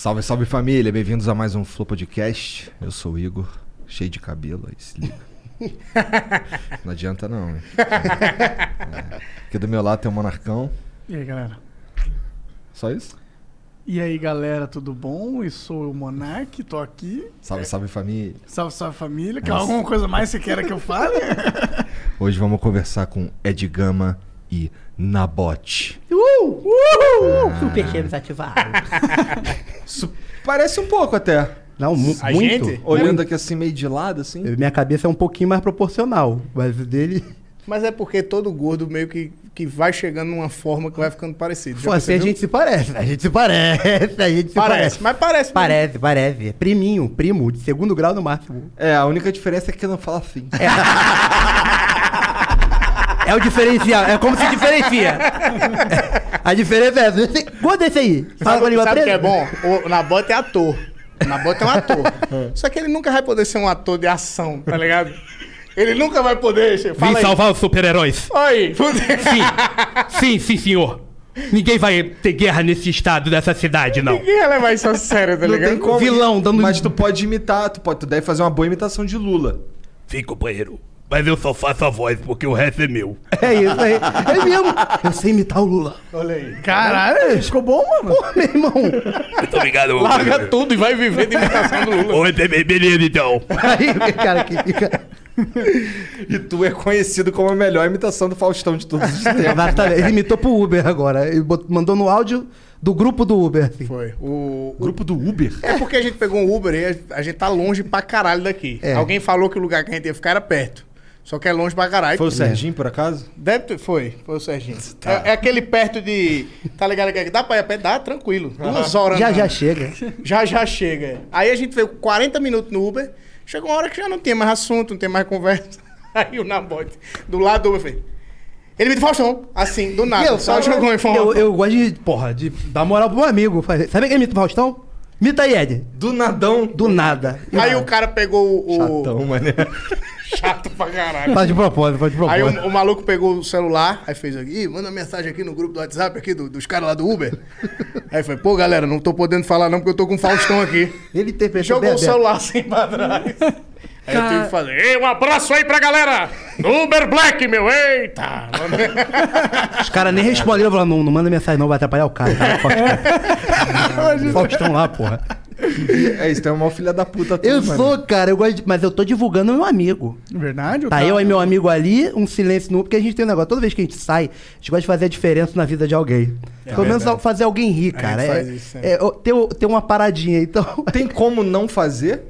Salve, salve família, bem-vindos a mais um Flow Podcast. Eu sou o Igor, cheio de cabelo, aí se liga. Não adianta não, hein? É. Aqui do meu lado tem o Monarcão. E aí, galera? Só isso? E aí, galera, tudo bom? Eu sou o Monark, tô aqui. Salve, salve família. Salve, salve família. Quer alguma coisa mais que você queira que eu fale? Hoje vamos conversar com Ed Gama e Nabote. Uh! Uh! Super gêmeos ativados. Isso parece um pouco até. Não, mu A muito. gente? Olhando aqui assim, meio de lado, assim. Minha cabeça é um pouquinho mais proporcional, mas o dele... Mas é porque todo gordo meio que, que vai chegando numa forma que vai ficando parecido. Já Pô, assim a gente se parece, a gente se parece, a gente se Parece, parece. mas parece. mesmo. Parece, parece. É Priminho, primo, de segundo grau no máximo. É, a única diferença é que não fala assim. É o diferencial, é como se diferencia. A diferença é essa. Esse- Quanto é esse aí? Fala com a Sabe, língua sabe o que é presa? bom? O Nabote é ator. O Nabote é um ator. Só que ele nunca vai poder ser um ator de ação, tá ligado? Ele nunca vai poder. Fala Vim aí. salvar os super-heróis. Oi. Sim, sim, sim, senhor. Ninguém vai ter guerra nesse estado dessa cidade, não. Ninguém vai levar isso a sério, tá Não ligado? tem como. Vilão dando- Mas tu pode imitar, tu, pode, tu deve fazer uma boa imitação de Lula. Sim, companheiro. Mas eu só faço a voz porque o resto é meu. É isso aí. É mesmo. Eu sei imitar o Lula. Olha aí. Caralho, ficou bom, mano. Pô, meu irmão. Muito obrigado. Larga tudo e vai viver de imitação do Lula. Oi, be- be- beleza, então. Aí cara que fica... E tu é conhecido como a melhor imitação do Faustão de todos os tempos. Exatamente. Ele imitou pro Uber agora. Ele mandou no áudio do grupo do Uber. assim. Foi. O, o- Grupo do Uber? É porque a gente pegou um Uber e a- a gente tá longe pra caralho daqui. É. Alguém falou que o lugar que a gente ia ficar era perto. Só que é longe pra caralho. Foi o Serginho, por acaso? Deve ter, foi, foi o Serginho. É, é aquele perto de. Tá ligado? Que dá pra ir a pé? Dá, tranquilo. Duas horas. Já, andando. já chega. Já, já chega. é. Aí a gente veio 40 minutos no Uber. Chegou uma hora que já não tinha mais assunto, não tem mais conversa. Aí o Nabote, do lado do Uber, fez. Ele me deu Faustão, assim, do nada. só jogou a eu, informação. eu gosto de, porra, de dar moral pro meu amigo. Fazer- Sabe quem imita o Faustão? Imita aí, Ed. Do nadão. Do nada. Aí o cara pegou o. Chatão, mané. Chato pra caralho. Faz de propósito, faz de Aí propósito. o, o maluco pegou o celular, aí fez aqui, "Ih, manda mensagem aqui no grupo do WhatsApp aqui do- dos caras lá do Uber. aí foi, pô, galera, não tô podendo falar não porque eu tô com o Faustão aqui. Ele interpretou Jogou bem o celular assim pra trás. Aí eu tive que fazer, Ei, um abraço aí pra galera do Uber Black, meu, eita! Os caras nem responderam, falaram, não, não manda mensagem não, vai atrapalhar o cara. Tá? Faustão. Faustão lá, porra. É isso, tem uma filha da puta tu, Eu mano. sou, cara, eu gosto de, mas eu tô divulgando meu amigo. Verdade? Tá eu e meu amigo ali, um silêncio no porque a gente tem um negócio. Toda vez que a gente sai, a gente gosta de fazer a diferença na vida de alguém. Pelo menos verdade. fazer alguém rir, A cara. gente É, faz isso, é. é, o- ter uma paradinha, então. Tem como não fazer?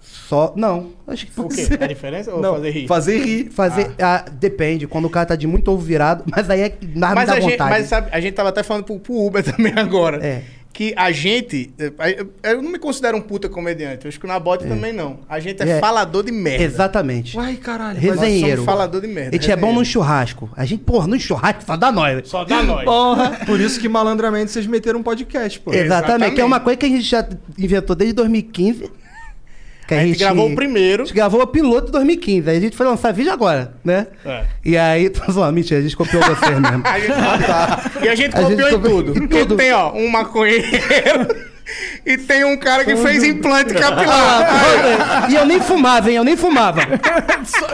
Só. Não. Acho que O quê? A diferença ou não, fazer rir? Fazer rir. Fazer. ah, depende, quando o cara tá de muito ovo virado, mas aí é nada Mas dá a, gente, vontade. mas sabe, a gente tava até falando pro, pro Uber também agora. É. Que a gente. eh, Eu, eu não me considero um puta comediante. Eu acho que o Nabote também não. A gente é, É. falador de merda. Exatamente. Uai, caralho. Resenheiro. falador de merda. A gente é bom resenheiro. no churrasco. A gente, porra, no churrasco só dá nós. Só dá nós. Porra. Por isso que malandramente vocês meteram um podcast, pô. Exatamente. Que é uma coisa que a gente já inventou desde 2015. A gente gravou o primeiro. A gente gravou o piloto em 2015. Aí a gente foi lançar vídeo agora, né? É. E aí, tô zoando, mentira, a gente copiou vocês mesmo. A gente, E a gente A gente copiou em copiou tudo. em tudo. tem, ó, um maconheiro e tem um cara que fez implante Ah, capilar. e eu nem fumava, hein? Eu nem fumava.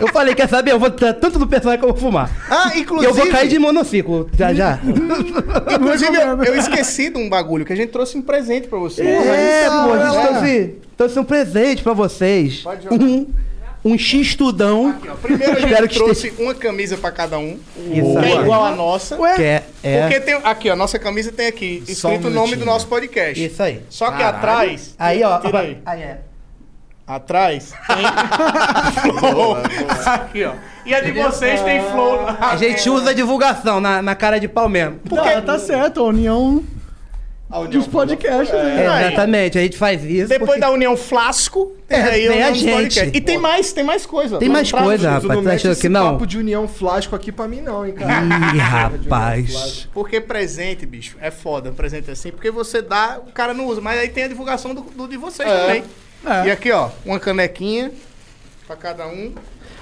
Eu falei, quer saber? Eu vou tanto do personagem que eu vou fumar. Ah, inclusive. eu vou cair de monociclo, já já. Inclusive, eu, eu esqueci de um bagulho que a gente trouxe um presente pra você. É, pô, a gente é. trouxe, trouxe um presente pra vocês. Pode jogar. Um, um X-tudão. Aqui, ó. Primeiro a Espero gente que trouxe uma camisa pra cada um. Isso Que é igual a nossa. Que é, é. Porque tem. Aqui, ó, nossa camisa tem aqui Só um escrito o nome do nosso podcast. Isso aí. Só que Caralho. atrás. Aí, ó. Tira aí. Aí é. Atrás tem. flow. Aqui, ó. E a de vocês tem flow. A gente usa a divulgação na, na cara de pau mesmo. Tá, tá certo, a união dos podcasts. né? É, aí. exatamente, a gente faz isso. Depois porque- da União Flasco, tem É, aí tem a gente. podcast. E tem mais, tem mais coisa. Tem mais coisa, rapaz. Não tá achando esse que não? papo de união flasco aqui pra mim não, hein, cara. Ih, rapaz. Porque presente, bicho, é foda. Um presente assim, porque você dá, o cara não usa. Mas aí tem a divulgação do, do de vocês também. É. E aqui, ó, uma canequinha pra cada um.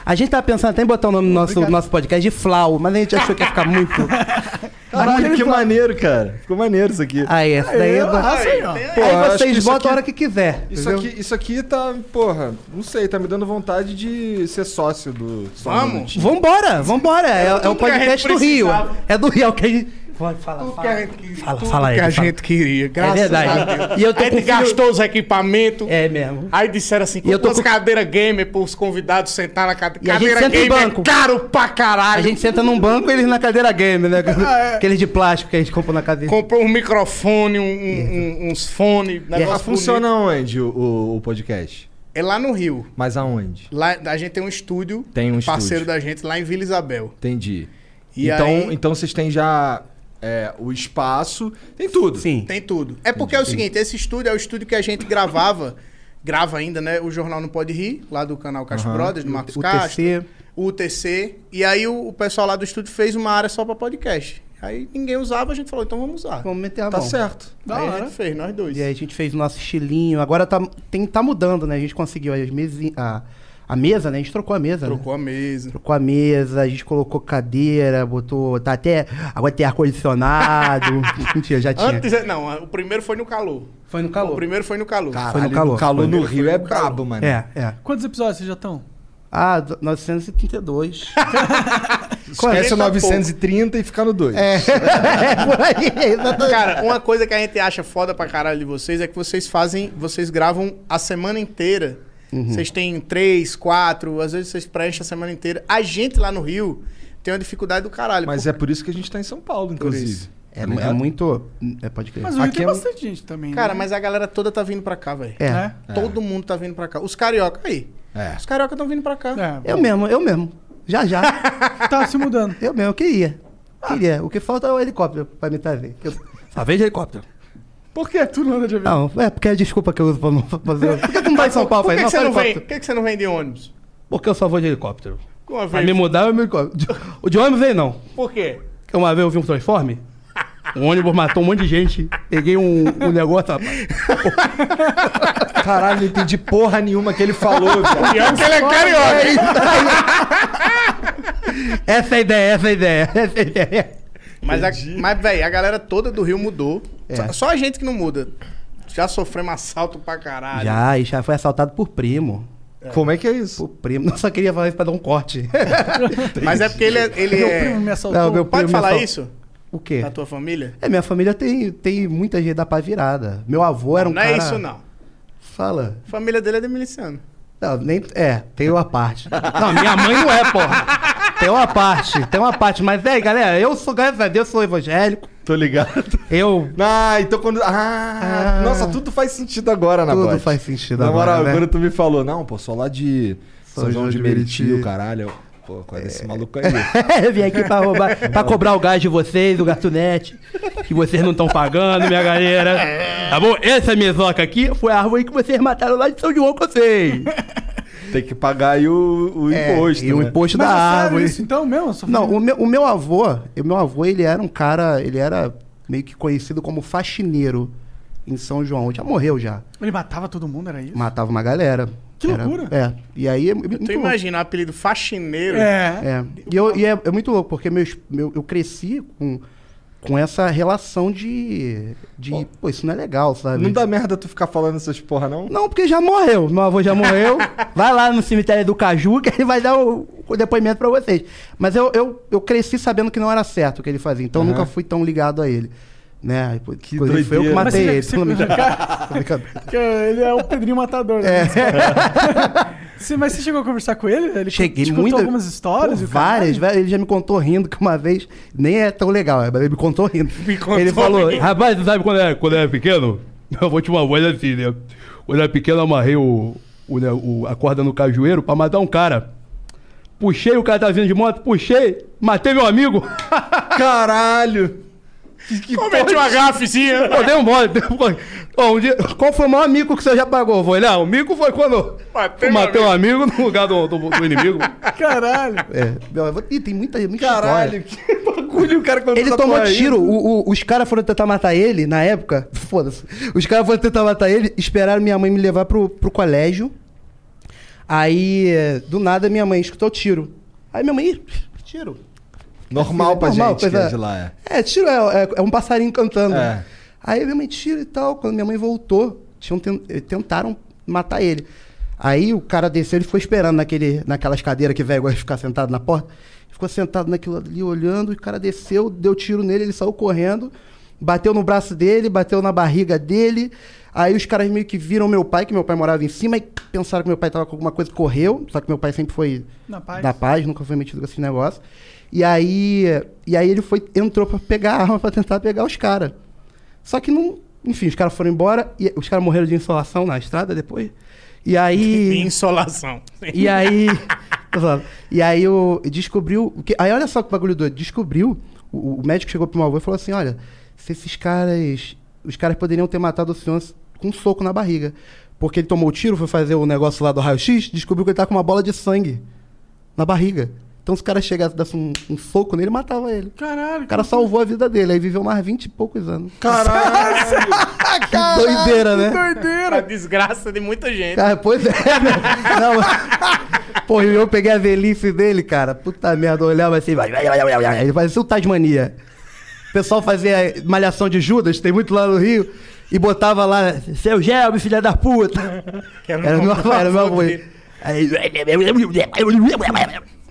A gente tava pensando até em botar o nome do nosso, nosso podcast de Flau, mas a gente achou que ia ficar muito. Caralho, que maneiro, cara. Ficou maneiro isso aqui. Aí, essa daí é. Ah, tem aí. Pô, Aí vocês botam aqui- a hora que quiser. Isso entendeu? aqui, isso aqui tá, porra, não sei, tá me dando vontade de ser sócio do Vamos? Vambora, vambora. É, é o que a podcast do Rio. É do Rio, é o que a gente. Pode falar. Tudo que fala. a gente queria. Fala, tudo fala aí, que a fala. gente queria. Graças É verdade. a Deus. E eu tô a gente com filho- gastou os equipamentos. É mesmo. Aí disseram assim, E eu tô com cadeiras gamer pros convidados sentar na cadeira. E gente Cadeira em gamer banco. é caro pra caralho. A gente senta num banco e eles na cadeira game, né? Aqueles de plástico que a gente comprou na cadeira. comprou um microfone, um- um- um- uns fones, Ah, negócio funciona onde o, o, o podcast? É lá no Rio. Mas aonde? Lá, a gente tem um estúdio, Tem um parceiro estúdio. da gente, lá em Vila Isabel. Entendi. E então, aí- então vocês têm já é, o espaço, tem tudo. Sim. Tem tudo. É porque é o seguinte, esse estúdio é o estúdio que a gente gravava, grava ainda, né? O Jornal Não Pode Rir, lá do canal Castro Aham. Brothers, do Marcos O Castro. TC. O UTC. E aí o, o pessoal lá do estúdio fez uma área só pra podcast. Aí ninguém usava, a gente falou, então vamos usar. Vamos meter a Tá mão. certo. Da aí a hora. gente fez, nós dois. E aí a gente fez o nosso estilinho. Agora tá, tem, tá mudando, né? A gente conseguiu as mesinhas. A, a mesa, né? A gente trocou a mesa. né? Trocou a mesa. Trocou a mesa, a gente colocou cadeira, botou. Tá até. Agora tem ar-condicionado. Mentira, já tinha. Antes, não, o primeiro foi no calor. Foi no O calor. primeiro foi no calor. Caralho, Foi no calor. O calor no Rio é brabo, mano. É, é. Quantos episódios vocês já estão? Ah, do- 932. Esquece o 930 e fica no 2. é, por aí, exatamente. Cara, uma coisa que a gente acha foda pra caralho de vocês é que vocês fazem, vocês gravam a semana inteira. Uhum. Vocês têm três, quatro, às vezes vocês preenchem a semana inteira. A gente lá no Rio tem uma dificuldade do caralho. Mas é por isso que a gente tá em São Paulo, inclusive. É, Tá é ligado? muito. É, pode crer. Mas o Rio Aqui tem é um- bastante gente também. Cara, né? mas a galera toda tá vindo pra cá, velho. É. É. Todo mundo tá vindo pra cá. Os carioca aí. É. Os carioca estão vindo pra cá. É, Eu mesmo, eu mesmo. Já, já. tá se mudando. Eu mesmo, eu queria. Queria. O que falta é o helicóptero pra me trazer. Eu... Só vejo helicóptero. Por quê? Tu não anda de avião. Não, é porque é a desculpa que eu uso pra não fazer. Por que tu não vai em São Paulo? Por que, que você não vem? Por que, que você não vem de ônibus? Porque eu só vou de helicóptero. Uma Pra vez. me mudar, eu me helicóptero. O de ônibus vem não. Por quê? Porque uma vez eu vi um transforme. O ônibus matou um monte de gente. Peguei um, um negócio, rapaz. Caralho, não entendi porra nenhuma que ele falou, velho. Pior que ele é carioca. Essa é a ideia, essa é a ideia. Essa é a ideia. Mas, a, mas velho, a galera toda do Rio mudou. É. Só, só a gente que não muda. Já sofremos assalto pra caralho. Já, e já foi assaltado por primo. Como é que é isso? Por primo. Não só queria falar isso pra dar um corte. Mas é porque ele é. Ele Meu é- primo me assaltou. Não, meu Pode primo falar me assal- isso? O quê? Da tua família? É, minha família tem, tem muita gente da pá virada. Meu avô era um não cara... é isso, não. Fala. A família dele é de miliciano. Não, nem. É, tem uma parte. Não, minha mãe não é, porra. Tem uma parte, tem uma parte. Mas, é, galera, eu sou, graças a Deus, sou evangélico. Tô ligado. Eu. Ah, então quando. Ah, Ah. nossa, tudo faz sentido agora, na Tudo faz sentido Na agora, moral, né? quando tu me falou, não, pô, sou lá de São, São João de de Meriti, caralho. Pô, qual é esse maluco aí? Eu vim aqui pra roubar, pra cobrar o gás de vocês, o garçonete, que vocês não estão pagando, minha galera. Tá bom? Essa mesoca aqui foi a árvore que vocês mataram lá de São João com vocês. Tem que pagar aí o, o imposto. É, e o né? imposto Mas da é árvore. isso então mesmo? Não, o meu, o meu avô, o meu avô, ele era um cara, ele era meio que conhecido como faxineiro em São João. Já morreu já. Ele matava todo mundo, era isso? Matava uma galera. Que Era- loucura. É. E aí é muito Tu imagina o apelido faxineiro. É. É. E, eu, e é, é muito louco, porque meus, meu, eu cresci com, com essa relação de. de pô, isso não é legal, sabe? Não dá merda tu ficar falando essas porra, não? Não, porque já morreu. Meu avô já morreu. vai lá no cemitério do Caju que ele vai dar o, o depoimento pra vocês. Mas eu, eu, eu cresci sabendo que não era certo o que ele fazia, então eu Aham. nunca fui tão ligado a ele. Né? Que Inclusive, foi eu que matei Mas ele. você-. Tô brincando. Que ele é o Pedrinho Matador. Né? Sim, mas você chegou a conversar com ele? Ele Cheguei te muito. contou algumas histórias? Pô, e várias, várias. Ele já me contou rindo que uma vez. Nem é tão legal, mas ele me contou rindo. contou ele falou. rindo. Rapaz, tu sabe quando era, quando era pequeno? Eu vou te uma voz assim, né? Quando era pequeno, eu amarrei o, o, né, o- a corda no cajueiro pra matar um cara. Puxei, o cara tava vindo de moto, puxei, matei meu amigo. Caralho! Que, Cometi uma gafezinha. Pô, dei um mole, dei um mole. Ó, um dia, qual foi o maior mico que você já pagou? Foi, não, o mico foi quando Matei eu matei um amigo no lugar do, do, do inimigo. Caralho. É, Ih, tem muita, muita Caralho, história. que bagulho o cara contou Ele tomou tiro, o- o- os caras foram tentar matar ele na época. Foda-se. Os caras foram tentar matar ele, esperaram minha mãe me levar pro, pro colégio. Aí, do nada, minha mãe escutou tiro. Aí minha mãe, "Ih, tiro. Normal pra Normal, gente que coisa- é de lá, é. É, tiro é, é- é um passarinho cantando. É. Aí minha mãe tira e tal. Quando minha mãe voltou, tinham ten- eh, tentaram matar ele. Aí o cara desceu, ele ficou esperando naquele, naquelas cadeiras que velho gosta de ficar sentado na porta. Ficou sentado naquilo ali olhando, e o cara desceu, deu tiro nele, ele saiu correndo, bateu no braço dele, bateu na barriga dele. Aí os caras meio que viram meu pai, que meu pai morava em cima, e pensaram que meu pai tava com alguma coisa, correu. Só que meu pai sempre foi Na paz. da paz, nunca foi metido com esse negócio. E aí, e aí ele foi, entrou pra pegar a arma pra tentar pegar os caras. Só que não. Enfim, os caras foram embora e os caras morreram de insolação na estrada depois. E De aí. insolação. e aí. e aí eu descobriu. o que- Aí olha só que bagulho doido. Descobriu. O, o médico chegou pro meu avô e falou assim: olha, se esses caras. Os caras poderiam ter matado o senhor com um soco na barriga. Porque ele tomou o tiro, foi fazer o negócio lá do raio-x, descobriu que ele tá com uma bola de sangue na barriga. Então se o cara chegasse e desse um, um soco nele, matava ele. Caralho. O cara salvou a vida dele, aí viveu mais 20 e poucos anos. Caralho! Que doideira, né? Doideira. desgraça de muita gente. Cara, pois é, né? Não, mas- Pô, e eu peguei a velhice dele, cara. Puta merda, eu olhava assim. vai, vai, vai, vai, vai. Ele parecia o Tasmania. O pessoal fazia malhação de Judas, tem muito lá no Rio, e botava lá, seu Gelbe, filha da puta. Que era meu, era meu avô. Aí,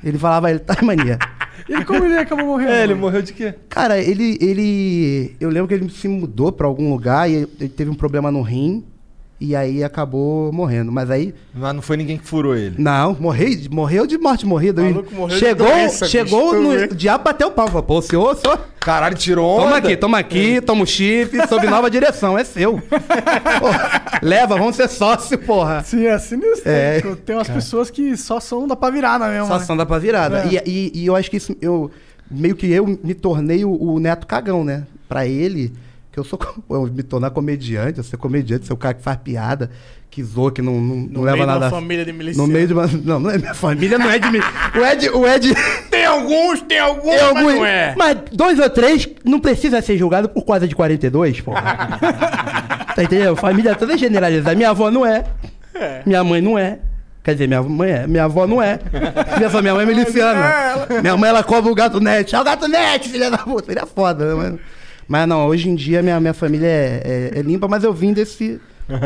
ele falava, ele Tasmania. E como ele acabou morrendo? É, ele morreu de quê? Cara, ele, ele. Eu lembro que ele se mudou pra algum lugar e ele teve um problema no rim. E aí acabou morrendo. Mas aí. Mas não foi ninguém que furou ele. Não, morreu, morreu de morte morrida. O maluco morreu de chegou doença, chegou bicho, no. O diabo bateu o pau. Falou, Pô, senhor, senhor. Caralho, tirou onda. Toma aqui, toma aqui, toma o chip, sob nova direção, é seu. Pô, leva, vamos ser sócio, porra. Sim, é sinistro. É. né? Tem umas pessoas que só são da pá virada mesmo. Só né? ação dá pra virada. É. E, e- e eu acho que isso. Eu, meio que eu me tornei o, o neto cagão, né? Pra ele, que eu sou. Eu me tornar comediante, eu ser comediante, ser o cara que faz piada, que zoa, que não, não, não No leva meio de nada. uma família de milicianos. No meio de uma. Não, não é minha família, não é de mim. O Ed. O Ed. Tem alguns, tem alguns, é mas algum- não é. Mas dois ou três não precisa ser julgado por causa de 42, porra. tá entendendo? Família toda generalizada. Minha avó não é. Minha mãe não é. Quer dizer, minha mãe é. Minha avó não é. Minha, avó- minha mãe é miliciana. Minha mãe, ela cobra o gato net. É o gato net, filha da puta. Ele é foda, né? Mas, mas não, hoje em dia minha, minha família é, é- é limpa, mas eu vim desse,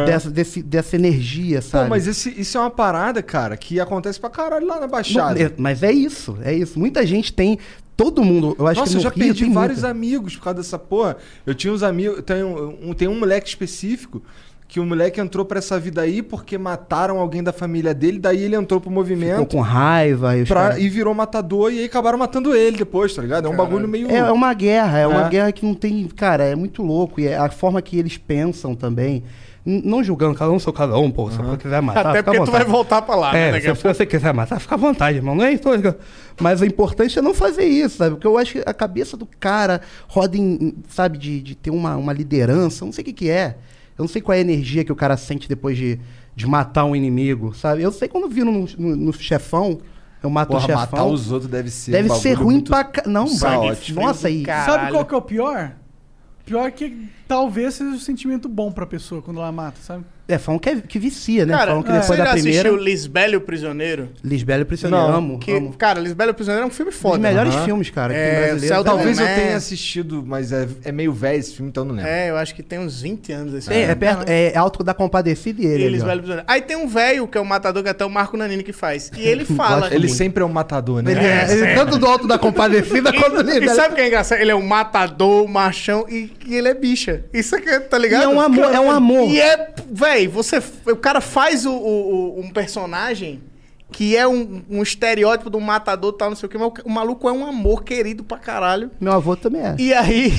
dessa, desse, dessa energia, sabe? mas esse, isso é uma parada, cara, que acontece pra caralho lá na Não, Baixada. é- mas é isso, é isso. Muita gente tem. Todo mundo, eu acho Nossa, que eu já Rio perdi vários muita. amigos por causa dessa porra. Eu tinha uns amigos. Tem um, um- tem um moleque específico que o moleque entrou pra essa vida aí porque mataram alguém da família dele, daí ele entrou pro Ficou movimento com raiva. E, os pra- caras- e virou matador e aí acabaram matando ele depois, tá ligado? É um bagulho meio. É, é uma guerra, é, uma É. guerra que não tem. Cara, é muito louco. E é a forma que eles pensam também. Não julgando, cada um sou cada um, pô. Se você quiser matar, Até porque tu vai voltar pra lá, né? É, daqui se, a se você quiser matar, fica à vontade, irmão. Não é isso. Mas o importante é não fazer isso, sabe? Porque eu acho que a cabeça do cara roda em, sabe, de, de ter uma, uma liderança, não sei o que, que é. Eu não sei qual é a energia que o cara sente depois de, de matar um inimigo, sabe? Eu sei quando viro no, no- no chefão, eu mato Porra, o chefão. matar os outros deve ser. Deve um ser ruim muito pra ca... Não, sangue Nossa, aí. cara. Sabe qual que é o pior? Pior que talvez seja um sentimento bom pra pessoa quando ela mata, sabe? É, falam que, é- que vicia, né? Cara, falam que é. depois você da já primeira. assistiu Lisbelo e o Prisioneiro? Lisbela e Prisioneiro. Não, amo, Que, amo. cara, Lisbelo e o Prisioneiro é um filme Um foda. dos melhores filmes, cara, que É, tem brasileiro. Celta Talvez eu tenha assistido, mas é, é meio velho esse filme, então não lembro. É, eu acho que tem uns 20 anos esse É, filme. é, perto, é alto da compadecida e ele. E ali. Lisbelo e o Prisioneiro. Aí tem um velho, que é o matador, que até o Marco Nanini que faz. E ele fala... Ele muito. sempre é um matador, né? Ele é, ele é tanto do alto da compadecida quanto do E, e sabe o que é engraçado? Ele é um matador, machão e, e ele é bicha. Isso aqui, tá ligado? E é um amor, é um amor. E é, véi, você, o cara faz o, o- o- um personagem que é um, um estereótipo do matador tal, não sei o que, mas o, o maluco é um amor querido pra caralho. Meu avô também é. E aí,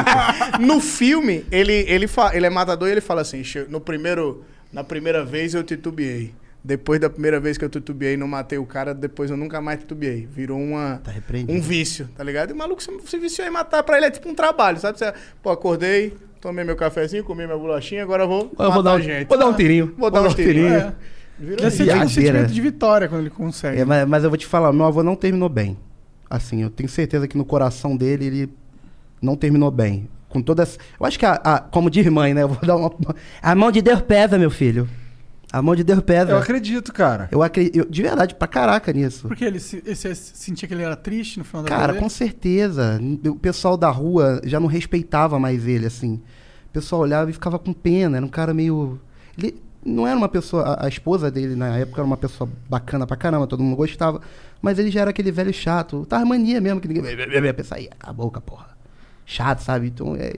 no filme, ele, ele, fa- ele é matador e ele fala assim: "Che- no primeiro, na primeira vez eu titubeei. Depois da primeira vez que eu titubeei, não matei o cara, depois eu nunca mais titubeei. Virou uma, Tá um vício, tá ligado? E o maluco se, se viciou em matar pra ele, é tipo um trabalho, sabe? Você, pô, acordei, tomei meu cafezinho, comi minha bolachinha, agora eu vou Eu vou dar um- gente. vou dar um tirinho. Vou dar um tirinho. É. Virou tipo um Viadeira. sentimento de vitória quando ele consegue. É, mas, mas eu vou te falar, meu avô não terminou bem. Assim, eu tenho certeza que no coração dele ele não terminou bem. Com todas. Eu acho que, a, a- como diz mãe, né? Eu vou dar uma. A mão de Deus pesa, meu filho. A mão de Deus pesa. Eu acredito, cara. Eu acredito. De verdade, pra caraca nisso. Porque ele se, ele se- sentia que ele era triste no final da Cara, com certeza. O pessoal da rua já não respeitava mais ele, assim. O pessoal olhava e ficava com pena. Era um cara meio. Ele não era uma pessoa. A, a esposa dele na época era uma pessoa bacana pra caramba, todo mundo gostava. Mas ele já era aquele velho chato. Tava mania mesmo, que ninguém. Pensa aí, a boca, porra. Chato, sabe? Então, é,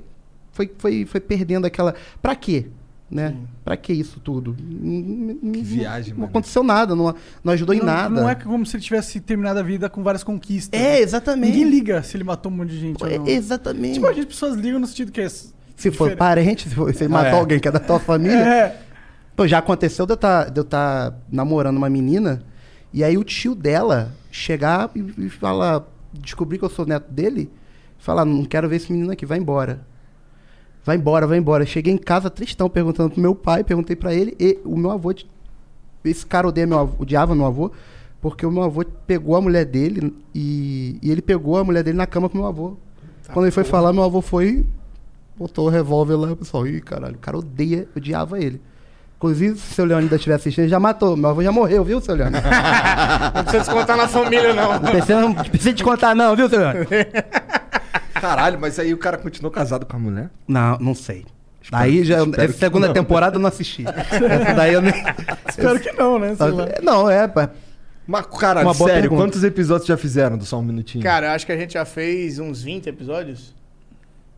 foi, foi, foi perdendo aquela. Pra quê? Né? Pra que isso tudo? Que viagem, Não mano. aconteceu nada, não, não ajudou em não, nada. Não é como se ele tivesse terminado a vida com várias conquistas. É, né? exatamente. Ninguém liga se ele matou um monte de gente ou É, não. exatamente. Tipo, as pessoas ligam no sentido que é. Se for parente, se, for, se matou é. alguém que é da tua família. É. Pô, já aconteceu de eu estar tá namorando uma menina e aí o tio dela chegar e, e falar, descobrir que eu sou neto dele, falar, não quero ver esse menino aqui, vai embora. Vai embora, vai embora. Cheguei em casa tristão, perguntando pro meu pai, perguntei pra ele, e o meu avô, esse cara odeia meu avô, odiava meu avô, porque o meu avô pegou a mulher dele e, e ele pegou a mulher dele na cama com meu avô. Quando ele foi falar, meu avô foi, botou o revólver lá, o pessoal, ih, caralho, o cara odeia, odiava ele. Inclusive, se o seu Leônidas estiver assistindo, ele já matou. Meu avô já morreu, viu, seu Leônidas? Não precisa descontar na família, não. Não precisa, não precisa te contar, não, viu, seu Leônidas? Caralho, mas aí o cara continuou casado com a mulher? Não, não sei. Daí já. espero Essa que segunda não. temporada eu não assisti. Essa daí eu nem. Espero que não, né? Sei lá. Não, é. Mas, caralho, Uma sério, pergunta. quantos episódios já fizeram do Só Um Minutinho? Cara, eu acho que a gente já fez uns 20 episódios.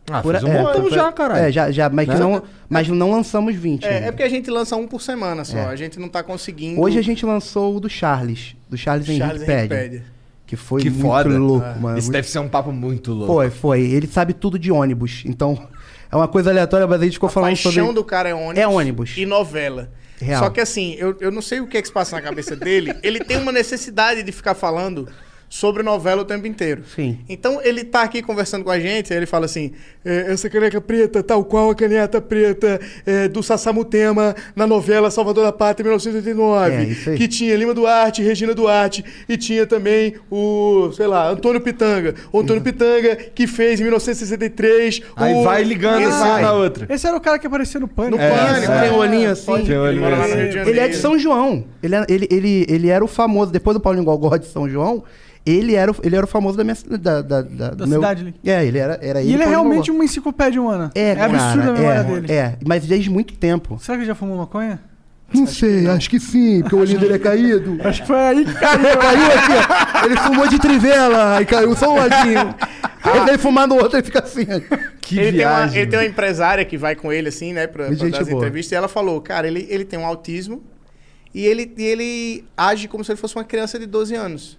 ah, Por- fez um é, já, caralho. É, já, já, mas, Né? não, mas não lançamos 20. É, é porque a gente lança um por semana só. É. A gente não tá conseguindo. Hoje a gente lançou o do Charles. Do Charles, Charles Henrique Pede. Que foi Que muito foda. louco, Ah. mano. Isso muito- deve ser um papo muito louco. Foi, foi. Ele sabe tudo de ônibus. Então, é uma coisa aleatória, mas a gente ficou A falando paixão sobre. do cara é ônibus. É ônibus. E novela. Real. Só que assim, eu, eu não sei o que é que se passa na cabeça dele. Ele tem uma necessidade de ficar falando sobre novela o tempo inteiro. Sim. Então ele tá aqui conversando com a gente, aí ele fala assim: "É, essa caneca preta, tal qual a caneta preta é, do Sassamutema na novela Salvador da Pátria 1989. É, isso aí. Que tinha Lima Duarte, Regina Duarte, e tinha também o, sei lá, Antônio Pitanga. O Antônio Pitanga, que fez em 1963. Aí o... vai ligando Exato. assim uma na outra. Esse era o cara que aparecia no pânico. No É, Pânico, é. Tem um olhinho assim. Pode- Tem ele olhinho assim. Ele é de São João. Ele, é- ele, ele, ele era o famoso, depois do Paulinho Gogó de São João, ele era, o- ele era o famoso da minha da, da, da, do meu- cidade ali. É, ele era, era E ele é realmente uma enciclopédia humana. É, é absurda cara, a memória é, dele. É, mas desde muito tempo. Será que ele já fumou maconha? Não sei, acho que sim, porque o olhinho dele é caído. Acho que foi aí que caiu. caiu aqui, ó. Ele fumou de trivela e caiu só um ladinho. Ele vem fumar no outro e fica assim. Que ele, tem uma, viagem. ele tem uma empresária que vai com ele, assim, né, pra, pra dar as boa. entrevistas, e ela falou, cara, ele, ele tem um autismo e ele, e ele age como se ele fosse uma criança de 12 anos.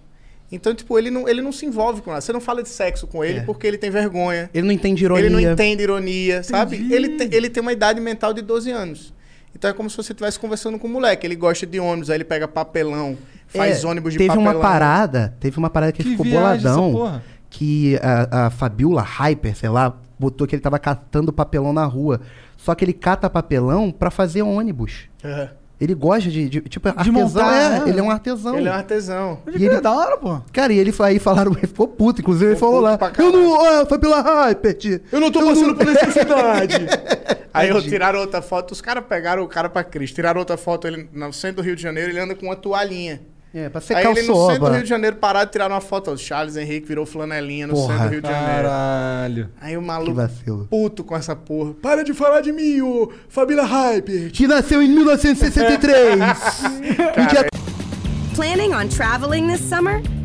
Então, tipo, ele não, ele não se envolve com nada. Você não fala de sexo com ele É. porque ele tem vergonha. Ele não entende ironia. Ele não entende ironia, sabe? Entendi. Ele, te- ele tem uma idade mental de 12 anos. Então é como se você estivesse conversando com um moleque. Ele gosta de ônibus, aí ele pega papelão, faz É, ônibus de teve papelão. uma parada, teve uma parada que, Que ficou boladão. porra. Que a, a Fabiola Hyper, sei lá, botou que ele tava catando papelão na rua. Só que ele cata papelão pra fazer ônibus. Aham. Ele gosta de, de- tipo, artesão. montar, é, né? ele é um artesão. Ele é um artesão. E ele- da hora, pô. Cara, e ele aí falaram, ele ficou puto, inclusive ele Ficou falou lá. Eu não. Ah, foi pela Hypert. Eu não tô passando por necessidade. Aí eu tiraram outra foto, os caras pegaram o cara pra Cris, tiraram outra foto, ele no centro do Rio de Janeiro, ele anda com uma toalhinha. É, pra Aí secar o ele no centro do. Rio de Janeiro parado tiraram uma foto, o Charles Henrique virou flanelinha no Porra, centro do Rio de Janeiro. Caralho. Aí o Que maluco vacilo. puto com essa porra. Para de falar de mim, ô família Hyper. Que nasceu em 1963. No dia Planning on traveling this summer?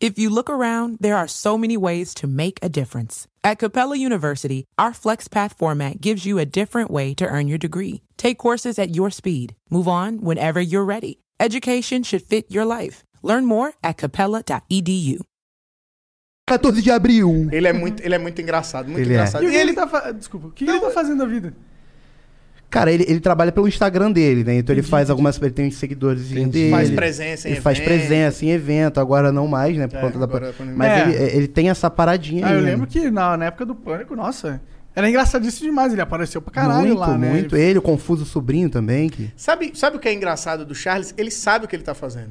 If you look around, there are so many ways to make a difference. At Capella University, our FlexPath format gives you a different way to earn your degree. Take courses at your speed. Move on whenever you're ready. Education should fit your life. Learn more at capella.edu. 14 de abril. Ele é muito, ele é muito engraçado, muito Ele é. engraçado. E o E que ele ele tá fa... Desculpa, o que ele tá fazendo da vida? Cara, ele, ele trabalha pelo Instagram dele, né? Então ele faz algumas. Ele tem uns seguidores dele. faz presença em Ele faz evento. presença em evento, agora não mais, né? Por É, conta da. Mas É. ele, ele tem essa paradinha Ah, aí. eu né? lembro que na, na época do Pânico, nossa, era engraçadíssimo demais. Ele apareceu pra caralho muito, lá, né? muito. Ele- Ele, o Confuso Sobrinho também, que. Sabe, sabe o que é engraçado do Charles? Ele sabe o que ele tá fazendo.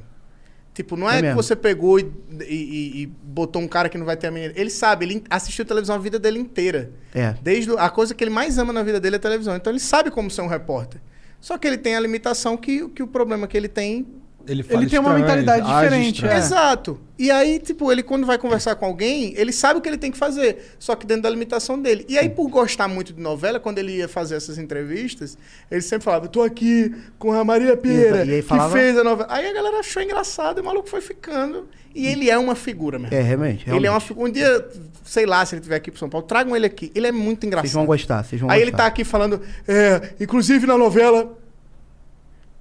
Tipo, não É é, que você pegou e, e- e- botou um cara que não vai ter a menina. Ele sabe, ele assistiu televisão a vida dele inteira. É. Desde a coisa que ele mais ama na vida dele é televisão. Então ele sabe como ser um repórter. Só que ele tem a limitação que, que o problema que ele tem. Ele, fala Ele tem uma estranho, mentalidade age diferente, estranho. É. Exato. E aí, tipo, ele quando vai conversar com alguém, ele sabe o que ele tem que fazer, só que dentro da limitação dele. E aí, por gostar muito de novela, quando ele ia fazer essas entrevistas, ele sempre falava: tô aqui com a Marília Pieira, E aí falava- que fez a novela. Aí a galera achou engraçado e o maluco foi ficando. E ele é uma figura mesmo. É, realmente. Ele é uma realmente. figura. Um dia, sei lá, se ele estiver aqui pro São Paulo, tragam ele aqui. Ele é muito engraçado. Vocês vão gostar, vocês vão Aí ele gostar. tá aqui falando, é, inclusive na novela.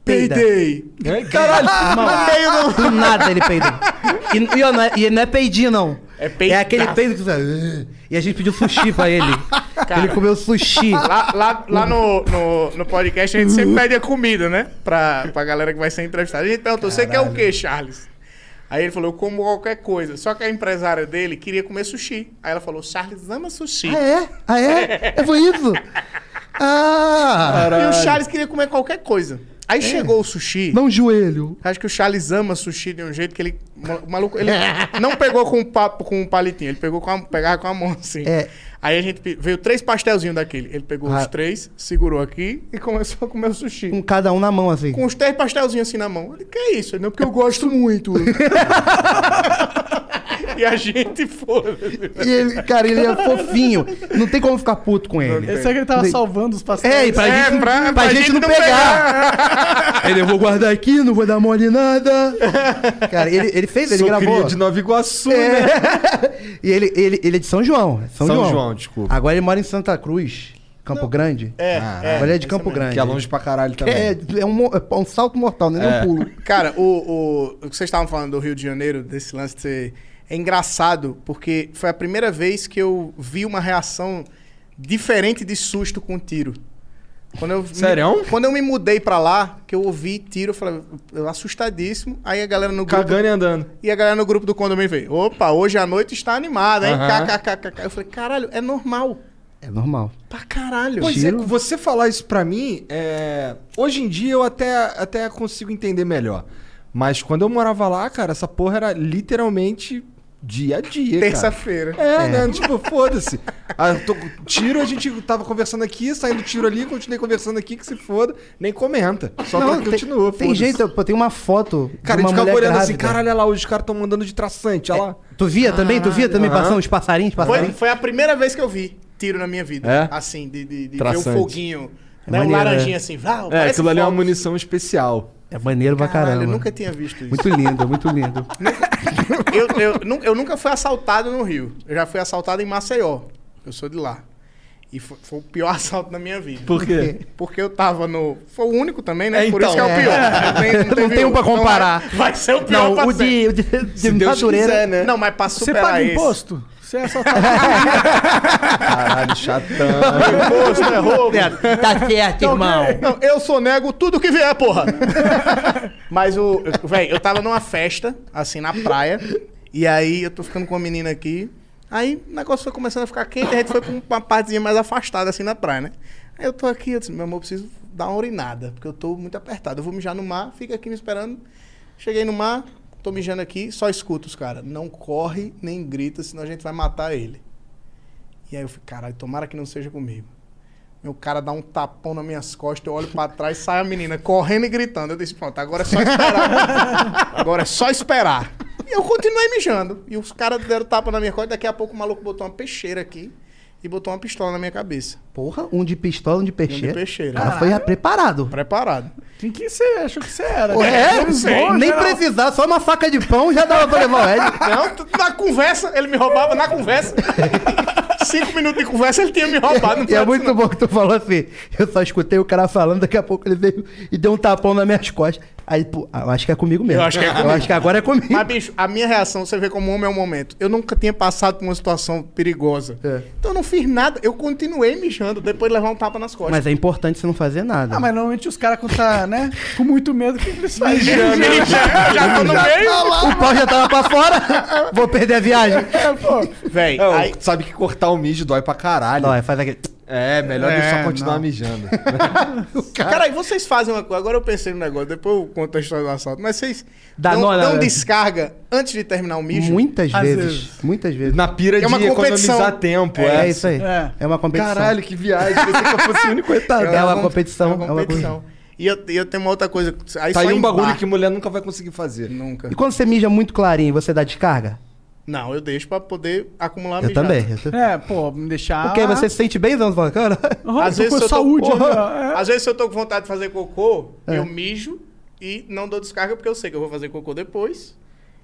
Peida. Peidei. Caralho, No meio do. do nada ele peidou. E, e, ó, não é, e não é peidinho, não. É peidaço. É aquele peido que você... E a gente pediu sushi pra ele. ele comeu sushi. Lá, lá, lá no, no, no podcast a gente sempre pede a comida, né? Pra, pra galera que vai ser entrevistada. A gente perguntou, você quer o quê, Charles? Aí ele falou, eu como qualquer coisa. Só que a empresária dele queria comer sushi. Aí ela falou, Charles ama sushi. Ah, é? Ah, é? É, foi isso? Ah! E o Charles queria comer qualquer coisa. Aí chegou o sushi. Não joelho. Acho que o Charles ama sushi de um jeito que ele. O maluco, ele não pegou com um papo com um palitinho, ele pegou com a, pegava com a mão assim. É. Aí a gente veio três pastelzinhos daquele. Ele pegou Ah. os três, segurou aqui e começou a comer o sushi. Com cada um na mão, assim. Com os três pastelzinhos assim na mão. Ele, que é isso? Não, porque eu gosto muito. e a gente foda. E ele, cara, ele é fofinho. Não tem como ficar puto com ele. Esse é que ele tava salvando os pastéis. É, e pra, É, gente, pra- pra, pra gente, gente não não pegar. ele, eu vou guardar aqui, não vou dar mole nada. Cara, ele, ele fez, ele Sou gravou. cria de Nova Iguaçu, né? É. e ele, ele, ele é de São João. São, São João. João, desculpa. Agora ele mora em Santa Cruz, Campo Grande. É, Caralho. é. Agora ele é de Campo mesmo. Grande. Que é longe pra caralho também. É, é um, é um salto mortal, não é, nem É. um pulo. Cara, o, o, o que vocês estavam falando do Rio de Janeiro, desse lance de ser. É engraçado, porque foi a primeira vez que eu vi uma reação diferente de susto com tiro. Quando eu, me- Sério? quando eu me mudei pra lá, que eu ouvi tiro, eu falei, eu assustadíssimo. Aí a galera no grupo. Cagando e andando. E a galera no grupo do condomínio veio: opa, hoje a noite está animada, hein? KKKK. Eu falei, caralho, é normal. É normal. Pra caralho. Pois é, você falar isso pra mim, é... hoje em dia eu até, até consigo entender melhor. Mas quando eu morava lá, cara, essa porra era literalmente dia a dia. cara. Terça-feira. É, né? Tipo, foda-se. Ah, tô- Tiro, a gente tava conversando aqui, saindo tiro ali, continuei conversando aqui, que se foda, nem comenta. Só Não, continua. tem jeito, pô, tem uma foto Cara, de a uma gente ficava olhando assim, caralho, olha lá, os caras estão mandando de traçante, olha lá. Tu via também? Tu via também passando os passarinhos, Foi, passarinhos? foi a primeira vez que eu vi tiro na minha vida. É? Assim, de, de, de ver o Traçante. Foguinho. Né, um maneiro, laranjinha é. assim. Vau, É, aquilo ali é uma munição especial. É maneiro pra Caralho, caramba. eu nunca tinha visto isso. Muito lindo, muito lindo. eu, eu, eu nunca fui assaltado no Rio. Eu já fui assaltado em Maceió. Eu sou de lá. E foi, foi o pior assalto da minha vida. Por quê? Porque eu tava no. Foi o único também, né? É, Por isso que é então, o pior. Não tem, Não teve tem um pra outro. Então comparar. vai, ser o pior Não, pra o de, o de, de Se Deus quiser, né? Não, mas pra Você superar paga esse. imposto? Você é assaltado. Caralho, chatão. Imposto é roubo. Tá certo, irmão. Não, eu sou nego tudo que vier, porra. Mas o. Véi, eu tava numa festa, assim, na praia. E aí eu tô ficando com uma menina aqui. Aí o negócio foi começando a ficar quente, a gente foi pra uma partezinha mais afastada, assim, na praia, né? Aí eu tô aqui, eu disse, meu amor, eu preciso dar uma urinada, porque eu tô muito apertado. Eu vou mijar no mar, fica aqui me esperando. Cheguei no mar, tô mijando aqui, só escuto os caras. Não corre nem grita, senão a gente vai matar ele. E aí eu falei, caralho, tomara que não seja comigo. Meu cara dá um tapão nas minhas costas, eu olho pra trás, sai a menina correndo e gritando. Eu disse, pronto, agora é só esperar. agora é só esperar. E eu continuei mijando. E os caras deram tapa na minha costa, daqui a pouco o maluco botou uma peixeira aqui e botou uma pistola na minha cabeça. Porra, um de pistola, um de Um peixeira. de peixeira. Cara foi preparado. Preparado. Quem que você achou que você era? Pô, é, Não sei. nem Geral. precisar, só uma faca de pão já dava pra levar o Ed. Não, na conversa, ele me roubava na conversa. Cinco minutos de conversa, ele tinha me roubado. E é foi muito assim, não. bom que tu falou assim. Eu só escutei o cara falando, daqui a pouco ele veio e deu um tapão nas minhas costas. Aí, pô, eu acho que é comigo mesmo. Eu acho que é Eu comigo. acho que agora é comigo. Mas, bicho, a minha reação, você vê como homem é um momento. Eu nunca tinha passado por uma situação perigosa. É. Então eu não fiz nada. Eu continuei mijando depois de levar um tapa nas costas. Mas é importante você não fazer nada. Ah, mas normalmente os caras quando tá, né, com muito medo, o que eles fazem? já, já tô no meio. O pau já tava pra fora. Vou perder a viagem. Véi, Não, aí, Sabe que cortar o mijo dói pra caralho. Não, é, faz aquele. É, melhor ele É, só continuar não. mijando. cara, aí vocês fazem uma coisa. Agora eu pensei no negócio, depois eu conto a história do assalto. Mas vocês Dá dão, na- dão descarga antes de terminar o mijo? Muitas Às vezes, vezes. Muitas vezes. Na pira É de uma competição. economizar tempo. É, É, isso aí. É. É. uma competição. Caralho, que viagem. Pensei que eu fosse o único coitado. É uma com- competição, É uma é uma competição. E eu, e eu tenho uma outra coisa. Aí Tá aí um bagulho bar. que mulher nunca vai conseguir fazer. Nunca. E quando você mija muito clarinho, você dá descarga? Não, eu deixo pra poder acumular Eu mijada. também. É, pô, me deixar... Porque você se sente bem, não? Você fala, cara. Ah, Às vezes com eu tô- saúde. É. Às vezes se eu tô com vontade de fazer cocô, É. eu mijo e não dou descarga porque eu sei que eu vou fazer cocô depois.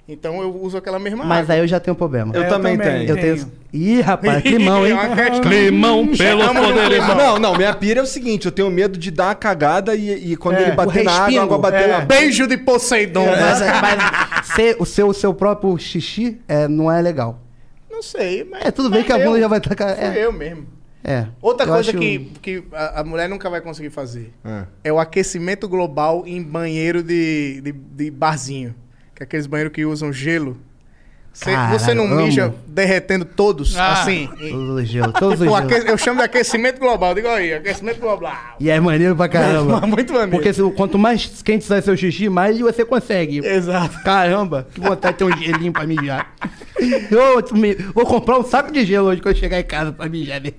Então eu uso aquela mesma Mas água. aí eu já tenho um problema. Eu É, também tenho. Eu tenho. Ih, rapaz, climão, hein? É uma questão. Climão pelo poder climão. Não, não, minha pira é o seguinte, eu tenho medo de dar uma cagada e, e quando É, ele bater na água, a água bater É. na Beijo de Poseidon. Mas, né? mas ser- o seu, o seu próprio xixi é, não é legal. Não sei, mas. É, tudo bem mas que a eu- bunda já vai estar. Fui É, eu mesmo. é. Outra Eu coisa acho- que, que a, a mulher nunca vai conseguir fazer Ah. é o aquecimento global em banheiro de, de, de barzinho. Que é aqueles banheiros que usam gelo. Cê- Caralho, você não amo. mija derretendo todos, Ah. assim. Todos os gelos, todos os O gelos. Eu chamo de aquecimento global. Digo aí, aquecimento global. E é maneiro pra caramba. Muito maneiro. Porque se- quanto mais quente sai seu xixi, mais você consegue. Exato. Caramba, que vontade de ter um gelinho pra mijar. Eu vou comprar um saco de gelo hoje quando eu chegar em casa pra mijar. né?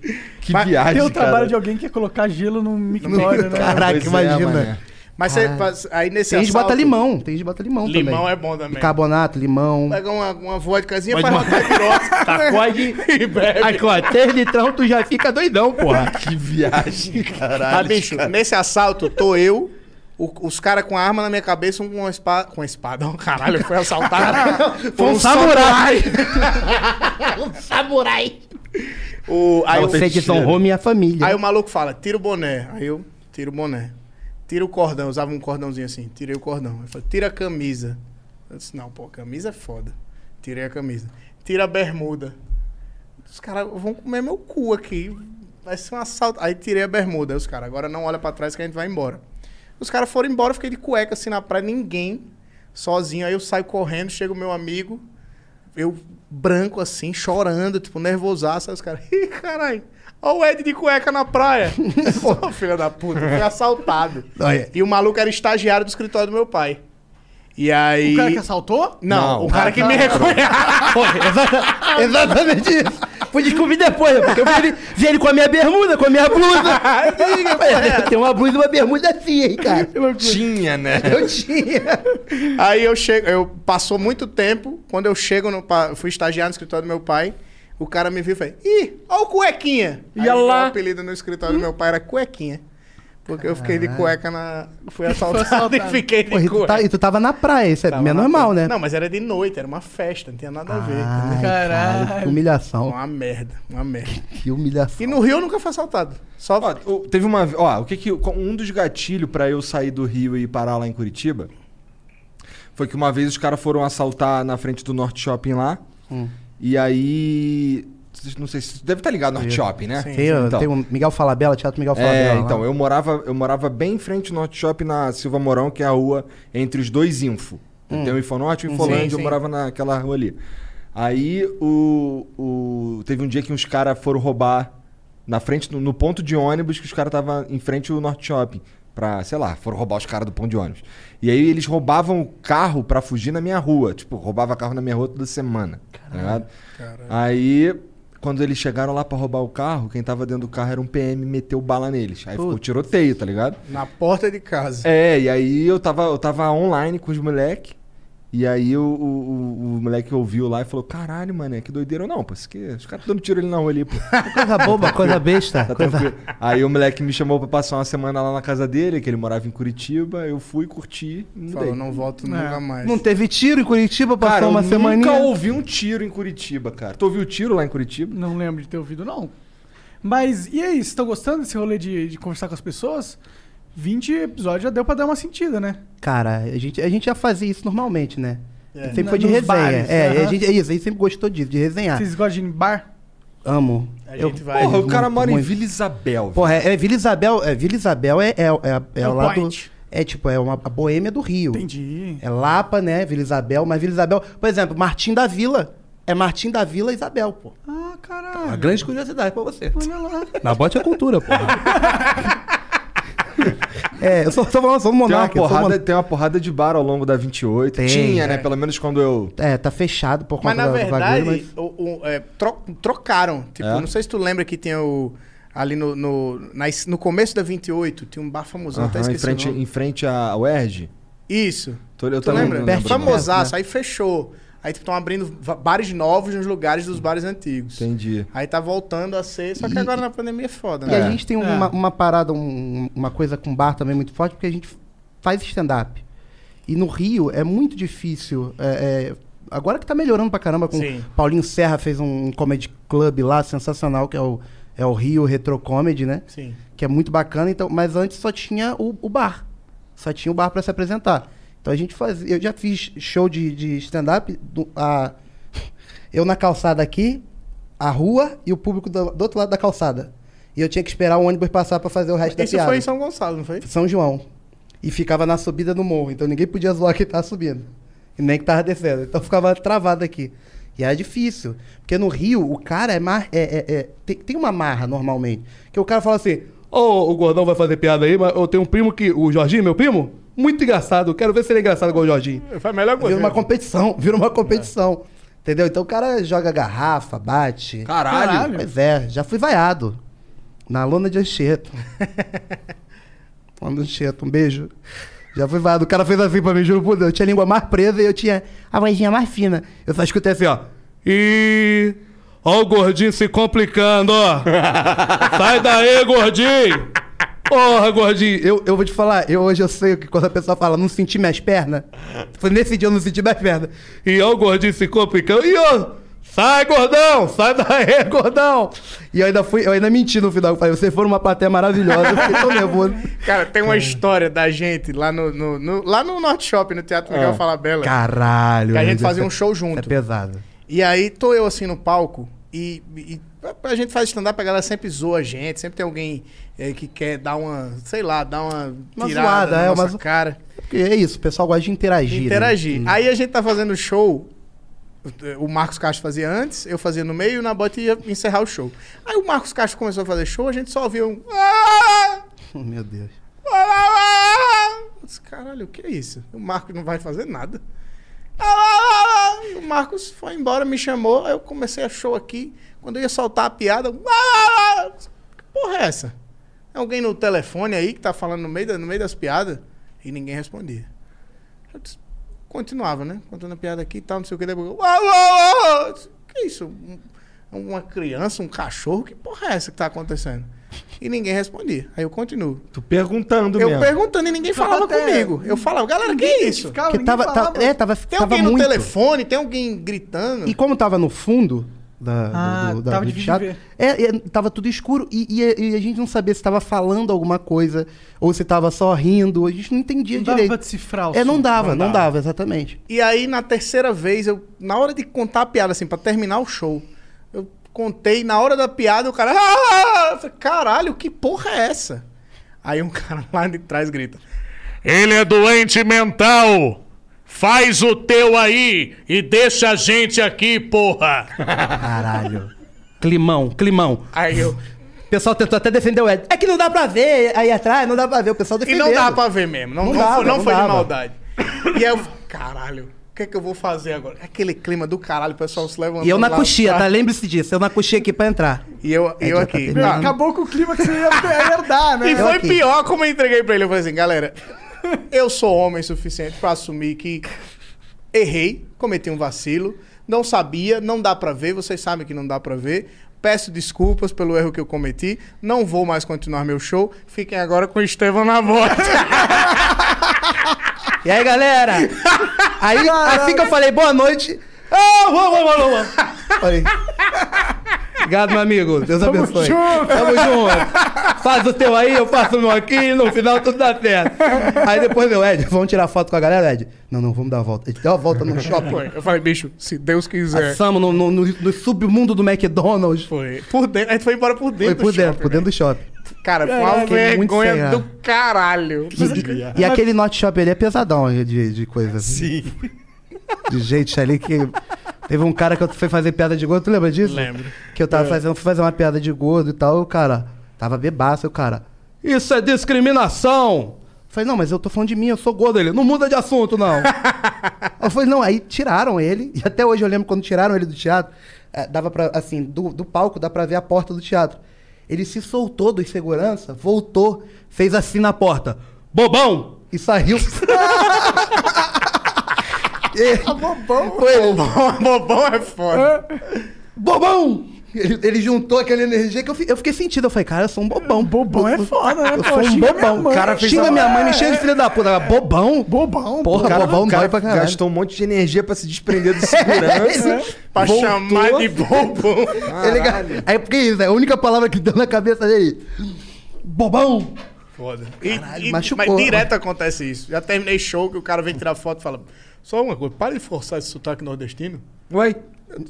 Que Mas viagem, Tem o trabalho cara. de alguém que é colocar gelo no mictório, né? Caraca, Pois é, imagina. mané. Mas você faz- aí nesse Tem gente que bota assalto, limão, tem gente que bota limão, também. Limão é bom também. Bicarbonato, limão. Pega uma, uma vodkazinha, faz uma caipirosca. Sacode. e bebe. Aqui, ó, três litrão, tu já fica doidão, porra. Que viagem, caralho. Mas, bicho, nesse assalto, tô eu, o- os caras com arma na minha cabeça, um com uma espada. Com uma espada, oh, caralho, foi assaltado. Foi um samurai. um samurai. O, aí, Aí o, home e a família. aí o maluco fala, tira o boné. Aí eu tiro o boné. Tira o cordão, usava um cordãozinho assim. Tirei o cordão. Ele falou, tira a camisa. Eu disse, não, pô, camisa é foda. Tirei a camisa. Tira a bermuda. Os caras vão comer meu cu aqui. Vai ser um assalto. Aí tirei a bermuda. Aí os caras, agora não olha pra trás que a gente vai embora. Os caras foram embora, eu fiquei de cueca assim na praia, ninguém, sozinho. Aí eu saio correndo, chega o meu amigo, eu branco assim, chorando, tipo, nervosaço. Aí os caras, ih, caralho, olha o Ed de cueca na praia. Ô, filha da puta, fui assaltado. Olha. E o maluco era estagiário do escritório do meu pai. E aí. O cara que assaltou? Não, Não. o cara que me reconhece. Foi, exata- exatamente isso. Fui descobrir depois, porque eu vi ele, vi ele com a minha bermuda, com a minha blusa. Tem uma blusa e uma bermuda assim, hein, cara. Tinha, né? Eu tinha. Aí eu chego, eu passou muito tempo, quando eu chego no pa- eu fui estagiar no escritório do meu pai, o cara me viu e falou: "Ih, ó o cuequinha". Ia Aí, lá. O apelido no escritório do meu pai era cuequinha. Porque eu fiquei de cueca na. Fui assaltado, assaltado. e fiquei de Pô, e, tu tá- e tu tava na praia, isso é normal, praia. né? Não, mas era de noite, era uma festa, não tinha nada a ver. Ai, entendeu? Caralho. cara, que humilhação. Uma merda, uma merda. Que humilhação. E no Rio eu nunca fui assaltado. Só. Ó, o- teve uma. Ó, o que que. Um dos gatilhos pra eu sair do Rio e ir parar lá em Curitiba foi que uma vez os caras foram assaltar na frente do Norte Shopping lá. Hum. E aí. Não sei se. Deve estar ligado no Norte Shopping, né? Sim. Tem, o- Então. tem o Miguel Falabella, Teatro Miguel Falabella. É, lá. então, eu morava, eu morava bem em frente ao Norte Shopping na Silva Mourão, que é a rua entre os dois Info. Tem o Infonorte e o Infolândia, eu sim. morava naquela rua ali. Aí o, o- teve um dia que uns caras foram roubar na frente, no, no ponto de ônibus, que os caras estavam em frente ao Norte Shopping. Pra, sei lá, foram roubar os caras do ponto de ônibus. E aí eles roubavam o carro pra fugir na minha rua. Tipo, roubava carro na minha rua toda semana. Tá ligado? Aí, quando eles chegaram lá pra roubar o carro, quem tava dentro do carro era um PM e meteu bala neles. Aí ficou tiroteio, tá ligado? Na porta de casa. É, e aí eu tava, eu tava online com os moleque. E aí o, o, o- o moleque ouviu lá e falou: Caralho, mano, que doideira. Não, pô, aqui, os caras dando tiro ali na rua ali, pô. Coisa boba, coisa besta. Tá coisa... Aí o moleque me chamou pra passar uma semana lá na casa dele, que ele morava em Curitiba. Eu fui, curti e mudei. Falou, não volto nunca mais. Não teve tiro em Curitiba, passou Cara, uma eu semaninha. nunca ouvi um tiro em Curitiba, cara. Tu ouviu tiro lá em Curitiba? Não lembro de ter ouvido, não. Mas, e aí, vocês estão gostando desse rolê de, de conversar com as pessoas? 20 episódios já deu pra dar uma sentida, né? Cara, a gente, a gente já fazia isso normalmente, né? É. Sempre Na- foi de resenha. bares, é, aham. a gente, é isso, a gente sempre gostou disso, de resenhar. Vocês gostam de ir em bar? Amo. A gente vai. Porra, o cara muito, mora em. Vila Isabel. Porra, é, é Vila Isabel, é, Vila Isabel é, é, é, é, o o lado. point. É tipo, é uma a boêmia do Rio. Entendi. É Lapa, né? Vila Isabel, mas Vila Isabel. Por exemplo, Martim da Vila. É Martim da Vila Isabel, pô. Ah, Uma caralho. grande curiosidade pra você. Olha lá. Na bote é cultura, porra. É, eu sou, sou, sou, sou Tem uma, monarca. eu sou porrada, mon- tem uma porrada de bar ao longo da 28. Tem, Tinha, né? é. Pelo menos quando eu. É, tá fechado por conta Mas na do verdade, bagulho, mas- o- o- é, tro- trocaram. Tipo, É? não sei se tu lembra que tinha o. Ali no, no, na no começo da 28, tinha um bar famosão, até Aham, em esqueci frente, o nome. em frente à UERJ. Isso. Tô- Eu Tu também lembra? não. Famosaço, né? aí fechou. Aí estão abrindo va- bares novos nos lugares dos bares antigos. Entendi. Aí tá voltando a ser, só que E- agora na pandemia é foda, E né? a gente tem uma, uma parada, um- uma coisa com bar também muito forte, porque a gente faz stand-up. E no Rio é muito difícil. é, é, agora que tá melhorando pra caramba, com Sim. Paulinho Serra fez um comedy club lá, sensacional, que é o, é o Rio Retro Comedy, né? Sim. Que é muito bacana, então, mas antes só tinha o, o bar. Só tinha o bar pra se apresentar. Então a gente fazia. Eu já fiz show de, de stand-up. Eu na calçada aqui, a rua e o público do, do outro lado da calçada. E eu tinha que esperar o ônibus passar pra fazer o resto da Isso piada. foi em São Gonçalo, não foi? São João. E ficava na subida do morro. Então ninguém podia zoar quem tava subindo. E nem que tava descendo. Então ficava travado aqui. E era difícil. Porque no Rio, o cara é mais. É, é- é- tem, tem uma marra normalmente. Que o cara fala assim: Ô, o gordão vai fazer piada aí, mas eu tenho um primo que. O Jorginho, meu primo? Muito engraçado. Quero ver se ele é engraçado igual o Jorginho. Foi a melhor vira uma competição. Vira uma competição. Entendeu? Então o cara joga garrafa, bate. Caralho. Caralho. Pois é, já fui vaiado. Na lona de Anchieta. lona de Anchieta, um beijo. Já fui vaiado. O cara fez assim pra mim, juro por Deus. Eu tinha a língua mais presa e eu tinha a vozinha mais fina. Eu só escutei assim, ó. E. Ó o gordinho se complicando, ó. Sai daí, gordinho! Porra, gordinho. Eu, eu vou te falar, eu hoje eu sei que quando a pessoa fala, não senti minhas pernas. Foi nesse dia eu não senti minhas pernas. E ó o gordinho se complicando. E ó, sai, gordão! Sai daí, gordão! E eu ainda fui, eu ainda menti no final. Eu falei, vocês foram uma plateia maravilhosa. Eu fiquei tão nervoso. Cara, tem uma história da gente lá no, no- no- lá no Norte Shopping, no Teatro Miguel Falabella. Caralho. Que a gente fazia isso um show É junto. pesado. E aí tô eu assim no palco e, e a- gente faz stand-up, a galera sempre zoa a gente, sempre tem alguém eh, que quer dar uma, sei lá, dar uma, Uma tirada zoada, na é, uma cara. Porque é isso, o pessoal gosta de interagir. né? interagir. Hum. Aí a gente tá fazendo show. O Marcos Castro fazia antes, eu fazia no meio e o Nabote ia encerrar o show. Aí o Marcos Castro começou a fazer show, a gente só ouvia um. "Ah!" Oh, meu Deus. Eu disse, Caralho, o que é isso? O Marcos não vai fazer nada. E o Marcos foi embora, me chamou, aí eu comecei a show aqui. Quando eu ia soltar a piada, que porra é essa? É alguém no telefone aí que tá falando no meio, no meio das piadas? E ninguém respondia. Eu continuava, né? Contando a piada aqui e tal, não sei o que. Depois, eu, que isso? uma criança, um cachorro, que porra é essa que tá acontecendo? E ninguém respondia. Aí eu continuo. Tu perguntando Eu mesmo. perguntando e ninguém falava comigo. Eu falava, galera, que é isso? Ficava, Que tava, tava- é, tava, Tem tava alguém no muito. telefone? Tem alguém gritando? E como tava no fundo da, Ah, do, do, da- tava do difícil de teatro, é, é, tava tudo escuro e, e- e a gente não sabia se tava falando alguma coisa ou se tava só rindo. A gente não entendia Não dava direito. pra decifrar o É, não dava, Não não, dava. dava, exatamente. E aí, na terceira vez, eu, na hora de contar a piada, assim, pra terminar o show, eu contei, na hora da piada, o cara. "Ah!" Eu falei, Caralho, que porra é essa? Aí um cara lá de trás grita: Ele é doente mental. Faz o teu aí e deixa a gente aqui, porra. Caralho. climão, climão. Aí eu. O pessoal tentou até defender o Ed. É que não dá pra ver aí atrás, não dá pra ver. O pessoal E defendeu. não dá pra ver mesmo. Não, Não não dava, foi, não foi de maldade. E aí eu. Caralho, que é que eu vou fazer agora? Aquele clima do caralho, o pessoal se levantando. E eu na coxia, atrás. tá? Lembre-se disso. Eu na coxia aqui pra entrar. E eu, e eu aqui. tá acabou com o clima que você ia herdar, né? E foi aqui. pior como eu entreguei pra ele. Eu falei assim, galera, eu sou homem suficiente pra assumir que errei, cometi um vacilo, não sabia, não dá pra ver, vocês sabem que não dá pra ver. Peço desculpas pelo erro que eu cometi, não vou mais continuar meu show. Fiquem agora com o Estevão na voz. E aí, galera? Aí, assim que eu falei boa noite. Ah, vamos, vamos, vamos. Falei. Obrigado, meu amigo. Deus abençoe. junto. Tamo junto. Faz o teu aí, eu faço o meu aqui, no final tudo dá certo. Aí depois, meu, Ed, vamos tirar foto com a galera, Ed? Não, não, vamos dar a volta. A gente deu a volta no shopping. Foi. Eu falei, bicho, se Deus quiser. Passamos no, no, no- no submundo do McDonald's. Foi. Por dentro, a gente foi embora por dentro Foi por do dentro, shopping, por dentro do velho. shopping. Cara, foi uma vergonha graça. do caralho. E, e aquele Norte Shopping ali é pesadão de, de coisa. assim. Sim. De gente ali que. Teve um cara que eu fui fazer piada de gordo, tu lembra disso? Lembro. Que eu tava fazendo, fui fazer uma piada de gordo e tal, e o cara tava bebaço, e o cara. Isso é discriminação! Eu falei, não, mas eu tô falando de mim, eu sou gordo. Ele, não muda de assunto, não. eu falei, não, aí tiraram ele, e até hoje eu lembro quando tiraram ele do teatro, eh, dava pra, assim, do, do palco dá pra ver a porta do teatro. Ele se soltou dos segurança, voltou, fez assim na porta. Bobão! E saiu. E- Bobão. Foi. Bobão, bobão é foda. Bobão! Ele, ele juntou aquela energia que eu, fi- eu fiquei sentido. Eu falei, cara, eu sou um bobão. Bobão é foda, né? Eu Pô, sou um xinga bobão. minha mãe. O cara Fez xinga a- minha mãe, me cheia de filho da puta. Bobão? Bobão. Porra, O cara, bobão cara dói pra caralho. gastou um monte de energia pra se desprender do segurança. Pra voltou. chamar de bobão. Ele, aí, porque isso, é a única palavra que deu na cabeça dele. Bobão! Foda. E, Caralho, e- machucou. Mas direto acontece isso. Já terminei show que o cara vem tirar foto e fala: Só uma coisa, para de forçar esse sotaque nordestino. Ué?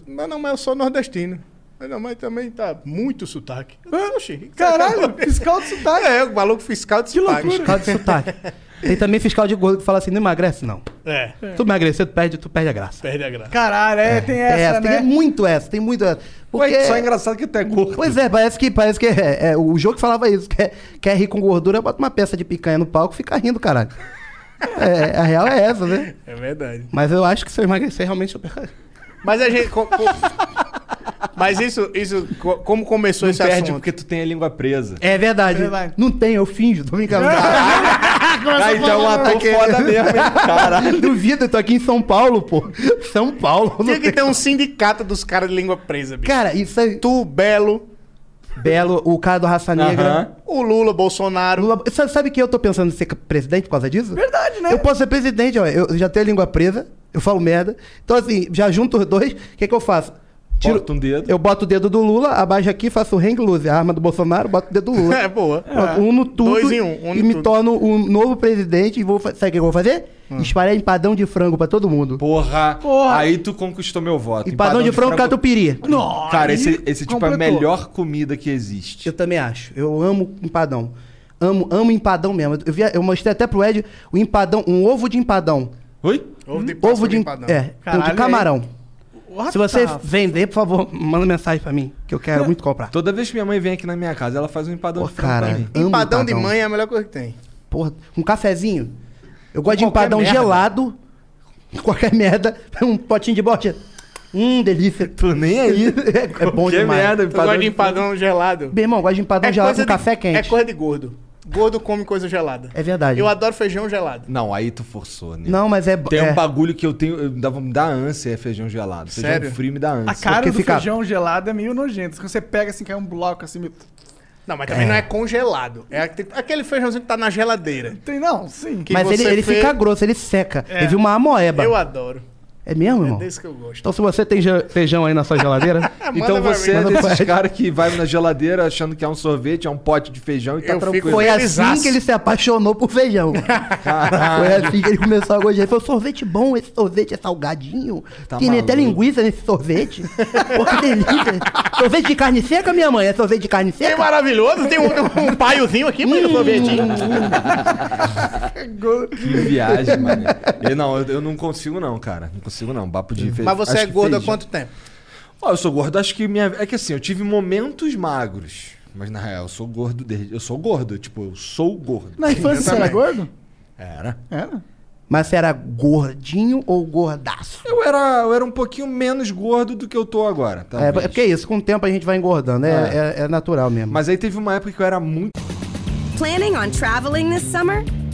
Não, não, mas eu sou nordestino. Mas não, mas também tá muito sotaque. "Oxi, que que Caralho, quer?" fiscal de sotaque. É, o maluco fiscal de sotaque. Fiscal de sotaque. Tem também fiscal de gordo que fala assim, não emagrece, não. É, Tu emagrecer, tu perde, tu perde a graça. perde a graça. Caralho, é, tem Tem essa, essa, né? tem muito essa, tem muito essa. Porque... Ué, só é engraçado que tu é gordo. Pois é, parece que, parece que é, é, o jogo que falava isso. Quer, quer rir com gordura, bota uma peça de picanha no palco e fica rindo, caralho. É, a real é essa, né? É verdade. Mas eu acho que se eu emagrecer, realmente eu perco. Mas a gente. Mas isso, isso, co- como começou Não esse perde assunto? porque tu tem a língua presa. É verdade. Verdade. Não tem, eu finjo, tô brincando. Ah, então é um ator Aquele- foda mesmo, hein? Caralho. Duvido, eu tô aqui em São Paulo, pô. São Paulo. não Tinha que tem- ter um sindicato dos caras de língua presa, bicho. Cara, isso é Tu, Belo, belo, o cara do Raça Negra. Aham. o Lula, Bolsonaro. Lula- Sabe, sabe que eu tô pensando em ser presidente por causa disso? Verdade, né? Eu posso ser presidente, ó. Eu já tenho a língua presa, eu falo merda. Então, assim, já junto os dois, o que, que eu faço? Bota um dedo. Eu boto o dedo do Lula, abaixo aqui, faço o hang loose, a arma do Bolsonaro, boto o dedo do Lula. É boa. Pronto, uno tudo Dois em um, e me tudo. torno um novo presidente e vou sabe o que eu vou fazer? Hum. Espalhar empadão de frango pra todo mundo. Porra. Porra. Aí tu conquistou meu voto. Empadão de frango catupiry. Nossa, Cara, esse, esse tipo é a melhor comida que existe. Eu também acho. Eu amo empadão. Amo, amo empadão mesmo. Eu, vi- eu mostrei até pro Ed o empadão, um ovo de empadão. Oi? Ovo de Ovo de, empadão. é, Caralho, de camarão. What Se você the vender, por favor, manda mensagem pra mim, que eu quero muito comprar. Toda vez que minha mãe vem aqui na minha casa, ela faz um empadão Pô, de frango pra mim. Amo Empadão de empadão. mãe é a melhor coisa que tem. Porra, um cafezinho. Eu gosto de empadão merda. gelado, qualquer merda, um potinho de bote. Hum, delícia. Tô nem aí. É, é bom Que demais. merda, Tu gosta de empadão gelado? Meu irmão, eu gosto de empadão gelado com de, café quente. É coisa de gordo. Gordo come coisa gelada. É verdade. Eu adoro feijão gelado. Não, aí tu forçou, né? Não, mas é. Tem é, um bagulho que eu tenho, eu dava, me dá ânsia, é feijão gelado. Feijão Sério? frio me dá ânsia. A cara Porque do fica- feijão gelado é meio nojento. Quando você pega assim, cai um bloco assim, meio... Não, mas também não é congelado. É aquele- feijãozinho que tá na geladeira. Tem não, sim. Que mas ele, você ele fez- fica grosso, ele seca. É. Eu vi uma amoeba. Eu adoro. É mesmo, É irmão? desse que eu gosto. Então, se você tem feijão aí na sua geladeira, Então pra você é desses caras que vai na geladeira achando que é um sorvete, é um pote de feijão e tá Eu tranquilo. Foi assim que ele se apaixonou por feijão. Foi assim que ele começou a gostar. Ele falou, sorvete bom, esse sorvete é salgadinho. Tá tem até linguiça nesse sorvete. Pô, que delícia. sorvete de carne seca, minha mãe? É sorvete de carne É seca? maravilhoso. Tem um, um paiozinho aqui, mãe, do sorvetinho. Que viagem, mano. Eu, não, eu, eu não consigo não, cara. Não consigo não. Papo de fe- Mas você acho é gordo há quanto tempo? Ó, eu sou gordo, acho que minha. É que assim, eu tive momentos magros. Mas na real, eu sou gordo desde. Eu sou gordo, tipo, eu sou gordo. Na infância você era gordo? Era. Era. Mas você era gordinho ou gordaço? Eu era, eu era um pouquinho menos gordo do que eu tô agora. É, talvez. é porque é isso, com o tempo a gente vai engordando. É, É. é- é natural mesmo. Mas aí teve uma época que eu era muito. Planning on traveling this summer?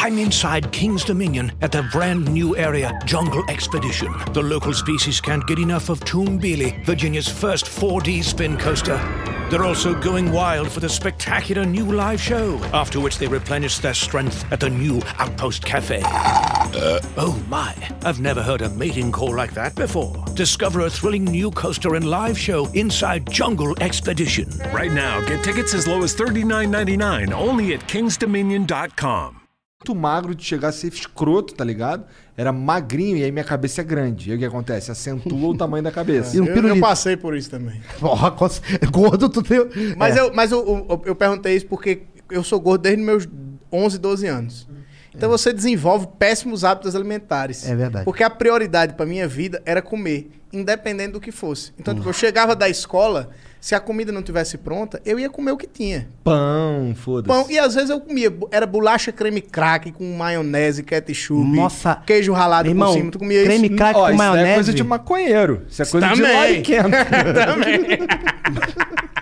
I'm inside King's Dominion at the brand new area, Jungle Expedition. The local species can't get enough of Toonbeely, Virginia's first 4D spin coaster. They're also going wild for the spectacular new live show, after which they replenish their strength at the new Outpost Cafe. Uh. oh my, I've never heard a mating call like that before. Discover a thrilling new coaster and live show inside Jungle Expedition. Right now, get tickets as low as $39.99 only at kingsdominion.com. muito magro de chegar a ser escroto, tá ligado? Era magrinho e aí minha cabeça é grande. E aí o que acontece? Acentua o tamanho da cabeça. E um Eu, eu passei por isso também. Porra, gordo, tu tem. Mas, é. eu, mas eu, eu, eu perguntei isso porque eu sou gordo desde meus 11, 12 anos. Então você desenvolve péssimos hábitos alimentares. É verdade. Porque a prioridade pra minha vida era comer, independente do que fosse. Então, tipo, eu chegava da escola, se a comida não tivesse pronta, eu ia comer o que tinha. Pão, foda-se. Pão, e às vezes eu comia, era bolacha creme crack com maionese, ketchup, Nossa. queijo ralado Irmão, por cima. Tu comia creme isso? crack Ó, com isso daí maionese. é coisa de maconheiro. Isso é coisa de Também. lariquento. Também.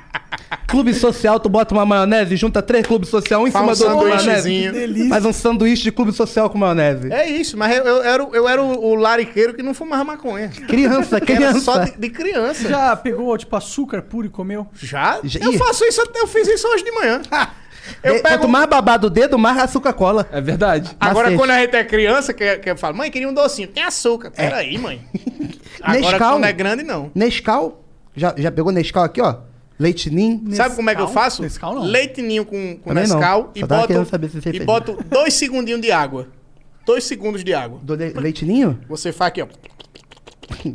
clube social, tu bota uma maionese, junta três clubes social, um em cima um do outro maionese. Faz um sanduíche de clube social com maionese. É isso, mas eu, eu era, o- eu era o, o lariqueiro que não fumava maconha. Criança, Era criança. só de, de criança. Já pegou, tipo, açúcar puro e comeu? Já? Já- Eu faço isso, até- eu fiz isso hoje de manhã. Eu É, pego... Quanto mais babado o dedo, mais açúcar cola. É verdade. Agora, Macete. quando a gente é criança, que, que eu falo, mãe, queria um docinho. Tem açúcar. Peraí, mãe. Agora, Nescau. quando é grande, não. Nescau. Já, já pegou Nescau aqui, ó? Leite ninho. Sabe como é que eu faço? Nescau não. Leite ninho com, com Também não. Nescau Só e tava boto, querendo saber se você e fez. boto dois segundinhos de água. Dois segundos de água. Do le- leite ninho? Você faz aqui, ó.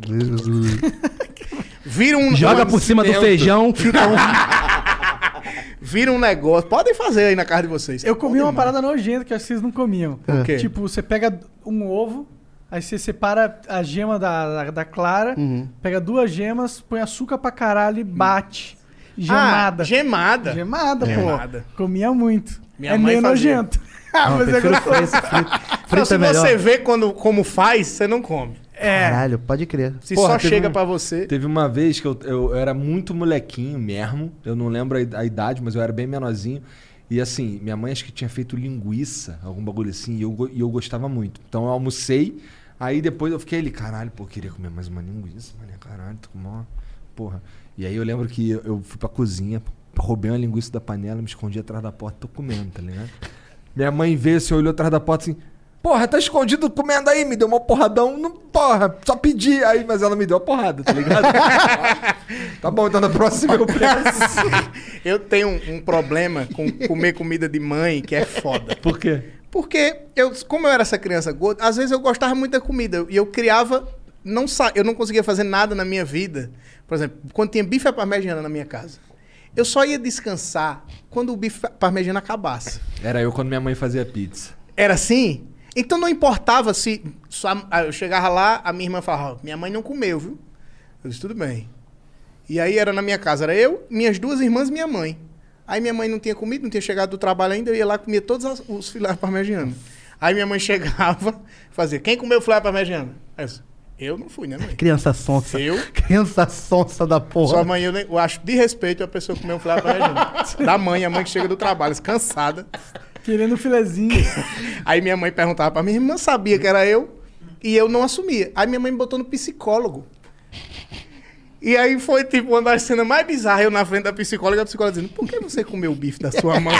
Vira um... Joga por cima do feijão, fica um. Vira um negócio. Podem fazer aí na casa de vocês. Eu comi uma parada nojenta que eu acho que vocês não comiam. O quê? Tipo, você pega um ovo, aí você separa a gema da, da, da clara, Uhum. pega duas gemas, põe açúcar pra caralho e bate. Ah, Gemada. gemada. Gemada, Gemada. pô. Comia muito. Minha é mãe meio fazia. nojento. ah, Não, mas é gostoso. frito. Então, se é melhor. você vê quando, como faz, você não come. É. Caralho, pode crer. Se Porra, só chega um- pra você. Teve uma vez que eu, eu era muito molequinho mesmo. Eu não lembro a id- a idade, mas eu era bem menorzinho. E assim, minha mãe acho que tinha feito linguiça, algum bagulho assim, e eu, e eu gostava muito. Então eu almocei, aí depois eu fiquei ali, caralho, pô, eu queria comer mais uma linguiça, mano, caralho, tô com uma porra. E aí eu lembro que eu- fui pra cozinha, roubei uma linguiça da panela, me escondi atrás da porta, tô comendo, tá ligado? Minha mãe veio assim, olhou atrás da porta assim, porra, tá escondido comendo aí, me deu uma porradão, não, porra, só pedi, aí, mas ela me deu a porrada, tá ligado? tá bom, então na próxima eu peço. Eu tenho um, um problema com comer comida de mãe que é foda. Por quê? Porque eu, como eu era essa criança gorda, às vezes eu gostava muito da comida e eu criava, não sa eu não conseguia fazer nada na minha vida. Por exemplo, quando tinha bife à parmegiana na minha casa, eu só ia descansar quando o bife à parmegiana acabasse. Era eu quando minha mãe fazia pizza. Era assim? Então não importava se. só- eu chegava lá, a minha irmã falava: minha mãe não comeu, viu? Eu disse: tudo bem. E aí era na minha casa, era eu, minhas duas irmãs e minha mãe. Aí minha mãe não tinha comido, não tinha chegado do trabalho ainda, eu ia lá comia todos as- os filés parmegianos. Aí minha mãe chegava, fazia: quem comeu filé parmegiano? Aí eu disse, Eu não fui, né, mãe? Criança sonsa. Eu? Criança sonsa da porra. Sua mãe, eu, nem- eu acho de respeito a pessoa comer um filé da mãe, a mãe que chega do trabalho, cansada. Querendo um filezinho. Aí minha mãe perguntava pra minha irmã, sabia que era eu, e eu não assumia. Aí minha mãe me botou no psicólogo. E aí foi tipo uma das cenas mais bizarras, eu na frente da psicóloga, a psicóloga dizendo, por que você comeu o bife da sua mãe?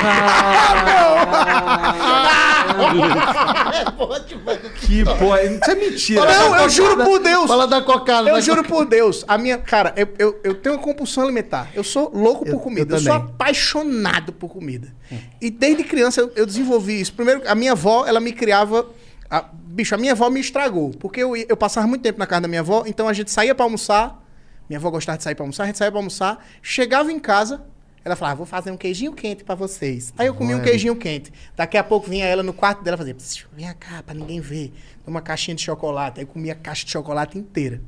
Que porra, isso é mentira. não, eu juro por Deus. Fala da cocada. Eu da juro por Deus, a minha. Cara, eu, eu, eu tenho uma compulsão alimentar. Eu sou louco por comida. eu Eu, sou apaixonado por comida. E desde criança eu, eu desenvolvi isso. Primeiro, a minha avó, ela me criava. a- bicho, a minha avó me estragou. Porque eu, eu passava muito tempo na casa da minha avó, então a gente saía pra almoçar. Minha avó gostava de sair pra almoçar, a gente saía pra almoçar. Chegava em casa, ela falava, vou fazer um queijinho quente pra vocês. Aí eu comia um queijinho quente. Daqui a pouco vinha ela no quarto dela fazer, "Psiu, vem cá, pra ninguém ver. Uma caixinha de chocolate. Aí eu comia a caixa de chocolate inteira.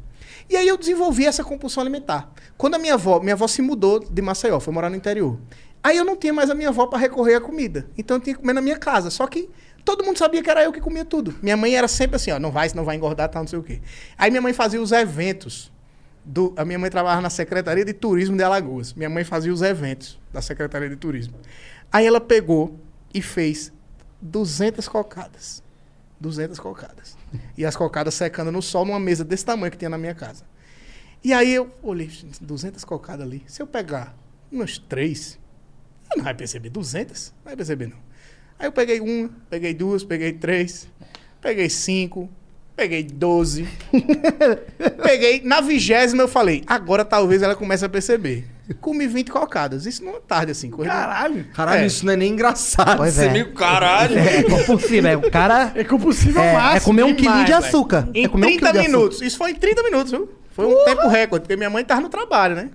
E aí eu desenvolvi essa compulsão alimentar. Quando a minha avó, minha avó se mudou de Maceió, foi morar no interior. Aí eu não tinha mais a minha avó para recorrer à comida. Então eu tinha que comer na minha casa. Só que todo mundo sabia que era eu que comia tudo. Minha mãe era sempre assim, ó, não vai, senão vai engordar, tal, não sei o quê. Aí minha mãe fazia os eventos. Do, a minha mãe trabalhava na Secretaria de Turismo de Alagoas. Minha mãe fazia os eventos da Secretaria de Turismo. Aí ela pegou e fez 200 cocadas. 200 cocadas. E as cocadas secando no sol numa mesa desse tamanho que tinha na minha casa. E aí eu olhei, 200 cocadas ali. Se eu pegar umas três, eu não vai perceber 200? Não vai perceber não. Aí eu peguei uma, peguei duas, peguei três, peguei cinco, peguei 12. peguei, na vigésima eu falei, agora talvez ela comece a perceber. Comi 20 cocadas. Isso numa tarde assim. Coisa de- Caralho. Caralho, É. isso não é nem engraçado. Pois Você é é. meio caralho. É compulsivo, é. O cara. É compulsível É, máximo. é comer um demais, quilinho de açúcar. Em é comer um 30 quilo de açúcar. minutos. Isso foi em 30 minutos, viu? Foi um tempo recorde, porque minha mãe tava no trabalho, né?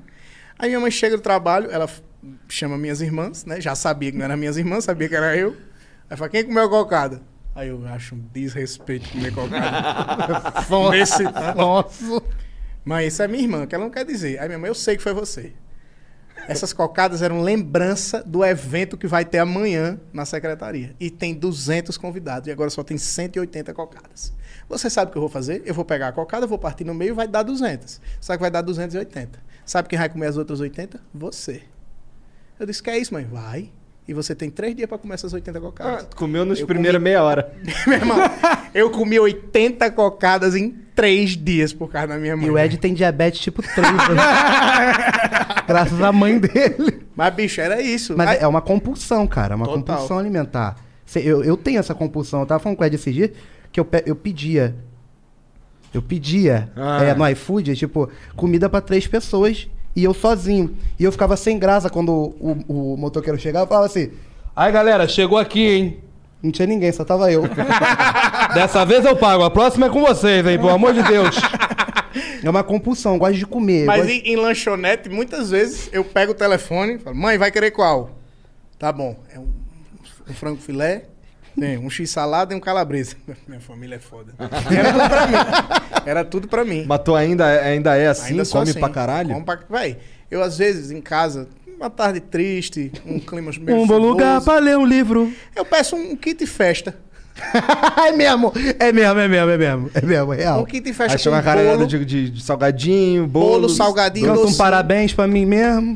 Aí minha mãe chega do trabalho, ela chama minhas irmãs, né? Já sabia que não eram minhas irmãs, sabia que era eu. Aí fala, quem comeu cocada? Aí eu acho um desrespeito comer cocada. Nesse... Nossa. Mãe, isso é minha irmã, que ela não quer dizer. Aí minha mãe, eu sei que foi você. Essas cocadas eram lembrança do evento que vai ter amanhã na secretaria. E tem 200 convidados. E agora só tem 180 cocadas. Você sabe o que eu vou fazer? Eu vou pegar a cocada, vou partir no meio e vai dar 200. Sabe que vai dar 280. Sabe quem vai comer as outras 80? Você. Eu disse, que é isso, mãe? Vai. E você tem três dias para comer essas 80 cocadas. Ah, comeu nos primeiros comi- meia hora. Meu irmão, eu comi 80 cocadas em três dias por causa da minha mãe. E o Ed tem diabetes tipo 3. né? Graças à mãe dele. Mas, bicho, era isso. Mas Aí- é uma compulsão, cara. É uma Total. compulsão alimentar. Eu, eu tenho essa compulsão. Eu tava falando com o Ed esses dias que eu, pe- eu pedia. Eu pedia Ah. é, no iFood, tipo, comida pra três pessoas e eu sozinho. E eu ficava sem graça quando o, o, o motoqueiro chegava e falava assim: Aí, galera, chegou aqui, hein? não tinha ninguém, só tava eu. Dessa vez eu pago. A próxima é com vocês, hein? Pelo amor de Deus. é uma compulsão, eu gosto de comer. Mas gosto- em, em lanchonete, muitas vezes eu pego o telefone e falo, mãe, vai querer qual? Tá bom. É um, um frango filé, tem um x-salada e um calabresa. Minha família é foda. Era tudo pra mim. Era tudo pra mim. Mas tu ainda, ainda é assim? Ainda come assim. pra caralho? Como pra... Véi, eu às vezes em casa, uma tarde triste, um clima meio Um bom lugar pra ler um livro. Eu peço um kit festa. é mesmo, é mesmo, é mesmo, é mesmo. É mesmo, é real. Um kit festa Aí chega uma com caralhada bolo, de, de, de salgadinho, bolo. bolo, salgadinho, Canta um parabéns pra mim mesmo.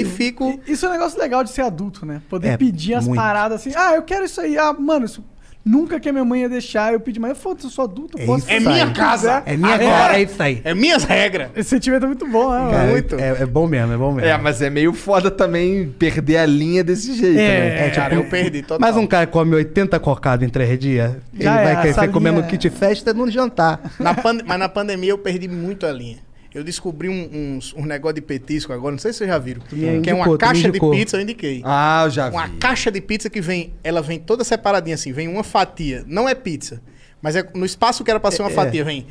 E fico... Isso é um negócio legal de ser adulto, né? Poder É, pedir as muito. paradas assim. Ah, eu quero isso aí. Ah, mano, isso nunca que a minha mãe ia deixar eu pedir, mas foda-se, eu sou adulto, eu É posso É minha casa. quiser. É minha É. cara, é isso aí. É minhas regras. Esse sentimento é muito bom, né? Cara, muito. É, é bom mesmo, é bom mesmo. É, mas é meio foda também perder a linha desse jeito, É, né? É, tipo, Cara, eu perdi total. Mas um cara come 80 cocadas em três dias, ele é, vai crescer comendo é- kit festa no jantar. Na Mas na pandemia eu perdi muito a linha. Eu descobri um, uns, um negócio de petisco agora, não sei se vocês já viram. que é indicou, uma tu me caixa de pizza, eu indiquei. Ah, eu já vi. Uma caixa de pizza que vem, ela vem toda separadinha assim, vem uma fatia, não é pizza, mas é no espaço que era pra ser uma É, é. fatia, vem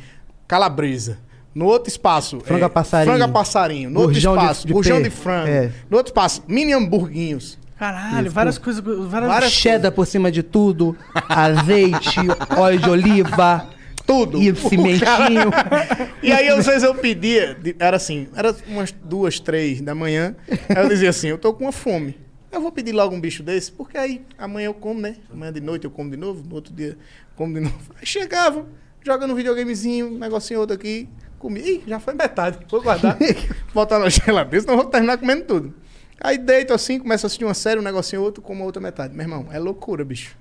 calabresa. No outro espaço, Frango é, passarinho. frango a passarinho. No outro Burjão de- espaço, de burjão pé. de frango. É. No outro espaço, mini hamburguinhos. Caralho, Isso, várias pô. coisas. Várias, Várias cheddar por cima de tudo, azeite, óleo de oliva, Tudo. e O cimentinho. E aí, às vezes, eu pedia, era assim, era umas duas, três da manhã. Aí eu dizia assim, eu tô com uma fome. Eu vou pedir logo um bicho desse, porque aí amanhã eu como, né? Amanhã de noite eu como de novo, no outro dia eu como de novo. Aí chegava, joga no videogamezinho, um negocinho outro aqui, comi. Ih, já foi metade. Vou guardar, botar na geladeira, senão eu vou terminar comendo tudo. Aí deito assim, começo a assistir uma série, um negocinho outro, como a outra metade. Meu irmão, é loucura, bicho.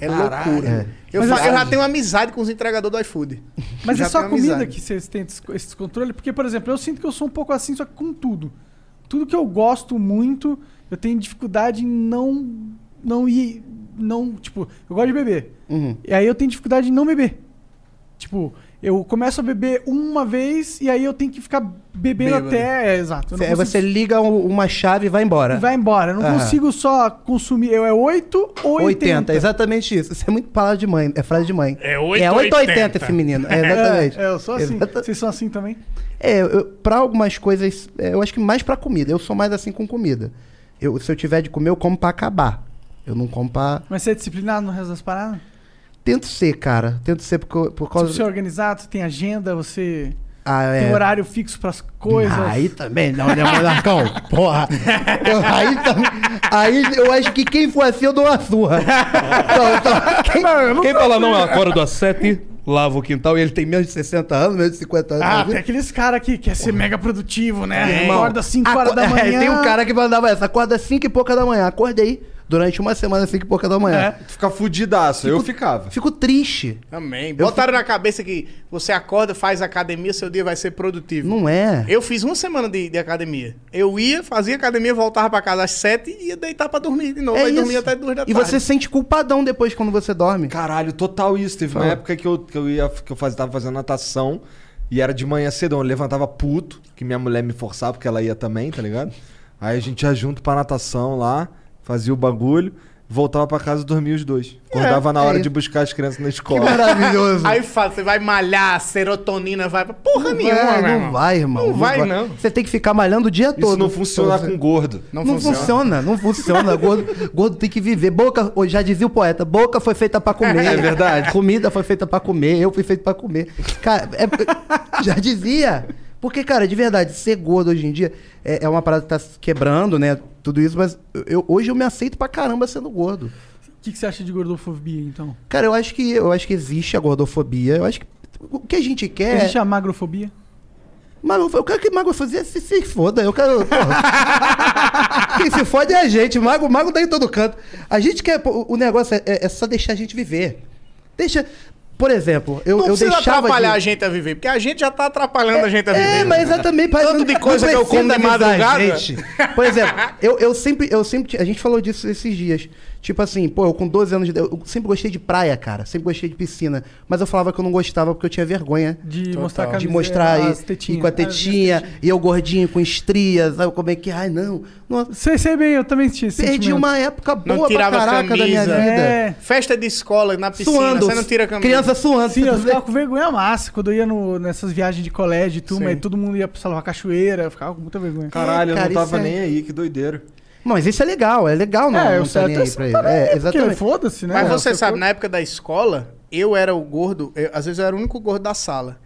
É Caralho. loucura. É. Eu, assim- eu já tenho amizade com os entregadores do iFood. Mas Já é só tenho comida amizade. que vocês têm esse descontrole? Porque, por exemplo, eu sinto que eu sou um pouco assim, só que com tudo. Tudo que eu gosto muito, eu tenho dificuldade em não. Não ir. Não. Tipo, eu gosto de beber. Uhum. E aí eu tenho dificuldade em não beber. Tipo, eu começo a beber uma vez e aí eu tenho que ficar bebendo Bêbado. até. É, exato. consigo- você liga um- uma chave e vai embora. Vai embora. Eu não Aham. consigo só consumir. Eu é 8 ou 80. 80, exatamente isso. Isso é muito palavra de mãe, é frase de mãe. É É 880. 880 esse menino. É, exatamente. É, eu sou assim. Exata- Vocês são assim também? É, eu, pra algumas coisas, é, eu acho que mais pra comida. Eu sou mais assim com comida. Eu, se eu tiver de comer, eu como pra acabar. Eu não como pra. Mas você é disciplinado no resto das paradas? Tento ser, cara. Tento ser por, por causa. você é organizado, você tem agenda, você Ah, tem é. horário fixo pras coisas. Ah, aí também não, né, Monarcão? Porra. Eu- aí também. Aí eu acho que quem for assim, eu dou uma surra. Então, então, quem, Quem fala não, acorda às 7, lava o quintal e ele tem menos de 60 anos, menos de 50 anos. Ah, tem aqueles caras que quer ser mega produtivo, né? Irmão, Acorda às 5 horas da manhã. É, tem um cara que mandava essa, acorda às 5 e pouca da manhã. Acordei durante uma semana às 5 e pouca da manhã. É. Tu fica fudidaço. Eu ficava. Fico triste. Também. Botaram na cabeça que você acorda, faz academia, seu dia vai ser produtivo. Não é? Eu fiz uma semana de, de academia. Eu ia, fazia academia, voltava pra casa às sete e ia deitar pra dormir de novo. É aí isso. dormia até duas da E tarde. você se sente culpadão depois quando você dorme. Caralho, total isso. Teve uma Fala. época que eu, que eu ia que eu fazia, tava fazendo natação e era de manhã cedo. Eu levantava puto, que minha mulher me forçava, porque ela ia também, tá ligado? Aí a gente ia junto pra natação lá, fazia o bagulho, voltava pra casa e dormia os dois. Acordava na é hora isso. de buscar as crianças na Que escola. maravilhoso. Aí fala, você vai malhar, a serotonina vai pra porra não nenhuma, vai, não irmão. vai, irmão. Não vai, não. Você tem que ficar malhando o dia todo. Isso não funciona com gordo. Não, Não funciona, não funciona. Gordo, gordo tem que viver. Boca, já dizia o poeta, boca foi feita pra comer. É verdade. Comida foi feita pra comer, eu fui feito pra comer. Cara, é- já dizia. Porque, cara, de verdade, ser gordo hoje em dia é, é uma parada que tá quebrando, né? Tudo isso, mas eu, hoje eu me aceito pra caramba sendo gordo. O que, que você acha de gordofobia, então? Cara, eu acho que eu acho que existe a gordofobia. Eu acho que o que a gente quer. Existe a magrofobia? Mago, eu quero que Mago fazer se, se foda. Eu quero. Quem se fode é a gente. Mago, Mago dá em todo canto. A gente quer. pô, O negócio é, é só deixar a gente viver. Deixa. Por exemplo, eu, Não eu precisa deixava. atrapalhar de... a gente a viver, porque a gente já tá atrapalhando a gente a viver. É, mas exatamente. pai, Tanto não- de não coisa que eu como precisa de madrugada. gente. Por exemplo, eu, eu sempre, eu sempre. A gente falou disso esses dias. Tipo assim, pô, eu com 12 anos de idade. Eu sempre gostei de praia, cara. Sempre gostei de piscina. Mas eu falava que eu não gostava porque eu tinha vergonha De mostrar a de camiseta, mostrar as e, tetinhas. e com a Ah, tetinha, e eu gordinho com estrias, sabe como é que, ai não, Sei, sei bem, eu também tinha esse perdi uma época Não boa pra tirava caraca da minha camisa. vida. É. Festa de escola, na piscina, Suando, você não tira a camisa. criança suando. Sim, eu você- ficava com vergonha massa quando eu ia no- nessas viagens de colégio e turma, Sim. e todo mundo ia pra salvar cachoeira, eu ficava com muita vergonha. Caralho, eu cara, não tava é- nem aí, que doideira. Mas isso é legal, é legal não, é, não tá nem aí pra ele. É, porque exatamente. Foda-se, né? Mas É, você seu sabe, corpo. na época da escola, eu era o gordo, eu- às vezes eu era o único gordo da sala.